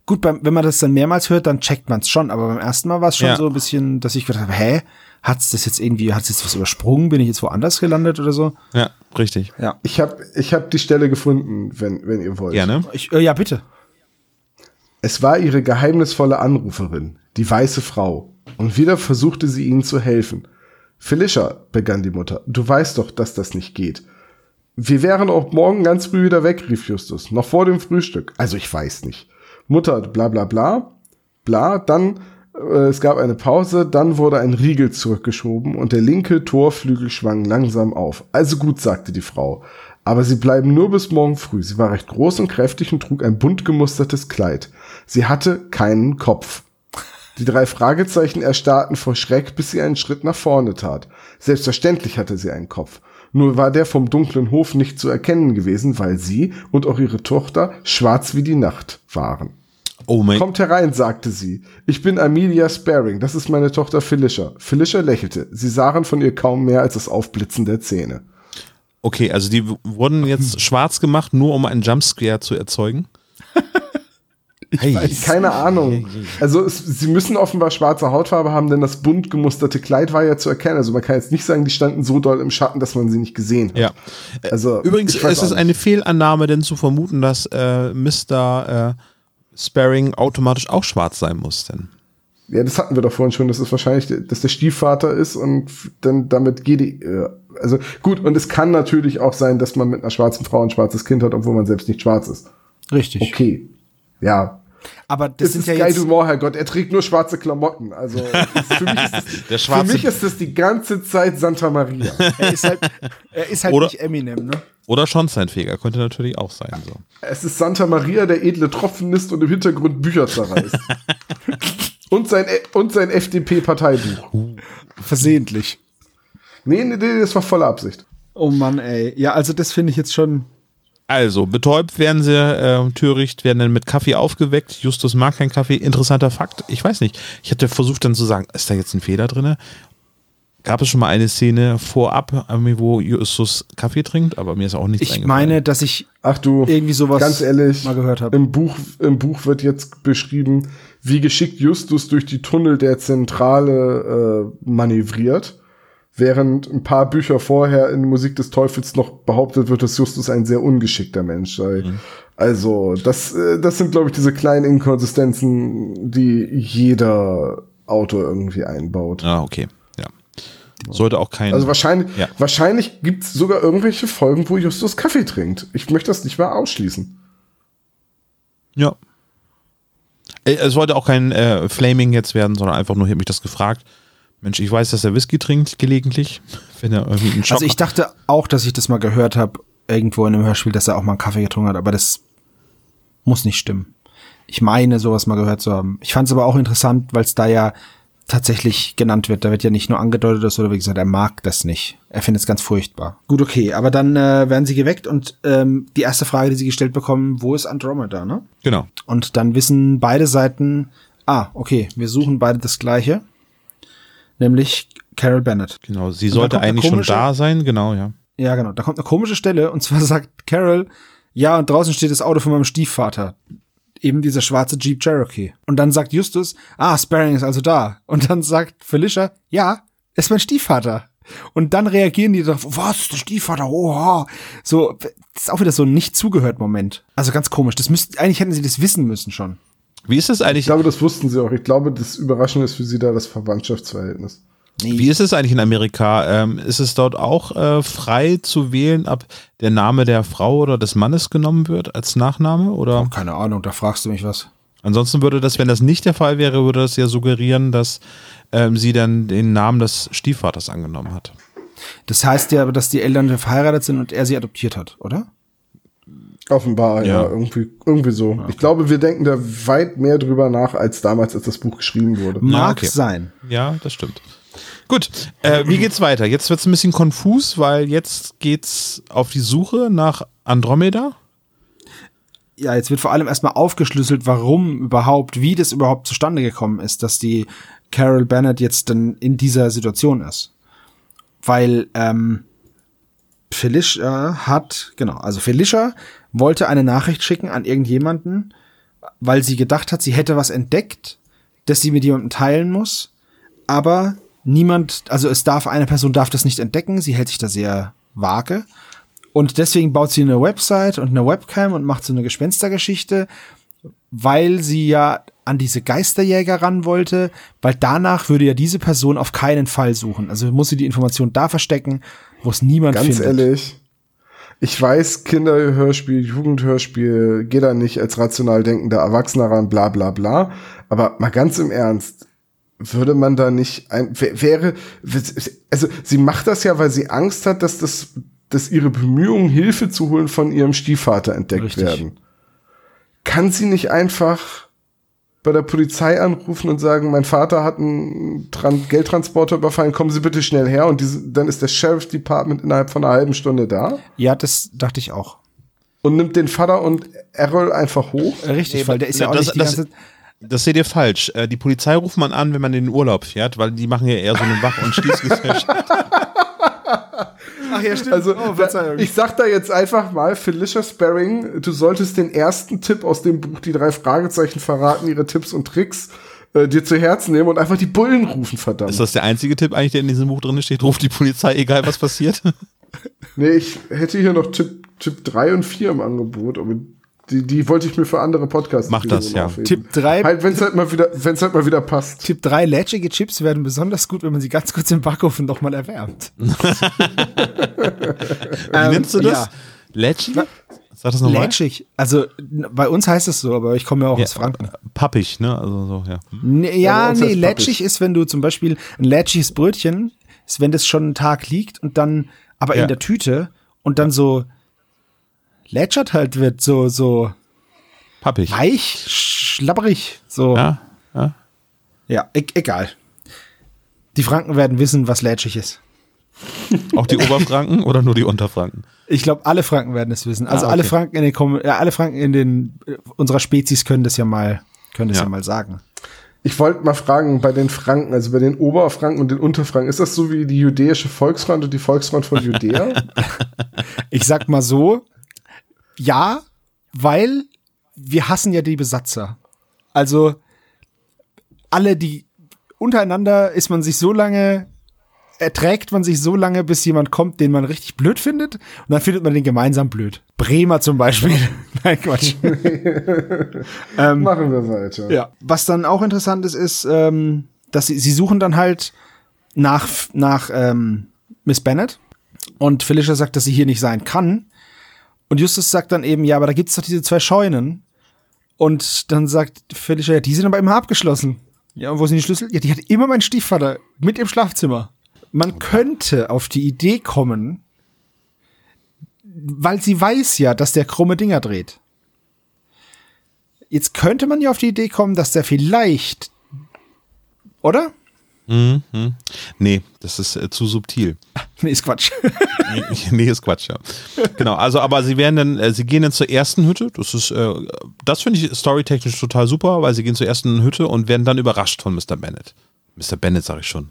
Speaker 5: gut, beim, wenn man das dann mehrmals hört, dann checkt man es schon, aber beim ersten Mal war es schon
Speaker 1: Ja.
Speaker 5: so ein bisschen, dass ich gedacht habe, hä, hat's das jetzt irgendwie, hat's jetzt was übersprungen? Bin ich jetzt woanders gelandet oder so?
Speaker 1: Ja, richtig.
Speaker 5: Ja.
Speaker 2: Ich habe ich hab die Stelle gefunden, wenn, wenn ihr wollt.
Speaker 1: Gerne.
Speaker 5: Ich, äh, ja, bitte.
Speaker 2: Es war ihre geheimnisvolle Anruferin, die weiße Frau, und wieder versuchte sie ihnen zu helfen. Felicia, begann die Mutter, du weißt doch, dass das nicht geht. Wir wären auch morgen ganz früh wieder weg, rief Justus, noch vor dem Frühstück. Also ich weiß nicht. Mutter, bla bla bla, bla, dann, äh, es gab eine Pause, dann wurde ein Riegel zurückgeschoben und der linke Torflügel schwang langsam auf. Also gut, sagte die Frau. Aber sie bleiben nur bis morgen früh. Sie war recht groß und kräftig und trug ein bunt gemustertes Kleid. Sie hatte keinen Kopf. Die drei Fragezeichen erstarrten vor Schreck, bis sie einen Schritt nach vorne tat. Selbstverständlich hatte sie einen Kopf. Nur war der vom dunklen Hof nicht zu erkennen gewesen, weil sie und auch ihre Tochter schwarz wie die Nacht waren.
Speaker 1: Oh mein
Speaker 2: Kommt herein, sagte sie. Ich bin Amelia Sparing, das ist meine Tochter Felicia. Felicia lächelte. Sie sahen von ihr kaum mehr als das Aufblitzen der Zähne.
Speaker 1: Okay, also die wurden jetzt schwarz gemacht, nur um einen Jumpscare zu erzeugen. Hey,
Speaker 2: Keine Ahnung. Also es, sie müssen offenbar schwarze Hautfarbe haben, denn das bunt gemusterte Kleid war ja zu erkennen. Also man kann jetzt nicht sagen, die standen so doll im Schatten, dass man sie nicht gesehen hat.
Speaker 1: Ja.
Speaker 2: Also
Speaker 1: Übrigens
Speaker 2: ich weiß
Speaker 1: ist es eine. Fehlannahme, denn zu vermuten, dass äh, Mr. Äh, Sparring automatisch auch schwarz sein muss, denn.
Speaker 2: Ja, das hatten wir doch vorhin schon, dass es wahrscheinlich, dass der Stiefvater ist und dann damit geht die, äh, also gut, und es kann natürlich auch sein, dass man mit einer schwarzen Frau ein schwarzes Kind hat, obwohl man selbst nicht schwarz ist.
Speaker 5: Richtig.
Speaker 2: Okay. Ja.
Speaker 5: Aber das
Speaker 2: Das
Speaker 5: sind
Speaker 2: ist
Speaker 5: ja
Speaker 2: geil
Speaker 5: jetzt,
Speaker 2: Humor, Herrgott. Er trägt nur schwarze Klamotten. Also für mich, ist das,
Speaker 1: Der
Speaker 2: für mich ist das die ganze Zeit Santa Maria.
Speaker 5: er ist halt, er ist halt
Speaker 1: Oder-
Speaker 5: nicht Eminem, ne?
Speaker 1: Oder Schornsteinfeger, könnte natürlich auch sein. So.
Speaker 2: Es ist Santa Maria, der edle Tropfenist und im Hintergrund Bücher zerreißt. und sein, und sein FDP-Parteibuch.
Speaker 5: Versehentlich.
Speaker 2: Nee, nee, nee, das war voller Absicht.
Speaker 5: Oh Mann, ey. Ja, also das finde ich jetzt schon.
Speaker 1: Also, betäubt werden sie, äh, töricht, werden dann mit Kaffee aufgeweckt. Justus mag keinen Kaffee. Interessanter Fakt. Ich weiß nicht. Ich hatte versucht dann zu sagen, ist da jetzt ein Fehler drin? Gab es schon mal eine Szene vorab, irgendwie, wo Justus Kaffee trinkt, aber mir ist auch nichts
Speaker 5: Ich
Speaker 1: eingefallen.
Speaker 5: meine, dass ich
Speaker 2: Ach du,
Speaker 5: irgendwie sowas
Speaker 2: ganz ehrlich,
Speaker 5: mal gehört habe.
Speaker 2: im Buch, im Buch wird jetzt beschrieben, wie geschickt Justus durch die Tunnel der Zentrale äh, manövriert, während ein paar Bücher vorher in Musik des Teufels noch behauptet wird, dass Justus ein sehr ungeschickter Mensch sei. Also, das, äh, das sind, glaube ich, diese kleinen Inkonsistenzen, die jeder Autor irgendwie einbaut.
Speaker 1: Ah, okay. Ja. Sollte auch kein.
Speaker 2: Also wahrscheinlich,
Speaker 1: Ja.
Speaker 2: wahrscheinlich gibt's sogar irgendwelche Folgen, wo Justus Kaffee trinkt. Ich möchte das nicht mal ausschließen.
Speaker 1: Ja. Äh, Es sollte auch kein äh, Flaming jetzt werden, sondern einfach nur, ich habe mich das gefragt. Mensch, ich weiß, dass er Whisky trinkt gelegentlich, wenn er irgendwie einen Schock
Speaker 5: Also ich dachte auch, dass ich das mal gehört habe, irgendwo in einem Hörspiel, dass er auch mal einen Kaffee getrunken hat, aber das muss nicht stimmen. Ich meine, sowas mal gehört zu haben. Ich fand es aber auch interessant, weil es da ja tatsächlich genannt wird. Da wird ja nicht nur angedeutet, dass oder wie gesagt, er mag das nicht. Er findet es ganz furchtbar. Gut, okay, aber dann äh, werden sie geweckt und ähm, die erste Frage, die sie gestellt bekommen, wo ist Andromeda, ne?
Speaker 1: Genau.
Speaker 5: Und dann wissen beide Seiten, ah, okay, wir suchen beide das Gleiche, nämlich Carol Bennett.
Speaker 1: Genau. Sie sollte eigentlich schon
Speaker 5: komische-
Speaker 1: da sein, genau, ja.
Speaker 5: Ja, genau. Da kommt eine komische Stelle und zwar sagt Carol, ja, und draußen steht das Auto von meinem Stiefvater. Eben dieser schwarze Jeep Cherokee. Und dann sagt Justus, ah, Sparring ist also da. Und dann sagt Felicia, ja, ist mein Stiefvater. Und dann reagieren die darauf, was, der Stiefvater, oha. So, das ist auch wieder so ein nicht zugehört Moment. Also ganz komisch. Das müssten, eigentlich hätten sie das wissen müssen schon.
Speaker 1: Wie ist es eigentlich,
Speaker 2: Ich glaube, das wussten sie auch. Ich glaube, das Überraschende ist für sie da das Verwandtschaftsverhältnis.
Speaker 1: wie ist es eigentlich in Amerika? Ähm, ist es dort auch äh, frei zu wählen, ob der Name der Frau oder des Mannes genommen wird als Nachname? Oder
Speaker 5: Keine Ahnung, da fragst du mich was.
Speaker 1: ansonsten würde das, wenn das nicht der Fall wäre, würde das ja suggerieren, dass ähm, sie dann den Namen des Stiefvaters angenommen hat.
Speaker 5: Das heißt ja, dass die Eltern verheiratet sind und er sie adoptiert hat, oder?
Speaker 2: Offenbar, ja,
Speaker 1: Ja.
Speaker 2: irgendwie, irgendwie so. Ich glaube, wir denken da weit mehr drüber nach, als damals, als das Buch geschrieben wurde.
Speaker 5: Mag
Speaker 1: okay.
Speaker 5: sein.
Speaker 1: Ja, das stimmt. Gut, äh, wie geht's weiter? Jetzt wird's ein bisschen konfus, weil jetzt geht's auf die Suche nach Andromeda.
Speaker 5: ja, jetzt wird vor allem erstmal aufgeschlüsselt, warum überhaupt, wie das überhaupt zustande gekommen ist, dass die Carol Bennett jetzt dann in dieser Situation ist. Weil ähm, Felicia hat, genau, also Felicia wollte eine Nachricht schicken an irgendjemanden, weil sie gedacht hat, sie hätte was entdeckt, das sie mit jemandem teilen muss, aber niemand, also es darf, eine Person darf das nicht entdecken, sie hält sich da sehr vage. Und deswegen baut sie eine Website und eine Webcam und macht so eine Gespenstergeschichte, weil sie ja an diese Geisterjäger ran wollte, weil danach würde ja diese Person auf keinen Fall suchen. Also muss sie die Information da verstecken, wo es niemand
Speaker 2: Ganz
Speaker 5: findet.
Speaker 2: ehrlich, ich weiß, Kinderhörspiel, Jugendhörspiel, geht da nicht als rational denkender Erwachsener ran, bla bla bla. Aber mal ganz im Ernst, würde man da nicht ein, wär- wäre, also sie macht das ja, weil sie Angst hat, dass das, dass ihre Bemühungen, Hilfe zu holen, von ihrem Stiefvater entdeckt
Speaker 5: Richtig.
Speaker 2: werden. Kann sie nicht einfach bei der Polizei anrufen und sagen, mein Vater hat einen Tran Geldtransporter überfallen, kommen Sie bitte schnell her und diese, dann ist das Sheriff Department innerhalb von einer halben Stunde da
Speaker 5: Ja, das dachte ich auch.
Speaker 2: und nimmt den Vater und Errol einfach hoch.
Speaker 5: Richtig, weil der ist ja auch
Speaker 1: das-
Speaker 5: nicht die
Speaker 1: das-
Speaker 5: ganze
Speaker 1: Das seht ihr falsch. Äh, die Polizei ruft man an, wenn man in den Urlaub fährt, weil die machen ja eher so eine Wach- und Schließgesellschaft.
Speaker 5: Ach ja, stimmt.
Speaker 2: Also
Speaker 5: oh, Verzeihung.
Speaker 2: ich sag da jetzt einfach mal, Felicia Sparring, du solltest den ersten Tipp aus dem Buch, die drei Fragezeichen verraten, ihre Tipps und Tricks, äh, dir zu Herzen nehmen und einfach die Bullen rufen, verdammt.
Speaker 1: Ist das der einzige Tipp eigentlich, der in diesem Buch drin steht? Ruft die Polizei, egal was passiert?
Speaker 2: nee, ich hätte hier noch Tipp, Tipp 3 und 4 im Angebot, aber Die, die wollte ich mir für andere Podcasts
Speaker 1: Mach das, ja.
Speaker 2: aufheben.
Speaker 5: Tipp 3,
Speaker 2: Halt, wenn es halt mal wieder, wenn es halt mal wieder passt.
Speaker 5: Tipp 3, lätschige Chips werden besonders gut, wenn man sie ganz kurz im Backofen nochmal erwärmt.
Speaker 1: Wie nennst du das?
Speaker 5: ja.
Speaker 1: Lätschig? Sag das nochmal.
Speaker 5: Lätschig. Also bei uns heißt es so, aber ich komme ja auch aus Franken.
Speaker 1: Pappig, ne? Also so, ja.
Speaker 5: Nee, ja, nee, lätschig ist, wenn du zum Beispiel ein lätschiges Brötchen, ist, wenn das schon einen Tag liegt und dann aber
Speaker 1: Ja.
Speaker 5: in der Tüte und dann so lätschert halt wird, so, so
Speaker 1: Pappig.
Speaker 5: weich, schlabberig, so.
Speaker 1: Ja, ja.
Speaker 5: Ja, e egal. Die Franken werden wissen, was lätschig ist.
Speaker 1: Auch die Oberfranken oder nur die Unterfranken?
Speaker 5: Ich glaube, alle Franken werden es wissen. Also
Speaker 1: Ah,
Speaker 5: alle
Speaker 1: okay.
Speaker 5: Franken in den Kom äh, alle Franken in den äh, unserer Spezies können das ja mal können das ja,
Speaker 1: Ja.
Speaker 5: mal sagen.
Speaker 2: Ich wollte mal fragen, bei den Franken, also bei den Oberfranken und den Unterfranken, ist das so wie die jüdische Volksfront und die Volksfront von Judäa?
Speaker 5: Ich sag mal so, ja, weil wir hassen ja die Besatzer. Also alle die untereinander ist man sich so lange erträgt man sich so lange, bis jemand kommt, den man richtig blöd findet, und dann findet man den gemeinsam blöd. Bremer zum Beispiel. Nein, Quatsch.
Speaker 2: Machen wir weiter.
Speaker 5: Ja. Was dann auch interessant ist, ist, ähm, dass sie, sie suchen dann halt nach, nach ähm, Miss Bennett und Felicia sagt, dass sie hier nicht sein kann. Und Justus sagt dann eben, ja, aber da gibt's doch diese zwei Scheunen. Und dann sagt Felicia, ja, die sind aber immer abgeschlossen. Ja, und wo sind die Schlüssel? Ja, die hat immer mein Stiefvater mit im Schlafzimmer. Man könnte auf die Idee kommen, weil sie weiß ja, dass der krumme Dinger dreht. Jetzt könnte man ja auf die Idee kommen, dass der vielleicht, oder?
Speaker 1: Nee, das ist äh, zu subtil.
Speaker 5: Nee, ist Quatsch.
Speaker 1: nee, ist Quatsch, ja. Genau, also aber sie werden dann, äh, sie gehen dann zur ersten Hütte. Das ist, äh, das finde ich storytechnisch total super, weil sie gehen zur ersten Hütte und werden dann überrascht von Mr. Bennett. Mr. Bennett sage ich schon.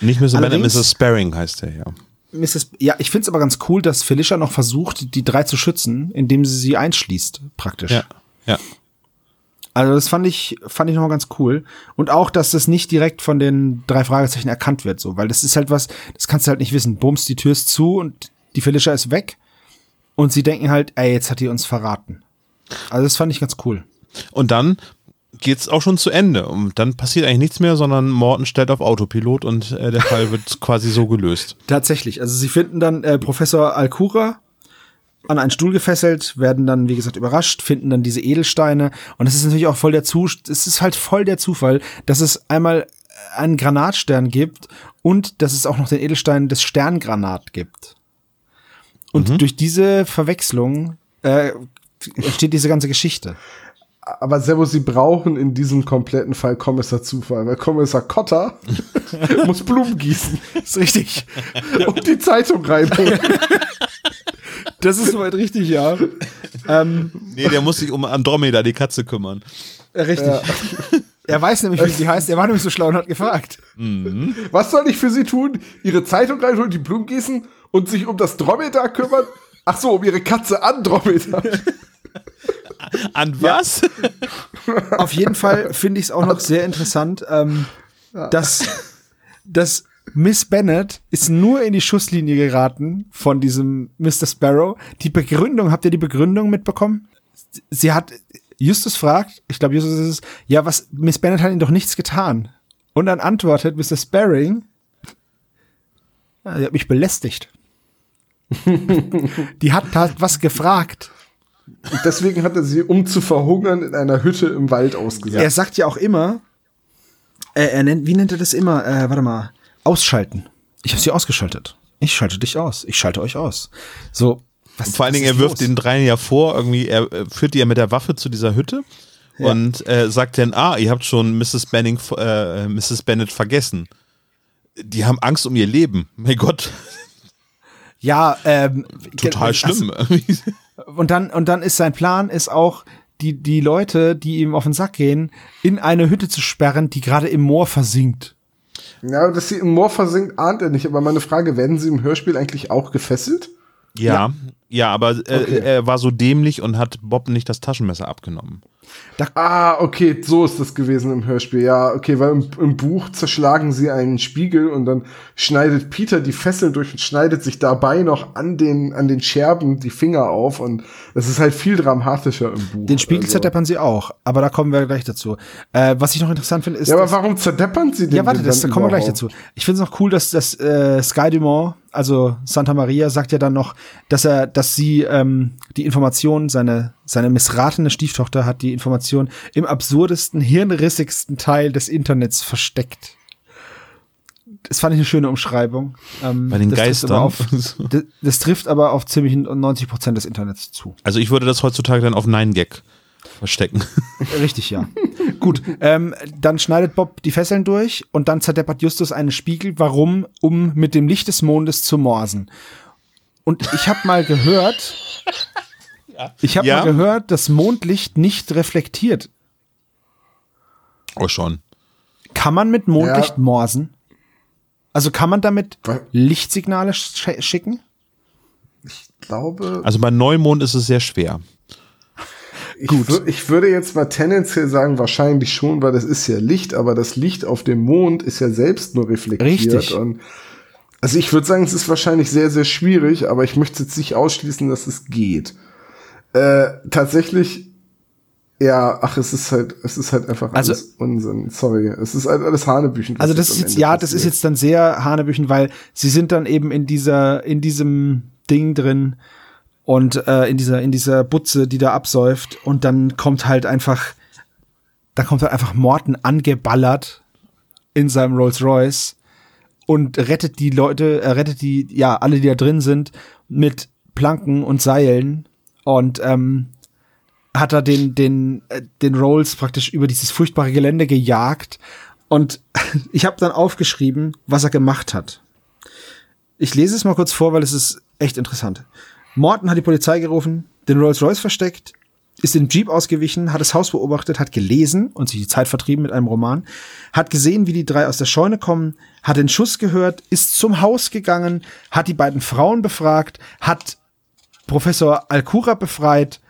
Speaker 1: Nicht Mr. Bennett,
Speaker 5: Allerdings-
Speaker 1: Mr. Sparring heißt er, ja.
Speaker 5: Mrs. Ja, ich finde es aber ganz cool, dass Felicia noch versucht, die drei zu schützen, indem sie sie einschließt, praktisch.
Speaker 1: Ja, ja.
Speaker 5: Also das fand ich, fand ich nochmal ganz cool. Und auch, dass das nicht direkt von den drei Fragezeichen erkannt wird, so, weil das ist halt was, das kannst du halt nicht wissen. Bums, die Tür ist zu und die Felicia ist weg. Und sie denken halt, ey, jetzt hat die uns verraten. Also das fand ich ganz cool.
Speaker 1: Und dann geht's auch schon zu Ende. Und dann passiert eigentlich nichts mehr, sondern Morton stellt auf Autopilot und äh, der Fall wird quasi so gelöst.
Speaker 5: Tatsächlich. Also sie finden dann äh, Professor Alcura an einen Stuhl gefesselt, werden dann, wie gesagt, überrascht, finden dann diese Edelsteine. Und es ist natürlich auch voll der Zu es ist halt voll der Zufall, dass es einmal einen Granatstern gibt und dass es auch noch den Edelstein des Sterngranat gibt. Und durch diese Verwechslung äh, entsteht diese ganze Geschichte.
Speaker 2: Aber Servo, sie brauchen in diesem kompletten Fall Kommissar Zufall, weil Kommissar Kotter muss Blumen gießen
Speaker 5: ist richtig.
Speaker 2: und die Zeitung reinholen.
Speaker 5: Das ist soweit richtig, ja. ähm,
Speaker 1: Nee, der muss sich um Andromeda, die Katze, kümmern.
Speaker 5: richtig. Er weiß nämlich, wie sie heißt. Er war nämlich so schlau und hat gefragt.
Speaker 2: Was soll ich für sie tun? Ihre Zeitung reinholen, die Blumen gießen und sich um das Dromedar kümmern? Ach so, um ihre Katze Andromeda.
Speaker 1: An was?
Speaker 5: Auf jeden Fall finde ich es auch noch sehr interessant, ähm, dass, dass Miss Bennett ist nur in die Schusslinie geraten von diesem Mr. Sparrow. Die Begründung, habt ihr die Begründung mitbekommen? Sie hat, Justus fragt, ich glaube Justus ist es, ja, was, Miss Bennett hat ihnen doch nichts getan. Und dann antwortet Mr. Sparring, ja, sie hat mich belästigt. die hat was gefragt.
Speaker 2: Und deswegen hat er sie, um zu verhungern, in einer Hütte im Wald ausgesetzt.
Speaker 5: Er sagt ja auch immer, äh, er nennt, wie nennt er das immer? Äh, warte mal, ausschalten. Ich habe sie ausgeschaltet. Ich schalte dich aus. Ich schalte euch aus. So. Was,
Speaker 1: Vor allen Dingen, er wirft
Speaker 5: los?
Speaker 1: den dreien ja vor, irgendwie, er äh, führt die ja mit der Waffe zu dieser Hütte und äh, sagt dann, ah, ihr habt schon Mrs. Benning, äh, Mrs. Bennett vergessen. Die haben Angst um ihr Leben. Mein Gott,
Speaker 5: Ja, ähm,
Speaker 1: total
Speaker 5: also,
Speaker 1: schlimm.
Speaker 5: Und dann, und dann ist sein Plan, ist auch, die, die Leute, die ihm auf den Sack gehen, in eine Hütte zu sperren, die gerade im Moor versinkt.
Speaker 2: Ja, dass sie im Moor versinkt, ahnt er nicht. Aber meine Frage, werden sie im Hörspiel eigentlich auch gefesselt?
Speaker 1: ja, Ja, aber äh,
Speaker 2: Okay.
Speaker 1: er war so dämlich und hat Bob nicht das Taschenmesser abgenommen.
Speaker 2: Ah, okay, so ist das gewesen im Hörspiel. Ja, okay, weil im, im Buch zerschlagen sie einen Spiegel und dann schneidet Peter die Fesseln durch und schneidet sich dabei noch an den, an den Scherben die Finger auf und es ist halt viel dramatischer im Buch.
Speaker 5: Den Spiegel
Speaker 2: Also-
Speaker 5: zerdeppern sie auch, aber da kommen wir gleich dazu. Äh, was ich noch interessant finde, ist.
Speaker 2: Ja, aber
Speaker 5: dass-
Speaker 2: warum zerdeppern sie den
Speaker 5: Ja, warte,
Speaker 2: denn
Speaker 5: das, da kommen wir gleich dazu. Ich finde es noch cool, dass das äh, Sky Dumont, also Santa Maria, sagt ja dann noch, dass er, dass sie ähm, die Information, seine seine missratene Stieftochter hat die Information im absurdesten, hirnrissigsten Teil des Internets versteckt. Das fand ich eine schöne Umschreibung. Ähm,
Speaker 1: Bei den
Speaker 5: das trifft aber
Speaker 1: Geistern.
Speaker 5: Auf, das, das trifft aber auf ziemlich 90 Prozent des Internets zu.
Speaker 1: Also ich würde das heutzutage dann auf 9gag verstecken.
Speaker 5: Richtig, ja. Gut, ähm, dann schneidet Bob die Fesseln durch und dann zerdeppert Justus einen Spiegel. Warum? Um mit dem Licht des Mondes zu morsen. Und ich habe mal gehört, ich habe
Speaker 1: Ja?
Speaker 5: mal gehört, dass Mondlicht nicht reflektiert.
Speaker 1: Oh schon.
Speaker 5: Kann man mit Mondlicht
Speaker 2: Ja.
Speaker 5: morsen? Also kann man damit Lichtsignale sch schicken?
Speaker 2: Ich glaube,
Speaker 1: Also bei Neumond ist es sehr schwer.
Speaker 2: ich, wür- ich würde jetzt mal tendenziell sagen, wahrscheinlich schon, weil das ist ja Licht, aber das Licht auf dem Mond ist ja selbst nur reflektiert.
Speaker 5: Richtig.
Speaker 2: Und also ich würde sagen, es ist wahrscheinlich sehr, sehr schwierig, aber ich möchte jetzt nicht ausschließen, dass es geht. Äh, tatsächlich, ja, ach, es ist halt, es ist halt einfach
Speaker 5: Also-
Speaker 2: alles Unsinn. Sorry, es ist halt alles Hanebüchen.
Speaker 5: Also das ist jetzt, ja, das ist
Speaker 2: passiert.
Speaker 5: jetzt dann sehr Hanebüchen, weil sie sind dann eben in dieser, in diesem Ding drin und äh, in dieser, in dieser Butze, die da absäuft und dann kommt halt einfach, da kommt halt einfach Morten angeballert in seinem Rolls Royce und rettet die Leute, er rettet die, ja, alle, die da drin sind, mit Planken und Seilen und ähm, hat er den, den, äh, den Rolls praktisch über dieses furchtbare Gelände gejagt. Und ich habe dann aufgeschrieben, was er gemacht hat. Ich lese es mal kurz vor, weil es ist echt interessant. Morton hat die Polizei gerufen, den Rolls Royce versteckt, ist in Jeep ausgewichen, hat das Haus beobachtet, hat gelesen und sich die Zeit vertrieben mit einem Roman, hat gesehen, wie die drei aus der Scheune kommen, hat den Schuss gehört, ist zum Haus gegangen, hat die beiden Frauen befragt, hat Professor Alcura befreit,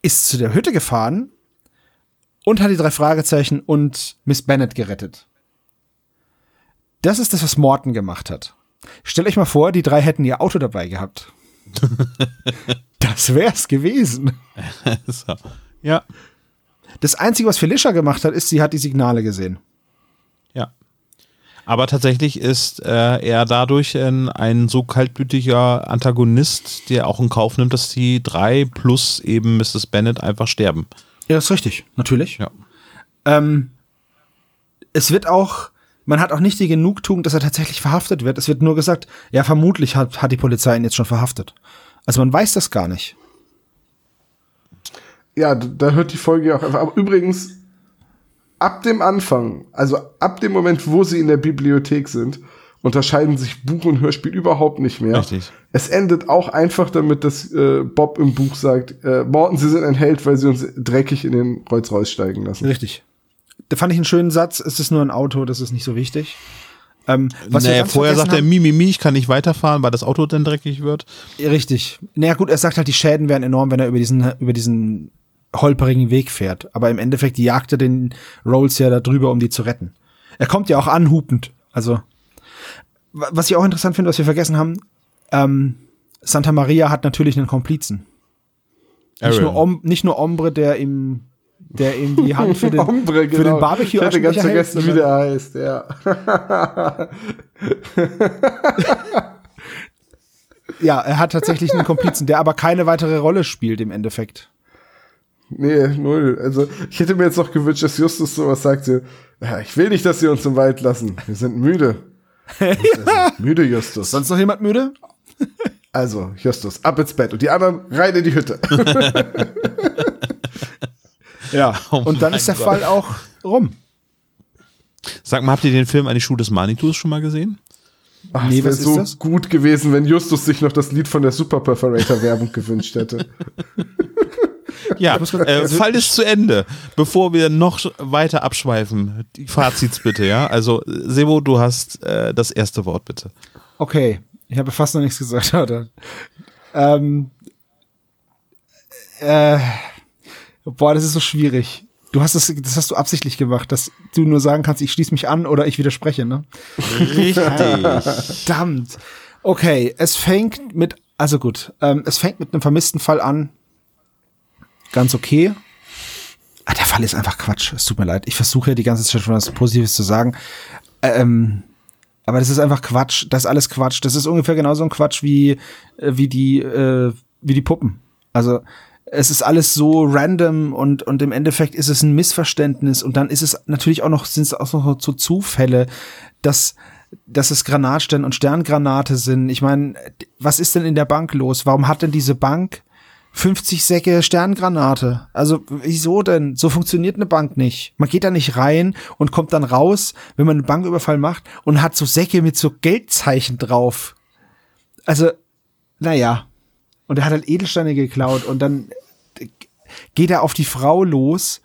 Speaker 5: ist zu der Hütte gefahren und hat die drei Fragezeichen und Miss Bennet gerettet. Das ist das, was Morton gemacht hat. Stellt euch mal vor, die drei hätten ihr Auto dabei gehabt. das wär's gewesen.
Speaker 1: so. Ja.
Speaker 5: Das Einzige, was Felicia gemacht hat, ist, sie hat die Signale gesehen.
Speaker 1: Ja. Aber tatsächlich ist äh, er dadurch ein, ein so kaltblütiger Antagonist, der auch in Kauf nimmt, dass die drei plus eben Mrs. Bennett einfach sterben.
Speaker 5: Ja, das ist richtig, natürlich.
Speaker 1: Ja.
Speaker 5: Ähm, es wird auch, man hat auch nicht die Genugtuung, dass er tatsächlich verhaftet wird. Es wird nur gesagt, ja, vermutlich hat, hat die Polizei ihn jetzt schon verhaftet. Also man weiß das gar nicht.
Speaker 2: Ja, da hört die Folge ja auch einfach. Aber übrigens, ab dem Anfang, also ab dem Moment, wo sie in der Bibliothek sind, unterscheiden sich Buch und Hörspiel überhaupt nicht mehr.
Speaker 1: Richtig.
Speaker 2: Es endet auch einfach damit, dass äh, Bob im Buch sagt, äh, Morten, Sie sind ein Held, weil Sie uns dreckig in den Rolls-Royce steigen lassen.
Speaker 5: Richtig. Da fand ich einen schönen Satz. Es ist nur ein Auto, das ist nicht so wichtig. Ähm,
Speaker 1: naja, vorher sagt er, mi, mi, mi, ich kann nicht weiterfahren, weil das Auto dann dreckig wird.
Speaker 5: Richtig. Naja, gut, er sagt halt, die Schäden wären enorm, wenn er über diesen, über diesen holperigen Weg fährt. Aber im Endeffekt jagt er den Rolls ja da drüber, um die zu retten. Er kommt ja auch anhupend. Also, wa- was ich auch interessant finde, was wir vergessen haben, ähm, Santa Maria hat natürlich einen Komplizen. Nicht nur, Om, nicht nur Ombre, der ihm, der ihm die Hand für den,
Speaker 2: Hombre,
Speaker 5: für den
Speaker 2: genau.
Speaker 5: Barbecue
Speaker 2: Ich hatte ganz
Speaker 5: hält,
Speaker 2: vergessen, wie der heißt, ja.
Speaker 5: Ja, er hat tatsächlich einen Komplizen, der aber keine weitere Rolle spielt im Endeffekt.
Speaker 2: Nee, null. Also, ich hätte mir jetzt noch gewünscht, dass Justus sowas sagte. Ja, ich will nicht, dass Sie uns im Wald lassen. Wir sind müde. Wir sind müde, Justus.
Speaker 5: Sonst noch jemand müde?
Speaker 2: Also, Justus, ab ins Bett und die anderen rein in die Hütte.
Speaker 5: Ja.
Speaker 1: Oh
Speaker 5: Und dann ist der
Speaker 1: Gott.
Speaker 5: Fall auch rum.
Speaker 1: Sag mal, habt ihr den Film Eine Schuh des Manitus schon mal gesehen?
Speaker 2: Ach,
Speaker 5: Nee,
Speaker 2: es wäre
Speaker 5: was ist
Speaker 2: so
Speaker 5: das?
Speaker 2: gut gewesen, wenn Justus sich noch das Lied von der Super Perforator Werbung gewünscht hätte.
Speaker 1: Ja, äh, Fall ist zu Ende. Bevor wir noch weiter abschweifen, die Fazits bitte, ja? Also, Sebo, du hast äh, das erste Wort, bitte.
Speaker 5: Okay. Ich habe fast noch nichts gesagt, oder? Ähm, äh, boah, das ist so schwierig. Du hast das, das hast du absichtlich gemacht, dass du nur sagen kannst, ich schließe mich an oder ich widerspreche, ne?
Speaker 1: Richtig.
Speaker 5: Verdammt. Okay, es fängt mit, also gut, ähm, es fängt mit einem vermissten Fall an. Ganz okay. Ah, der Fall ist einfach Quatsch. Es tut mir leid. Ich versuche ja die ganze Zeit schon was Positives zu sagen. Ähm, aber das ist einfach Quatsch. Das ist alles Quatsch. Das ist ungefähr genauso ein Quatsch wie, äh, wie die, äh, wie die Puppen. Also, es ist alles so random und, und im Endeffekt ist es ein Missverständnis und dann ist es natürlich auch noch, sind es auch noch so Zufälle, dass, dass es Granatstern und Sterngranate sind. Ich meine, was ist denn in der Bank los? Warum hat denn diese Bank 50 Säcke Sterngranate? Also, wieso denn? So funktioniert eine Bank nicht. Man geht da nicht rein und kommt dann raus, wenn man einen Banküberfall macht und hat so Säcke mit so Geldzeichen drauf. Also, naja. Und er hat halt Edelsteine geklaut und dann geht er auf die Frau los,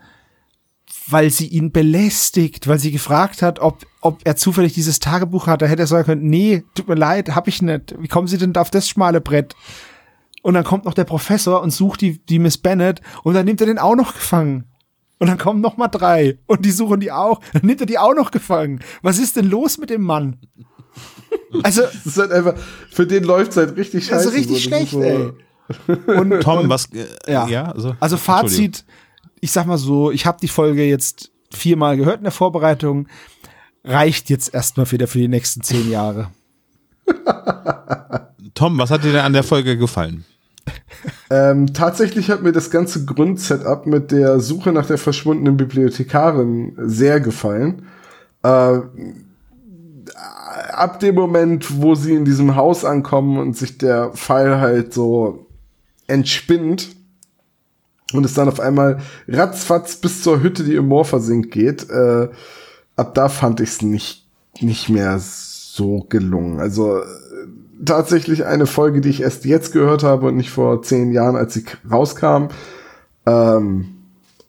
Speaker 5: weil sie ihn belästigt, weil sie gefragt hat, ob, ob er zufällig dieses Tagebuch hat. Da hätte er sagen können, nee, tut mir leid, hab ich nicht. Wie kommen Sie denn da auf das schmale Brett? Und dann kommt noch der Professor und sucht die, die Miss Bennett und dann nimmt er den auch noch gefangen. Und dann kommen noch mal drei und die suchen die auch. Dann nimmt er die auch noch gefangen. Was ist denn los mit dem Mann? Also,
Speaker 2: Das ist halt einfach, für den läuft es halt richtig
Speaker 5: das
Speaker 2: scheiße.
Speaker 5: ist richtig schlecht,
Speaker 2: so-
Speaker 5: ey. Und,
Speaker 1: Tom,
Speaker 5: und,
Speaker 1: was. Äh,
Speaker 5: Ja.
Speaker 1: ja also,
Speaker 5: Also. Fazit, ich sag mal so, ich habe die Folge jetzt viermal gehört in der Vorbereitung. Reicht jetzt erstmal wieder für die nächsten zehn Jahre.
Speaker 1: Tom, was hat dir denn an der Folge gefallen?
Speaker 2: Ähm, tatsächlich hat mir das ganze Grundsetup mit der Suche nach der verschwundenen Bibliothekarin sehr gefallen. Äh, ab dem Moment, wo sie in diesem Haus ankommen und sich der Fall halt so entspinnt und es dann auf einmal ratzfatz bis zur Hütte, die im Moor versinkt geht, äh, ab da fand ich es nicht, nicht mehr so gelungen. Also äh, tatsächlich eine Folge, die ich erst jetzt gehört habe und nicht vor zehn Jahren, als sie rauskam. Ähm,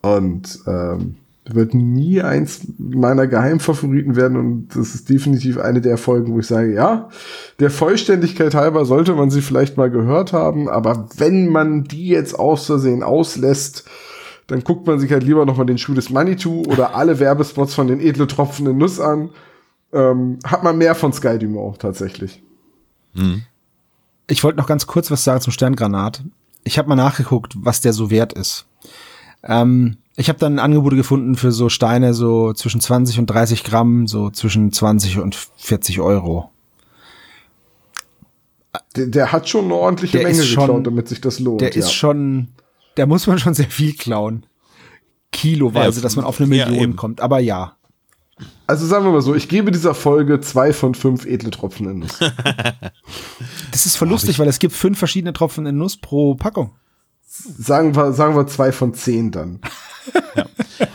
Speaker 2: und ähm, wird nie eins meiner Geheimfavoriten werden und das ist definitiv eine der Folgen, wo ich sage, ja, der Vollständigkeit halber sollte man sie vielleicht mal gehört haben, aber wenn man die jetzt aus Versehen auslässt, dann guckt man sich halt lieber noch mal den Schuh des Manitou oder alle Werbespots von den edle tropfenden Nuss an. Ähm, hat man mehr von Sky Dumont tatsächlich.
Speaker 5: Ich wollte noch ganz kurz was sagen zum Sterngranat. Ich habe mal nachgeguckt, was der so wert ist. Ähm, ich habe dann Angebote gefunden für so Steine so zwischen 20 und 30 Gramm, so zwischen 20 und 40 Euro.
Speaker 2: Der, der hat schon eine ordentliche
Speaker 5: Der
Speaker 2: Menge
Speaker 5: ist schon-
Speaker 2: geklaut, damit sich das lohnt.
Speaker 5: Der ist
Speaker 2: ja.
Speaker 5: schon, da muss man schon sehr viel klauen. Kiloweise,
Speaker 1: Ja,
Speaker 5: dass man auf eine
Speaker 1: ja,
Speaker 5: Million
Speaker 1: eben.
Speaker 5: kommt. Aber ja.
Speaker 2: Also sagen wir mal so, ich gebe dieser Folge zwei von fünf edle Tropfen in Nuss.
Speaker 5: Das ist voll lustig, weil es gibt fünf verschiedene Tropfen in Nuss pro Packung.
Speaker 2: sagen wir, sagen wir zwei von zehn dann.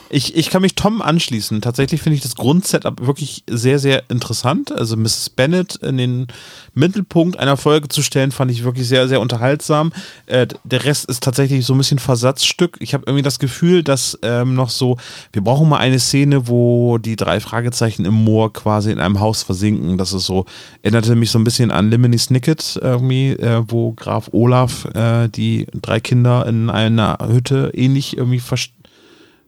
Speaker 1: Ich, ich kann mich Tom anschließen. Tatsächlich finde ich das Grundsetup wirklich sehr, sehr interessant. Also Mrs. Bennett in den Mittelpunkt einer Folge zu stellen, fand ich wirklich sehr, sehr unterhaltsam. Äh, der Rest ist tatsächlich so ein bisschen Versatzstück. Ich habe irgendwie das Gefühl, dass ähm, noch so, wir brauchen mal eine Szene, wo die drei Fragezeichen im Moor quasi in einem Haus versinken. Das ist so, erinnerte mich so ein bisschen an Lemony Snicket irgendwie, äh, wo Graf Olaf äh, die drei Kinder in einer Hütte ähnlich irgendwie verstehen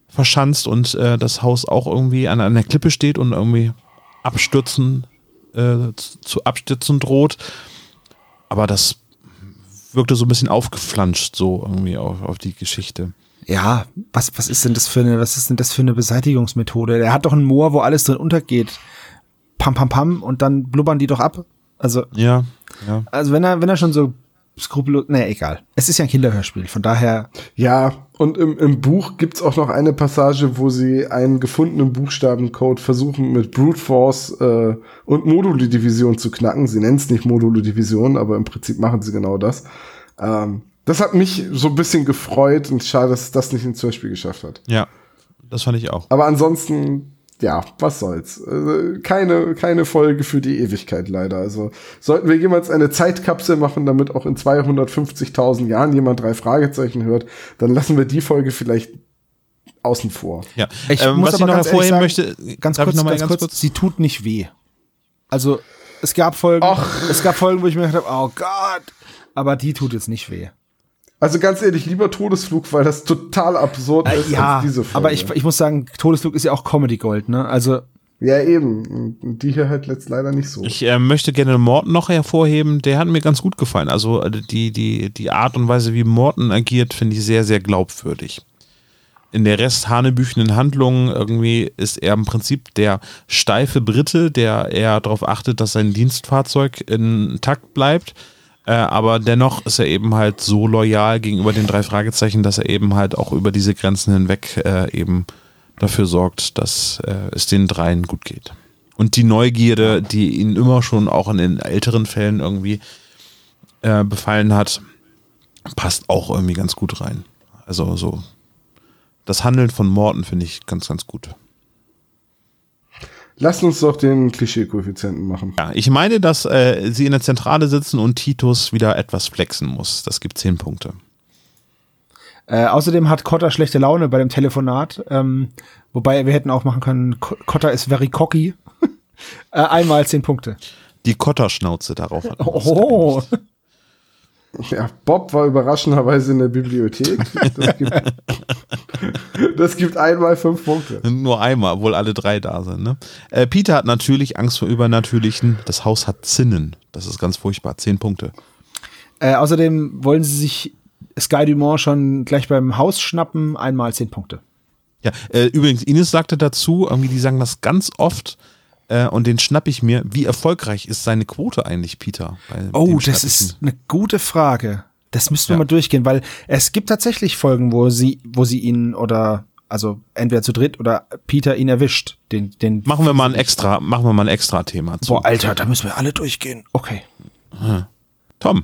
Speaker 1: verschanzt und äh, das Haus auch irgendwie an einer Klippe steht und irgendwie abstürzen, äh, zu- zu abstürzen droht. Aber das wirkte so ein bisschen aufgeflanscht, so irgendwie auf, auf die Geschichte.
Speaker 5: Ja, was, was ist denn das für eine, was ist denn das für eine Beseitigungsmethode? Der hat doch ein Moor, wo alles drin untergeht. Pam, pam, pam, und dann blubbern die doch ab. Also,
Speaker 1: Ja, ja.
Speaker 5: also wenn er, wenn er schon so skrupellos, naja, egal. Es ist ja ein Kinderhörspiel, von daher,
Speaker 2: Ja, und im, im Buch gibt's auch noch eine Passage, wo sie einen gefundenen Buchstabencode versuchen mit Brute Force äh, und Module-Division zu knacken. Sie nennen es nicht Module-Division, aber im Prinzip machen sie genau das. Ähm, das hat mich so ein bisschen gefreut und schade, dass es das nicht ins Hörspiel geschafft hat.
Speaker 1: Ja, das fand ich auch.
Speaker 2: Aber ansonsten, ja, was soll's. Also, keine, keine Folge für die Ewigkeit leider. Also sollten wir jemals eine Zeitkapsel machen, damit auch in 250.000 Jahren jemand drei Fragezeichen hört, dann lassen wir die Folge vielleicht außen vor.
Speaker 1: Ja.
Speaker 5: ich
Speaker 1: Ähm,
Speaker 5: muss
Speaker 1: was ich
Speaker 5: aber
Speaker 1: noch
Speaker 5: ganz ehrlich
Speaker 1: hervorheben
Speaker 5: sagen,
Speaker 1: möchte,
Speaker 5: ganz kurz,
Speaker 1: ich noch mal
Speaker 5: ganz, kurz, sie tut nicht weh. Also, es gab Folgen,
Speaker 2: Ach.
Speaker 5: es gab Folgen, wo ich mir gedacht habe, oh Gott. Aber die tut jetzt nicht weh.
Speaker 2: Also ganz ehrlich, lieber Todesflug, weil das total absurd ist
Speaker 5: Äh, ja,
Speaker 2: als diese Folge.
Speaker 5: aber ich, ich muss sagen, Todesflug ist ja auch Comedy Gold, ne? Also,
Speaker 2: ja, eben. Und die hier halt letzt leider nicht so.
Speaker 1: Ich äh, möchte gerne Morton noch hervorheben, der hat mir ganz gut gefallen. Also äh, die, die, die Art und Weise, wie Morton agiert, finde ich sehr, sehr glaubwürdig. In der Rest hanebüchenden Handlung irgendwie ist er im Prinzip der steife Brite, der eher darauf achtet, dass sein Dienstfahrzeug intakt bleibt. Äh, aber dennoch ist er eben halt so loyal gegenüber den drei Fragezeichen, dass er eben halt auch über diese Grenzen hinweg äh, eben dafür sorgt, dass äh, es den dreien gut geht. Und die Neugierde, die ihn immer schon auch in den älteren Fällen irgendwie äh, befallen hat, passt auch irgendwie ganz gut rein. Also so das Handeln von Morten finde ich ganz, ganz gut.
Speaker 2: Lass uns doch den Klischee-Koeffizienten machen.
Speaker 1: Ja, ich meine, dass äh, sie in der Zentrale sitzen und Titus wieder etwas flexen muss. Das gibt zehn Punkte.
Speaker 5: äh, außerdem hat Cotta schlechte Laune bei dem Telefonat. Ähm, wobei wir hätten auch machen können, Co- Cotta ist very cocky. äh, einmal zehn Punkte.
Speaker 1: Die Kotterschnauze darauf. hat
Speaker 5: Oh,
Speaker 2: Ja, Bob war überraschenderweise in der Bibliothek. Das gibt, das gibt einmal fünf Punkte.
Speaker 1: Nur einmal, obwohl alle drei da sind. Ne? Äh, Peter hat natürlich Angst vor Übernatürlichen. Das Haus hat Zinnen. Das ist ganz furchtbar. Zehn Punkte.
Speaker 5: Äh, außerdem wollen sie sich Sky Dumont schon gleich beim Haus schnappen. Einmal zehn Punkte.
Speaker 1: Ja, äh, übrigens, Ines sagte dazu, irgendwie, die sagen das ganz oft äh, und den schnapp ich mir. Wie erfolgreich ist seine Quote eigentlich, Peter? Bei
Speaker 5: Oh, das ist eine gute Frage. Das müssten wir
Speaker 1: Ja.
Speaker 5: mal durchgehen, weil es gibt tatsächlich Folgen, wo sie, wo sie ihn oder also entweder zu dritt oder Peter ihn erwischt. Den, den
Speaker 1: Machen wir mal ein extra, machen wir mal ein extra Thema zu.
Speaker 5: Boah, Alter, da müssen wir alle durchgehen. Okay.
Speaker 1: Tom.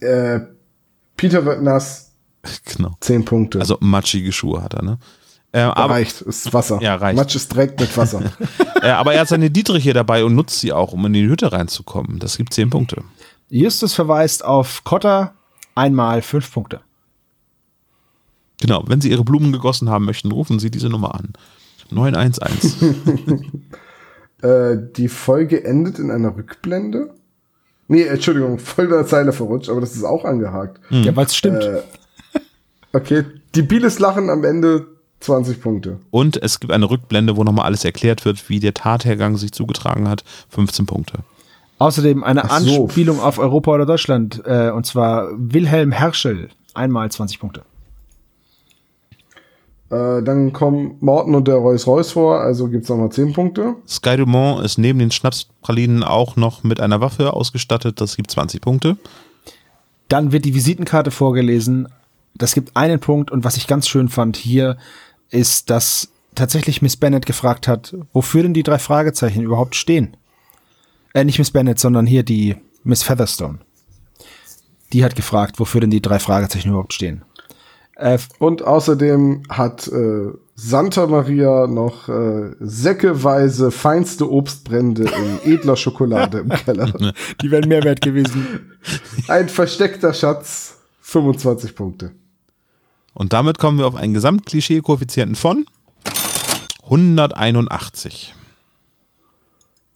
Speaker 2: Äh, Peter wird nass,
Speaker 1: Genau.
Speaker 2: zehn Punkte.
Speaker 1: Also matschige Schuhe hat er, ne? Äh, aber,
Speaker 2: reicht, ist Wasser.
Speaker 1: Ja, reicht.
Speaker 2: Matsch ist direkt mit Wasser.
Speaker 1: äh, aber er hat seine Dietrich hier dabei und nutzt sie auch, um in die Hütte reinzukommen. Das gibt zehn Punkte.
Speaker 5: Justus verweist auf Cotta. Einmal fünf Punkte.
Speaker 1: Genau. Wenn Sie Ihre Blumen gegossen haben möchten, rufen Sie diese Nummer an. 911.
Speaker 2: äh, die Folge endet in einer Rückblende. Nee, Entschuldigung, voll der Zeile verrutscht, aber das ist auch angehakt.
Speaker 5: Ja, weil es stimmt.
Speaker 2: Äh, okay, die Bieles lachen am Ende 20 Punkte.
Speaker 1: und es gibt eine Rückblende, wo nochmal alles erklärt wird, wie der Tathergang sich zugetragen hat. 15 Punkte.
Speaker 5: Außerdem eine
Speaker 2: so.
Speaker 5: Anspielung auf Europa oder Deutschland. Äh, und zwar Wilhelm Herschel. Einmal 20 Punkte.
Speaker 2: Äh, dann kommen Morton und der Rolls-Royce vor, also gibt's nochmal 10 Punkte.
Speaker 1: Sky Dumont ist neben den Schnapspralinen auch noch mit einer Waffe ausgestattet. Das gibt 20 Punkte.
Speaker 5: Dann wird die Visitenkarte vorgelesen. Das gibt einen Punkt. Und was ich ganz schön fand hier, ist, dass tatsächlich Miss Bennett gefragt hat, wofür denn die drei Fragezeichen überhaupt stehen. Äh, nicht Miss Bennett, sondern hier die Miss Featherstone. Die hat gefragt, wofür denn die drei Fragezeichen überhaupt stehen. Äh,
Speaker 2: Und außerdem hat äh, Santa Maria noch äh, säckeweise feinste Obstbrände in edler Schokolade im Keller.
Speaker 5: die wären mehr wert gewesen.
Speaker 2: Ein versteckter Schatz, 25 Punkte.
Speaker 1: Und damit kommen wir auf einen Gesamtklischee-Koeffizienten von 181.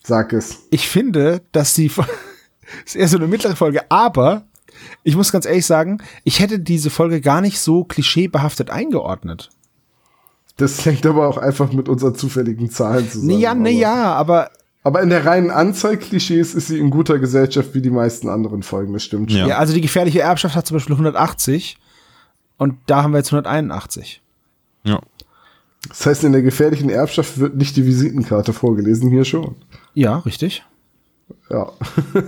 Speaker 2: Sag es.
Speaker 5: Ich finde, dass die ist eher so eine mittlere Folge, aber ich muss ganz ehrlich sagen, ich hätte diese Folge gar nicht so klischeebehaftet eingeordnet.
Speaker 2: Das hängt aber auch einfach mit unseren zufälligen Zahlen zusammen.
Speaker 5: Nee, ja, nee,
Speaker 2: aber-
Speaker 5: ja, aber
Speaker 2: Aber in der reinen Anzahl Klischees ist sie in guter Gesellschaft wie die meisten anderen Folgen, das stimmt schon.
Speaker 1: Ja.
Speaker 5: ja. also die gefährliche Erbschaft hat zum Beispiel 180 und da haben wir jetzt 181.
Speaker 1: Ja.
Speaker 2: Das heißt, in der gefährlichen Erbschaft wird nicht die Visitenkarte vorgelesen, hier schon.
Speaker 5: Ja, richtig.
Speaker 2: Ja.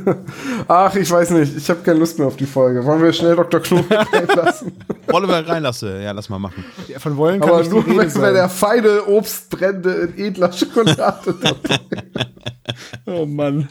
Speaker 2: Ach, ich weiß nicht, ich habe keine Lust mehr auf die Folge. Wollen wir schnell Dr. Knobel reinlassen?
Speaker 1: Oliver reinlasse. Ja, lass mal machen.
Speaker 5: Ja, von wollen kann
Speaker 2: Aber
Speaker 5: nicht die
Speaker 2: nur
Speaker 5: Rede
Speaker 2: wenn,
Speaker 5: sein.
Speaker 2: wenn der feine Obstbrände in edler Schokolade dabei
Speaker 5: Oh Mann.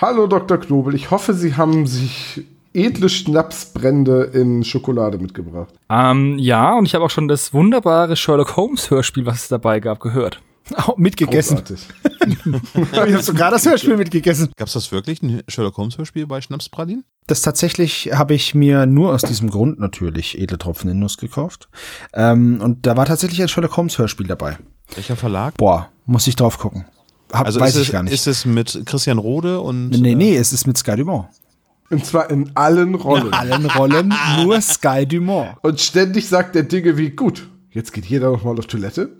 Speaker 2: Hallo Dr. Knobel, ich hoffe, Sie haben sich edle Schnapsbrände in Schokolade mitgebracht.
Speaker 6: Ähm, ja, und ich habe auch schon das wunderbare Sherlock Holmes Hörspiel, was es dabei gab, gehört.
Speaker 5: Oh, mitgegessen. Ich habe sogar das Hörspiel mitgegessen.
Speaker 1: Gab es das wirklich, ein Sherlock Holmes-Hörspiel bei Schnapspralinen?
Speaker 5: Das tatsächlich habe ich mir nur aus diesem Grund natürlich edle Tropfen in Nuss gekauft. Ähm, und da war tatsächlich ein Sherlock Holmes Hörspiel dabei.
Speaker 1: Welcher Verlag?
Speaker 5: Boah, muss ich drauf gucken. Hab,
Speaker 1: Also
Speaker 5: weiß
Speaker 1: ist,
Speaker 5: ich
Speaker 1: es,
Speaker 5: gar nicht.
Speaker 1: ist es mit Christian Rode und
Speaker 5: nee,
Speaker 1: äh,
Speaker 5: nee, es ist mit Sky Dumont.
Speaker 2: Und zwar in allen Rollen.
Speaker 5: In allen Rollen nur Sky Dumont.
Speaker 2: Und ständig sagt er Dinge wie, gut, jetzt geht jeder noch mal auf Toilette.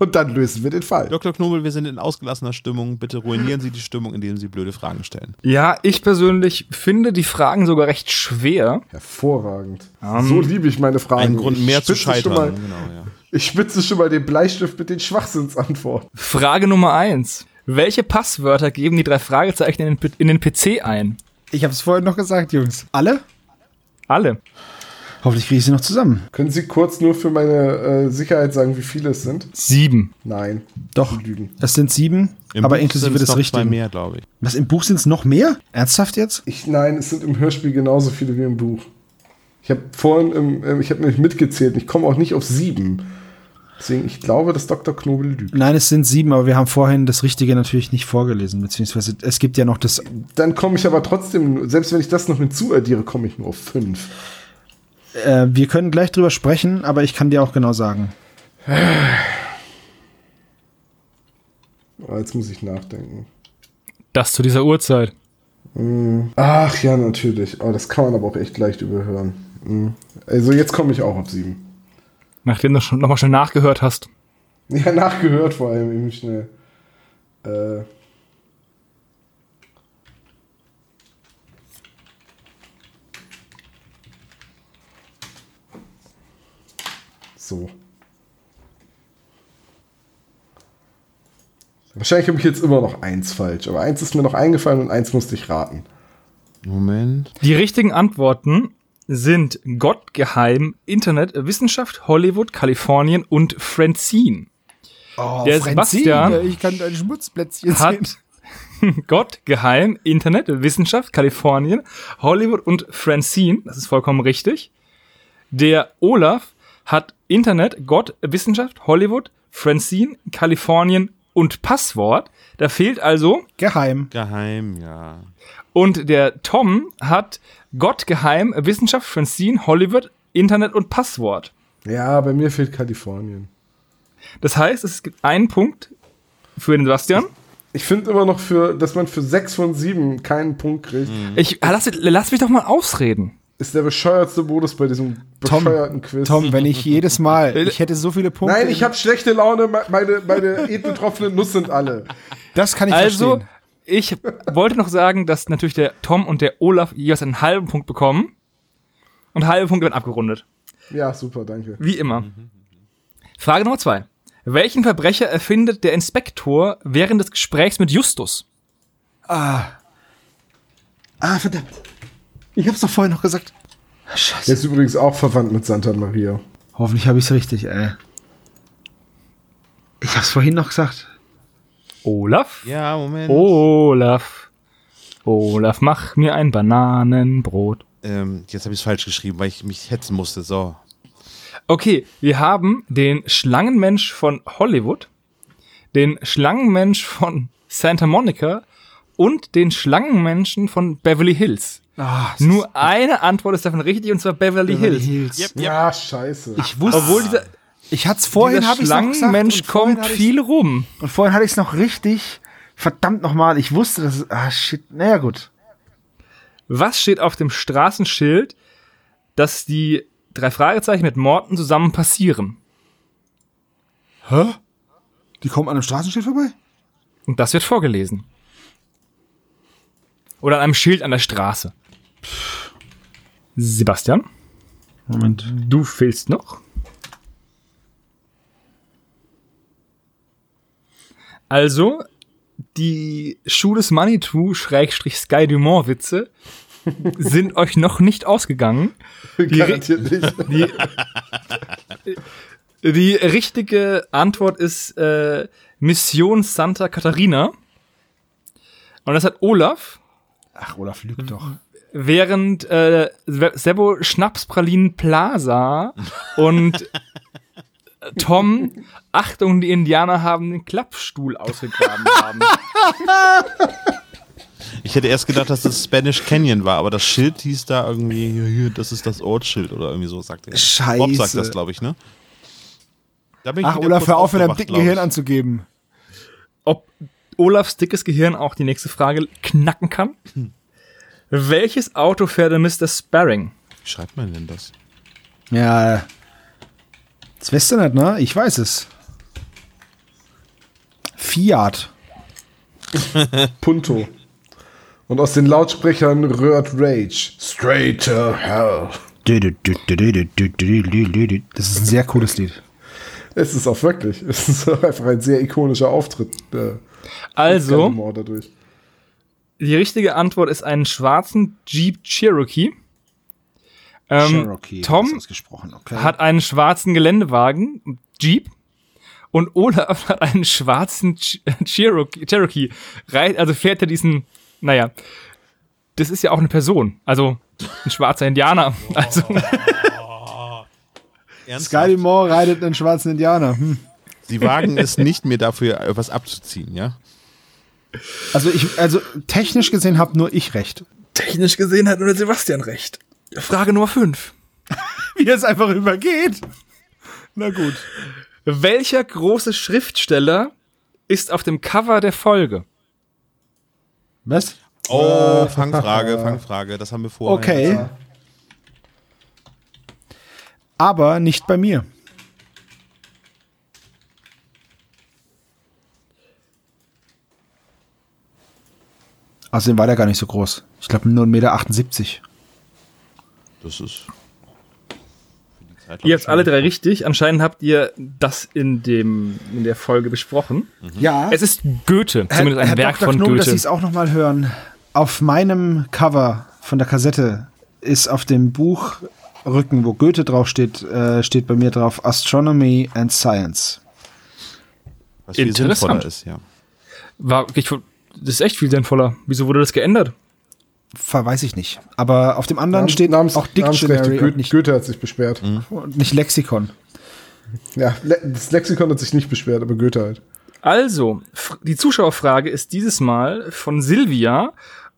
Speaker 2: Und dann lösen wir den Fall.
Speaker 1: Dr. Knobel, wir sind in ausgelassener Stimmung. Bitte ruinieren Sie die Stimmung, indem Sie blöde Fragen stellen.
Speaker 6: Ja, ich persönlich finde die Fragen sogar recht schwer.
Speaker 2: Hervorragend. so liebe ich meine Fragen.
Speaker 1: Ein Grund
Speaker 2: Ich
Speaker 1: mehr zu
Speaker 2: spitze
Speaker 1: scheitern.
Speaker 2: Schon mal,
Speaker 1: genau, ja.
Speaker 2: ich spitze schon mal den Bleistift mit den Schwachsinnsantworten.
Speaker 6: Frage Nummer eins. Welche Passwörter geben die drei Fragezeichen in den, P- in den PC ein?
Speaker 5: Ich habe es vorhin noch gesagt, Jungs. Alle?
Speaker 6: Alle.
Speaker 5: Hoffentlich kriege ich sie noch zusammen.
Speaker 2: Können Sie kurz nur für meine äh, Sicherheit sagen, wie viele es sind?
Speaker 6: Sieben.
Speaker 2: Nein.
Speaker 5: Doch.
Speaker 2: Lügen.
Speaker 5: Es sind sieben,
Speaker 1: Im
Speaker 5: aber
Speaker 1: Buch
Speaker 5: inklusive des
Speaker 1: noch zwei
Speaker 5: Richtigen.
Speaker 1: mehr, glaube ich.
Speaker 5: Was, im Buch sind es noch mehr? Ernsthaft jetzt?
Speaker 2: Ich, nein, es sind im Hörspiel genauso viele wie im Buch. Ich habe vorhin, im, ich habe nämlich mitgezählt. und Ich komme auch nicht auf sieben. Deswegen, ich glaube, dass Dr. Knobel lügt.
Speaker 5: Nein, es sind sieben, aber wir haben vorhin das Richtige natürlich nicht vorgelesen, beziehungsweise es gibt ja noch das.
Speaker 2: Dann komme ich aber trotzdem, selbst wenn ich das noch hinzuaddiere, komme ich nur auf fünf.
Speaker 5: Äh, wir können gleich drüber sprechen, aber ich kann dir auch genau sagen.
Speaker 2: Ah, jetzt muss ich nachdenken.
Speaker 6: Das zu dieser Uhrzeit.
Speaker 2: Ach ja, natürlich. Oh, das kann man aber auch echt leicht überhören. Hm. Also jetzt komme ich auch auf sieben.
Speaker 6: Nachdem du schon nochmal schnell nachgehört hast.
Speaker 2: Ja, nachgehört vor allem eben schnell. Äh. So. Wahrscheinlich habe ich jetzt immer noch eins falsch, aber eins ist mir noch eingefallen und eins musste ich raten.
Speaker 1: Moment.
Speaker 6: Die richtigen Antworten sind Gottgeheim, Internet, Wissenschaft, Hollywood, Kalifornien und Francine.
Speaker 5: Oh,
Speaker 6: Der Sebastian
Speaker 5: ich kann dein Schmutzplätzchen
Speaker 6: hat Gott, Geheim, Internet, Wissenschaft, Kalifornien, Hollywood und Francine. Das ist vollkommen richtig. Der Olaf hat Internet, Gott, Wissenschaft, Hollywood, Francine, Kalifornien und Passwort. Da fehlt also.
Speaker 5: Geheim.
Speaker 1: Geheim, ja.
Speaker 6: Und der Tom hat Gott, Geheim, Wissenschaft, Francine, Hollywood, Internet und Passwort.
Speaker 2: Ja, bei mir fehlt Kalifornien.
Speaker 6: Das heißt, es gibt einen Punkt für den Sebastian.
Speaker 2: Ich finde immer noch, für, dass man für sechs von sieben keinen Punkt kriegt,
Speaker 6: Ich, lass, lass mich doch mal ausreden.
Speaker 2: ist der bescheuertste Modus bei diesem
Speaker 5: Tom,
Speaker 2: bescheuerten Quiz.
Speaker 5: Tom, wenn ich jedes Mal, ich hätte so viele Punkte.
Speaker 2: Nein, ich habe schlechte Laune, me- meine, meine betroffenen Nuss sind alle.
Speaker 5: Das kann ich
Speaker 6: Also,
Speaker 5: verstehen.
Speaker 6: Ich wollte noch sagen, dass natürlich der Tom und der Olaf jeweils einen halben Punkt bekommen. Und halbe Punkte werden abgerundet.
Speaker 2: Ja, super, danke.
Speaker 6: Wie immer. Frage Nummer zwei. Welchen Verbrecher erfindet der Inspektor während des Gesprächs mit Justus?
Speaker 5: Ah, verdammt. Ich hab's doch vorhin noch gesagt. Scheiße.
Speaker 2: Der ist übrigens auch verwandt mit Santa Maria.
Speaker 5: Hoffentlich habe ich's richtig, ey. Ich hab's vorhin noch gesagt.
Speaker 6: Olaf?
Speaker 1: Ja, Moment.
Speaker 6: Olaf. Olaf, mach mir ein Bananenbrot.
Speaker 1: Ähm, jetzt habe ich es falsch geschrieben, weil ich mich hetzen musste. So.
Speaker 6: Okay, wir haben den Schlangenmensch von Hollywood, den Schlangenmensch von Santa Monica und den Schlangenmenschen von Beverly Hills.
Speaker 5: Ah,
Speaker 6: Nur eine Antwort ist davon richtig, und zwar Beverly, Hills.
Speaker 2: Ja, scheiße.
Speaker 5: Ich wusste,
Speaker 6: Obwohl dieser,
Speaker 5: ich hat's vorhin
Speaker 6: dieser
Speaker 5: habe ich noch gesagt. Vorhin
Speaker 6: kommt
Speaker 5: hatte
Speaker 6: viel rum.
Speaker 5: Und vorhin hatte ich's noch richtig. Verdammt nochmal, ich wusste, dass es, ah shit, naja gut.
Speaker 6: Was steht auf dem Straßenschild, dass die drei Fragezeichen mit Morten zusammen passieren?
Speaker 5: Hä? Die kommen an einem Straßenschild vorbei?
Speaker 6: Und das wird vorgelesen. Oder an einem Schild an der Straße. Sebastian,
Speaker 5: Moment.
Speaker 6: du fehlst noch. Also, die Schuh des Manitou Schrägstrich Sky Dumont Witze sind euch noch nicht ausgegangen.
Speaker 2: Garantiert nicht.
Speaker 6: Die, die richtige Antwort ist äh, Mission Santa Catarina. Und das hat Olaf,
Speaker 5: Ach, Olaf lügt doch.
Speaker 6: während äh, Sebo Schnapspralinen Plaza und Tom, Achtung, die Indianer haben den Klappstuhl ausgegraben haben.
Speaker 1: Ich hätte erst gedacht, dass das Spanish Canyon war, aber das Schild hieß da irgendwie, das ist das Ortsschild oder irgendwie so, sagt er.
Speaker 5: Scheiße.
Speaker 1: Bob sagt das, glaube ich, ne? Da bin ich
Speaker 5: Ach, Olaf, hör auf, mit deinem dicken. Gehirn anzugeben.
Speaker 6: Ob Olafs dickes Gehirn auch die nächste Frage knacken kann? Welches Auto fährt der Mr. Sparring?
Speaker 1: Wie schreibt man denn das?
Speaker 5: Ja. Das weißt du nicht, ne? Ich weiß es. Fiat.
Speaker 2: Punto. Und aus den Lautsprechern rührt Rage. Straight to hell.
Speaker 5: Das ist ein sehr cooles Lied.
Speaker 2: Es ist auch wirklich. Es ist einfach ein sehr ikonischer Auftritt. Äh,
Speaker 6: Also, die richtige Antwort ist einen schwarzen Jeep Cherokee. Ähm,
Speaker 5: Cherokee.
Speaker 6: Tom
Speaker 5: okay.
Speaker 6: hat einen schwarzen Geländewagen, Jeep. Und Olaf hat einen schwarzen Ch Cherokee. Cherokee. Also fährt er diesen, naja, das ist ja auch eine Person. Also ein schwarzer Indianer. Also
Speaker 5: Skyly Moore reitet einen schwarzen Indianer. Hm.
Speaker 1: Sie wagen es nicht, mir dafür etwas abzuziehen, ja?
Speaker 5: Also ich, also technisch gesehen habe nur ich recht.
Speaker 6: technisch gesehen hat nur der Sebastian recht. Frage Nummer 5.
Speaker 5: Wie es einfach übergeht. Na gut.
Speaker 6: Welcher große Schriftsteller ist auf dem Cover der Folge?
Speaker 5: Was?
Speaker 1: Oh, Fangfrage, Fangfrage, das haben wir vorher.
Speaker 5: Okay. Aber nicht bei mir. Außerdem war der gar nicht so groß. Ich glaube nur 1,78 Meter.
Speaker 1: Das ist. für die Zeit,
Speaker 6: Ihr habt alle drei richtig. Anscheinend habt ihr das in, dem, in der Folge besprochen.
Speaker 5: Ja.
Speaker 6: Es ist Goethe, zumindest ein
Speaker 5: Herr
Speaker 6: Werk
Speaker 5: Dr.
Speaker 6: von
Speaker 5: Knobel, dass Sie
Speaker 6: Goethe.
Speaker 5: es auch noch mal hören. Auf meinem Cover von der Kassette ist auf dem Buchrücken, wo Goethe draufsteht, äh, steht bei mir drauf Astronomy and Science.
Speaker 1: Was viel
Speaker 6: Interessant.
Speaker 1: sinnvoller ist, ja.
Speaker 6: War, ich, das ist echt viel sinnvoller. Wieso wurde das geändert?
Speaker 5: Ver- Weiß ich nicht. Aber auf dem anderen steht
Speaker 2: Namens-
Speaker 5: auch. Dictionary
Speaker 2: Goethe,
Speaker 5: nicht,
Speaker 2: Goethe hat sich beschwert.
Speaker 5: und nicht Lexikon.
Speaker 2: Ja, Le das Lexikon hat sich nicht beschwert, aber Goethe halt.
Speaker 6: Also, die Zuschauerfrage ist dieses Mal von Silvia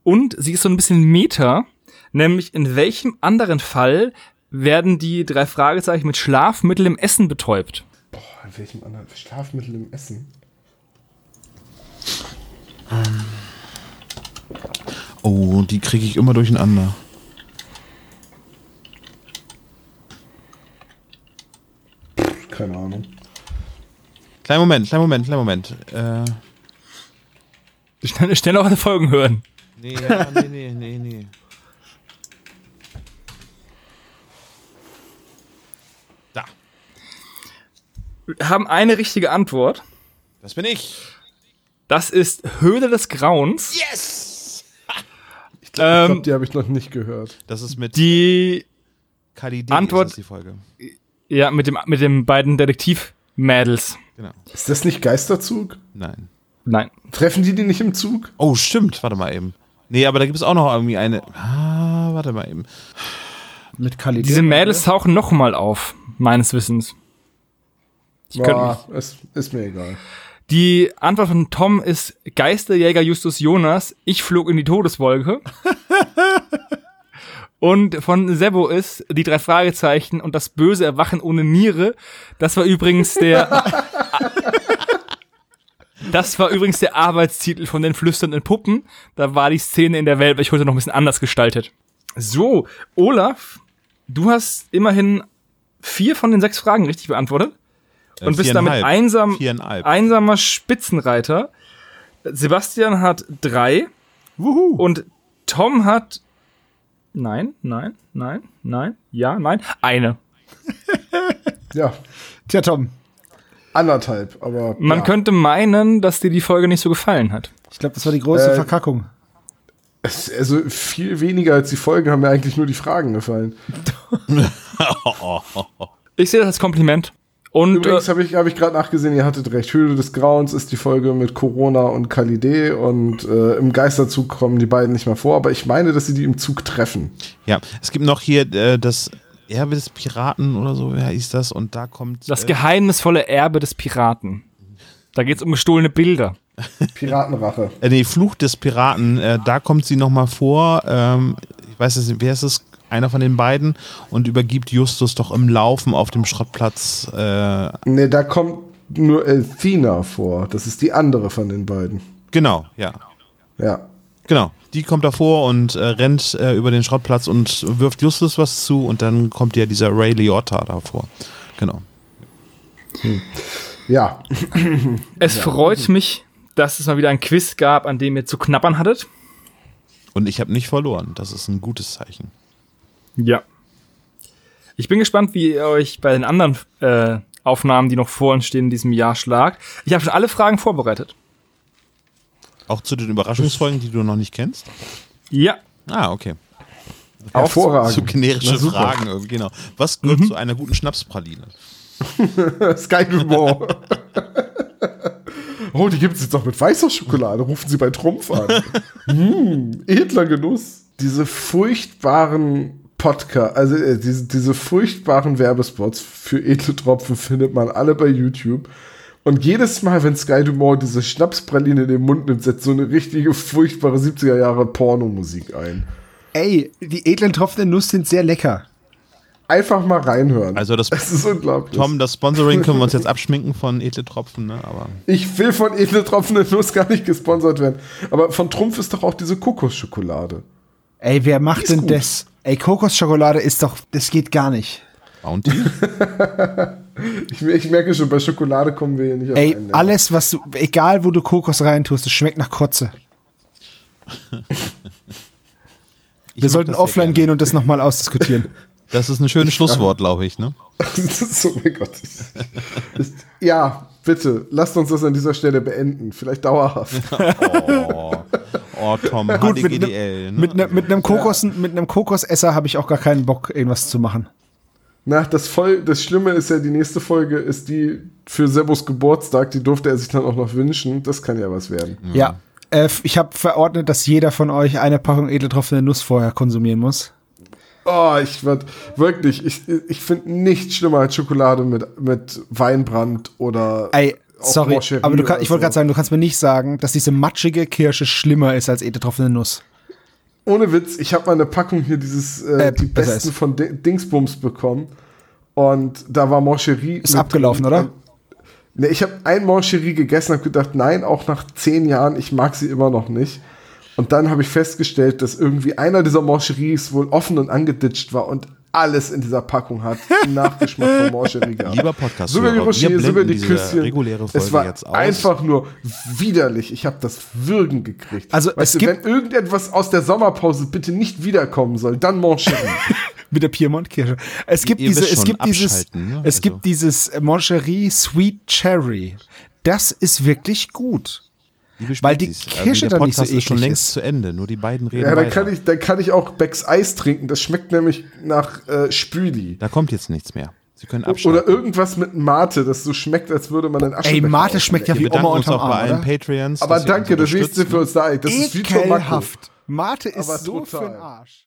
Speaker 6: und sie ist so ein bisschen Meta, nämlich in welchem anderen Fall werden die drei Fragezeichen mit Schlafmittel im Essen betäubt?
Speaker 2: Boah, in welchem anderen Schlafmittel im Essen?
Speaker 1: Oh, die kriege ich immer durcheinander.
Speaker 2: Keine Ahnung.
Speaker 1: Kleinen Moment, kleinen Moment, kleinen Moment. Äh,
Speaker 6: Schnell, schnell auch alle Folgen hören.
Speaker 1: nee, ja, nee, nee, nee, nee. Da,
Speaker 6: Wir haben eine richtige Antwort.
Speaker 1: das bin ich.
Speaker 6: Das ist Höhle des Grauens.
Speaker 1: Yes!
Speaker 2: Ich
Speaker 6: Ähm,
Speaker 2: glaube, die habe ich noch nicht gehört.
Speaker 1: Das ist mit
Speaker 6: die,
Speaker 1: Kali D.
Speaker 6: Antwort-
Speaker 1: Ist die Folge.
Speaker 6: ja, mit dem, mit den beiden Detektiv-Mädels.
Speaker 1: Genau.
Speaker 2: Ist das nicht Geisterzug?
Speaker 1: Nein.
Speaker 6: Nein.
Speaker 2: Treffen die die nicht im Zug?
Speaker 1: Oh, stimmt. Warte mal eben. Nee, aber da gibt es auch noch irgendwie eine. Ah, warte mal eben.
Speaker 5: Mit Kali.
Speaker 6: Diese Mädels tauchen nochmal auf, meines Wissens. Ich
Speaker 2: Boah, es ist mir egal.
Speaker 6: Die Antwort von Tom ist Geisterjäger Justus Jonas, ich flog in die Todeswolke. und von Sebo ist die drei Fragezeichen und das böse Erwachen ohne Niere. Das war übrigens der Das war übrigens der Arbeitstitel von den flüsternden Puppen. Da war die Szene in der Welt, welche heute noch ein bisschen anders gestaltet. So, Olaf, du hast immerhin vier von den sechs Fragen richtig beantwortet
Speaker 1: Äh,
Speaker 6: und bist damit einsam, einsamer Spitzenreiter. Sebastian hat drei
Speaker 5: Wuhu.
Speaker 6: und Tom hat nein, nein, nein, nein, ja, nein, eine.
Speaker 2: Ja,
Speaker 5: Tja, Tom.
Speaker 2: anderthalb, aber.
Speaker 6: Man
Speaker 2: ja.
Speaker 6: könnte meinen, dass dir die Folge nicht so gefallen hat.
Speaker 5: Ich glaube, das war die große
Speaker 2: Äh,
Speaker 5: Verkackung.
Speaker 2: Also viel weniger als die Folgen haben mir eigentlich nur die Fragen gefallen.
Speaker 6: Ich sehe das als Kompliment. Und
Speaker 2: Übrigens
Speaker 6: äh,
Speaker 2: habe ich, hab ich gerade nachgesehen, ihr hattet recht. Höhle des Grauens ist die Folge mit Corona und Kalidee und äh, im Geisterzug kommen die beiden nicht mehr vor, aber ich meine, dass sie die im Zug treffen.
Speaker 1: Ja, es gibt noch hier äh, das Erbe des Piraten oder so, wer hieß das? Und da kommt.
Speaker 6: das
Speaker 1: äh,
Speaker 6: geheimnisvolle Erbe des Piraten. Da geht es um gestohlene Bilder.
Speaker 2: Piratenrache.
Speaker 1: äh, nee, Fluch des Piraten, äh, da kommt sie nochmal vor. Ähm, ich weiß nicht, wer ist es? Einer von den beiden und übergibt Justus doch im Laufen auf dem Schrottplatz. Äh,
Speaker 2: Ne, da kommt nur Elfina vor. Das ist die andere von den beiden.
Speaker 1: genau, ja.
Speaker 2: Ja.
Speaker 1: Genau. Die kommt davor und äh, rennt äh, über den Schrottplatz und wirft Justus was zu und dann kommt ja dieser Ray Liotta davor. Genau.
Speaker 2: Ja.
Speaker 6: Es freut mich, dass es mal wieder ein Quiz gab, an dem ihr zu knappern hattet.
Speaker 1: Und ich habe nicht verloren. Das ist ein gutes Zeichen.
Speaker 6: Ja. Ich bin gespannt, wie ihr euch bei den anderen äh, Aufnahmen, die noch vor uns stehen, in diesem Jahr schlagt. Ich habe schon alle Fragen vorbereitet.
Speaker 1: Auch zu den Überraschungsfolgen, die du noch nicht kennst?
Speaker 6: Ja.
Speaker 1: Ah, okay.
Speaker 2: Hervorragend.
Speaker 1: So generische
Speaker 2: Na, super.
Speaker 1: Fragen irgendwie, genau. Was gehört zu einer guten Schnapspraline?
Speaker 2: Sky Humor. oh, die gibt es jetzt auch mit weißer Schokolade. Rufen Sie bei Trumpf an. mm, edler Genuss. Diese furchtbaren Podcast, also äh, diese, diese furchtbaren Werbespots für edle Tropfen findet man alle bei YouTube. Und jedes Mal, wenn Sky Dumont diese Schnapspraline in den Mund nimmt, setzt so eine richtige furchtbare 70er Jahre Pornomusik ein.
Speaker 5: Ey, die edlen Tropfen der Nuss sind sehr lecker.
Speaker 2: Einfach mal reinhören.
Speaker 1: Also das,
Speaker 2: es ist unglaublich.
Speaker 1: Tom, das Sponsoring können wir uns jetzt abschminken von Edle Tropfen, ne? Aber
Speaker 2: Ich will von edle Tropfen der Nuss gar nicht gesponsert werden. Aber von Trumpf ist doch auch diese Kokosschokolade.
Speaker 5: Ey, wer macht denn
Speaker 2: gut.
Speaker 5: das? Ey, Kokosschokolade ist doch, das geht gar nicht.
Speaker 1: Bounty?
Speaker 2: Ich, ich merke schon, bei Schokolade kommen wir hier nicht auf
Speaker 5: Ey,
Speaker 2: einen
Speaker 5: alles, was du, egal wo du Kokos reintust, es schmeckt nach Kotze. Wir sollten offline gehen und das nochmal ausdiskutieren.
Speaker 1: Das ist ein schönes Schlusswort, glaube ich, ne?
Speaker 2: So, mein Gott. Ja, bitte, lasst uns das an dieser Stelle beenden. Vielleicht dauerhaft.
Speaker 1: Oh, oh Tom,
Speaker 5: Gut, mit
Speaker 1: HDGDL, ne?
Speaker 5: Mit, ne, mit einem Kokos, mit einem Kokosesser habe ich auch gar keinen Bock, irgendwas zu machen.
Speaker 2: Na, das, voll, das Schlimme ist ja, die nächste Folge ist die für Sebos Geburtstag. Die durfte er sich dann auch noch wünschen. Das kann ja was werden.
Speaker 5: Ja. Äh, ich habe verordnet, dass jeder von euch eine Packung edeltropfende Nuss vorher konsumieren muss.
Speaker 2: Oh, ich werd wirklich, ich, ich finde nichts schlimmer als Schokolade mit, mit Weinbrand oder.
Speaker 5: Ey,
Speaker 2: auch
Speaker 5: sorry, aber du kann, ich wollte
Speaker 2: so.
Speaker 5: gerade sagen, du kannst mir nicht sagen, dass diese matschige Kirsche schlimmer ist als edeltropfende Nuss.
Speaker 2: Ohne Witz, ich habe mal eine Packung hier dieses äh,
Speaker 5: Äh,
Speaker 2: die besten
Speaker 5: ist.
Speaker 2: von Di- Dingsbums bekommen und da war Moncherie.
Speaker 5: Ist abgelaufen, oder?
Speaker 2: Ne, ich habe ein Moncherie gegessen, habe gedacht, nein, auch nach zehn Jahren, ich mag sie immer noch nicht. Und dann habe ich festgestellt, dass irgendwie einer dieser Moncheries wohl offen und angeditscht war und alles in dieser Packung hat Nachgeschmack von Moncherie gehabt.
Speaker 1: Lieber podcast
Speaker 2: Sogar die Rocher, sogar
Speaker 1: blenden
Speaker 2: die Küsschen.
Speaker 1: reguläre Folge
Speaker 2: es war
Speaker 1: jetzt aus.
Speaker 2: einfach nur widerlich. Ich habe das Würgen gekriegt.
Speaker 5: Also, es
Speaker 2: weißt du,
Speaker 5: gibt-
Speaker 2: wenn irgendetwas aus der Sommerpause bitte nicht wiederkommen soll, dann Moncherie.
Speaker 5: Mit der Piemont-Kirsche. Es gibt
Speaker 1: Ihr
Speaker 5: diese,
Speaker 1: wisst
Speaker 5: es gibt dieses,
Speaker 1: abschalten, ne?
Speaker 5: es
Speaker 1: Also-
Speaker 5: gibt dieses Moncherie Sweet Cherry. Das ist wirklich gut.
Speaker 1: Liebe
Speaker 5: weil die
Speaker 1: Spezies,
Speaker 5: Kirsche
Speaker 1: der
Speaker 5: dann nicht so
Speaker 1: Podcast ist schon
Speaker 5: eklig
Speaker 1: längst
Speaker 5: ist.
Speaker 1: zu Ende, nur die beiden reden
Speaker 2: ja, dann
Speaker 1: weiter.
Speaker 2: kann, ich, dann kann ich auch Becks Eis trinken. Das schmeckt nämlich nach äh, Spüli.
Speaker 1: Da kommt jetzt nichts mehr. Sie können abschalten.
Speaker 2: Oder irgendwas mit Mate, das so schmeckt, als würde man einen
Speaker 5: Ey,
Speaker 2: Aschenbecher
Speaker 5: Mate schmeckt ja wie Oma
Speaker 1: uns
Speaker 5: unterm
Speaker 1: auch bei allen? Patreons.
Speaker 2: Aber danke,
Speaker 1: uns
Speaker 2: das nächste
Speaker 1: unterstützen.
Speaker 2: für uns da. Das ist wie.
Speaker 5: Ekelhaft. Mate ist
Speaker 2: Aber
Speaker 5: so
Speaker 2: total.
Speaker 5: für den Arsch.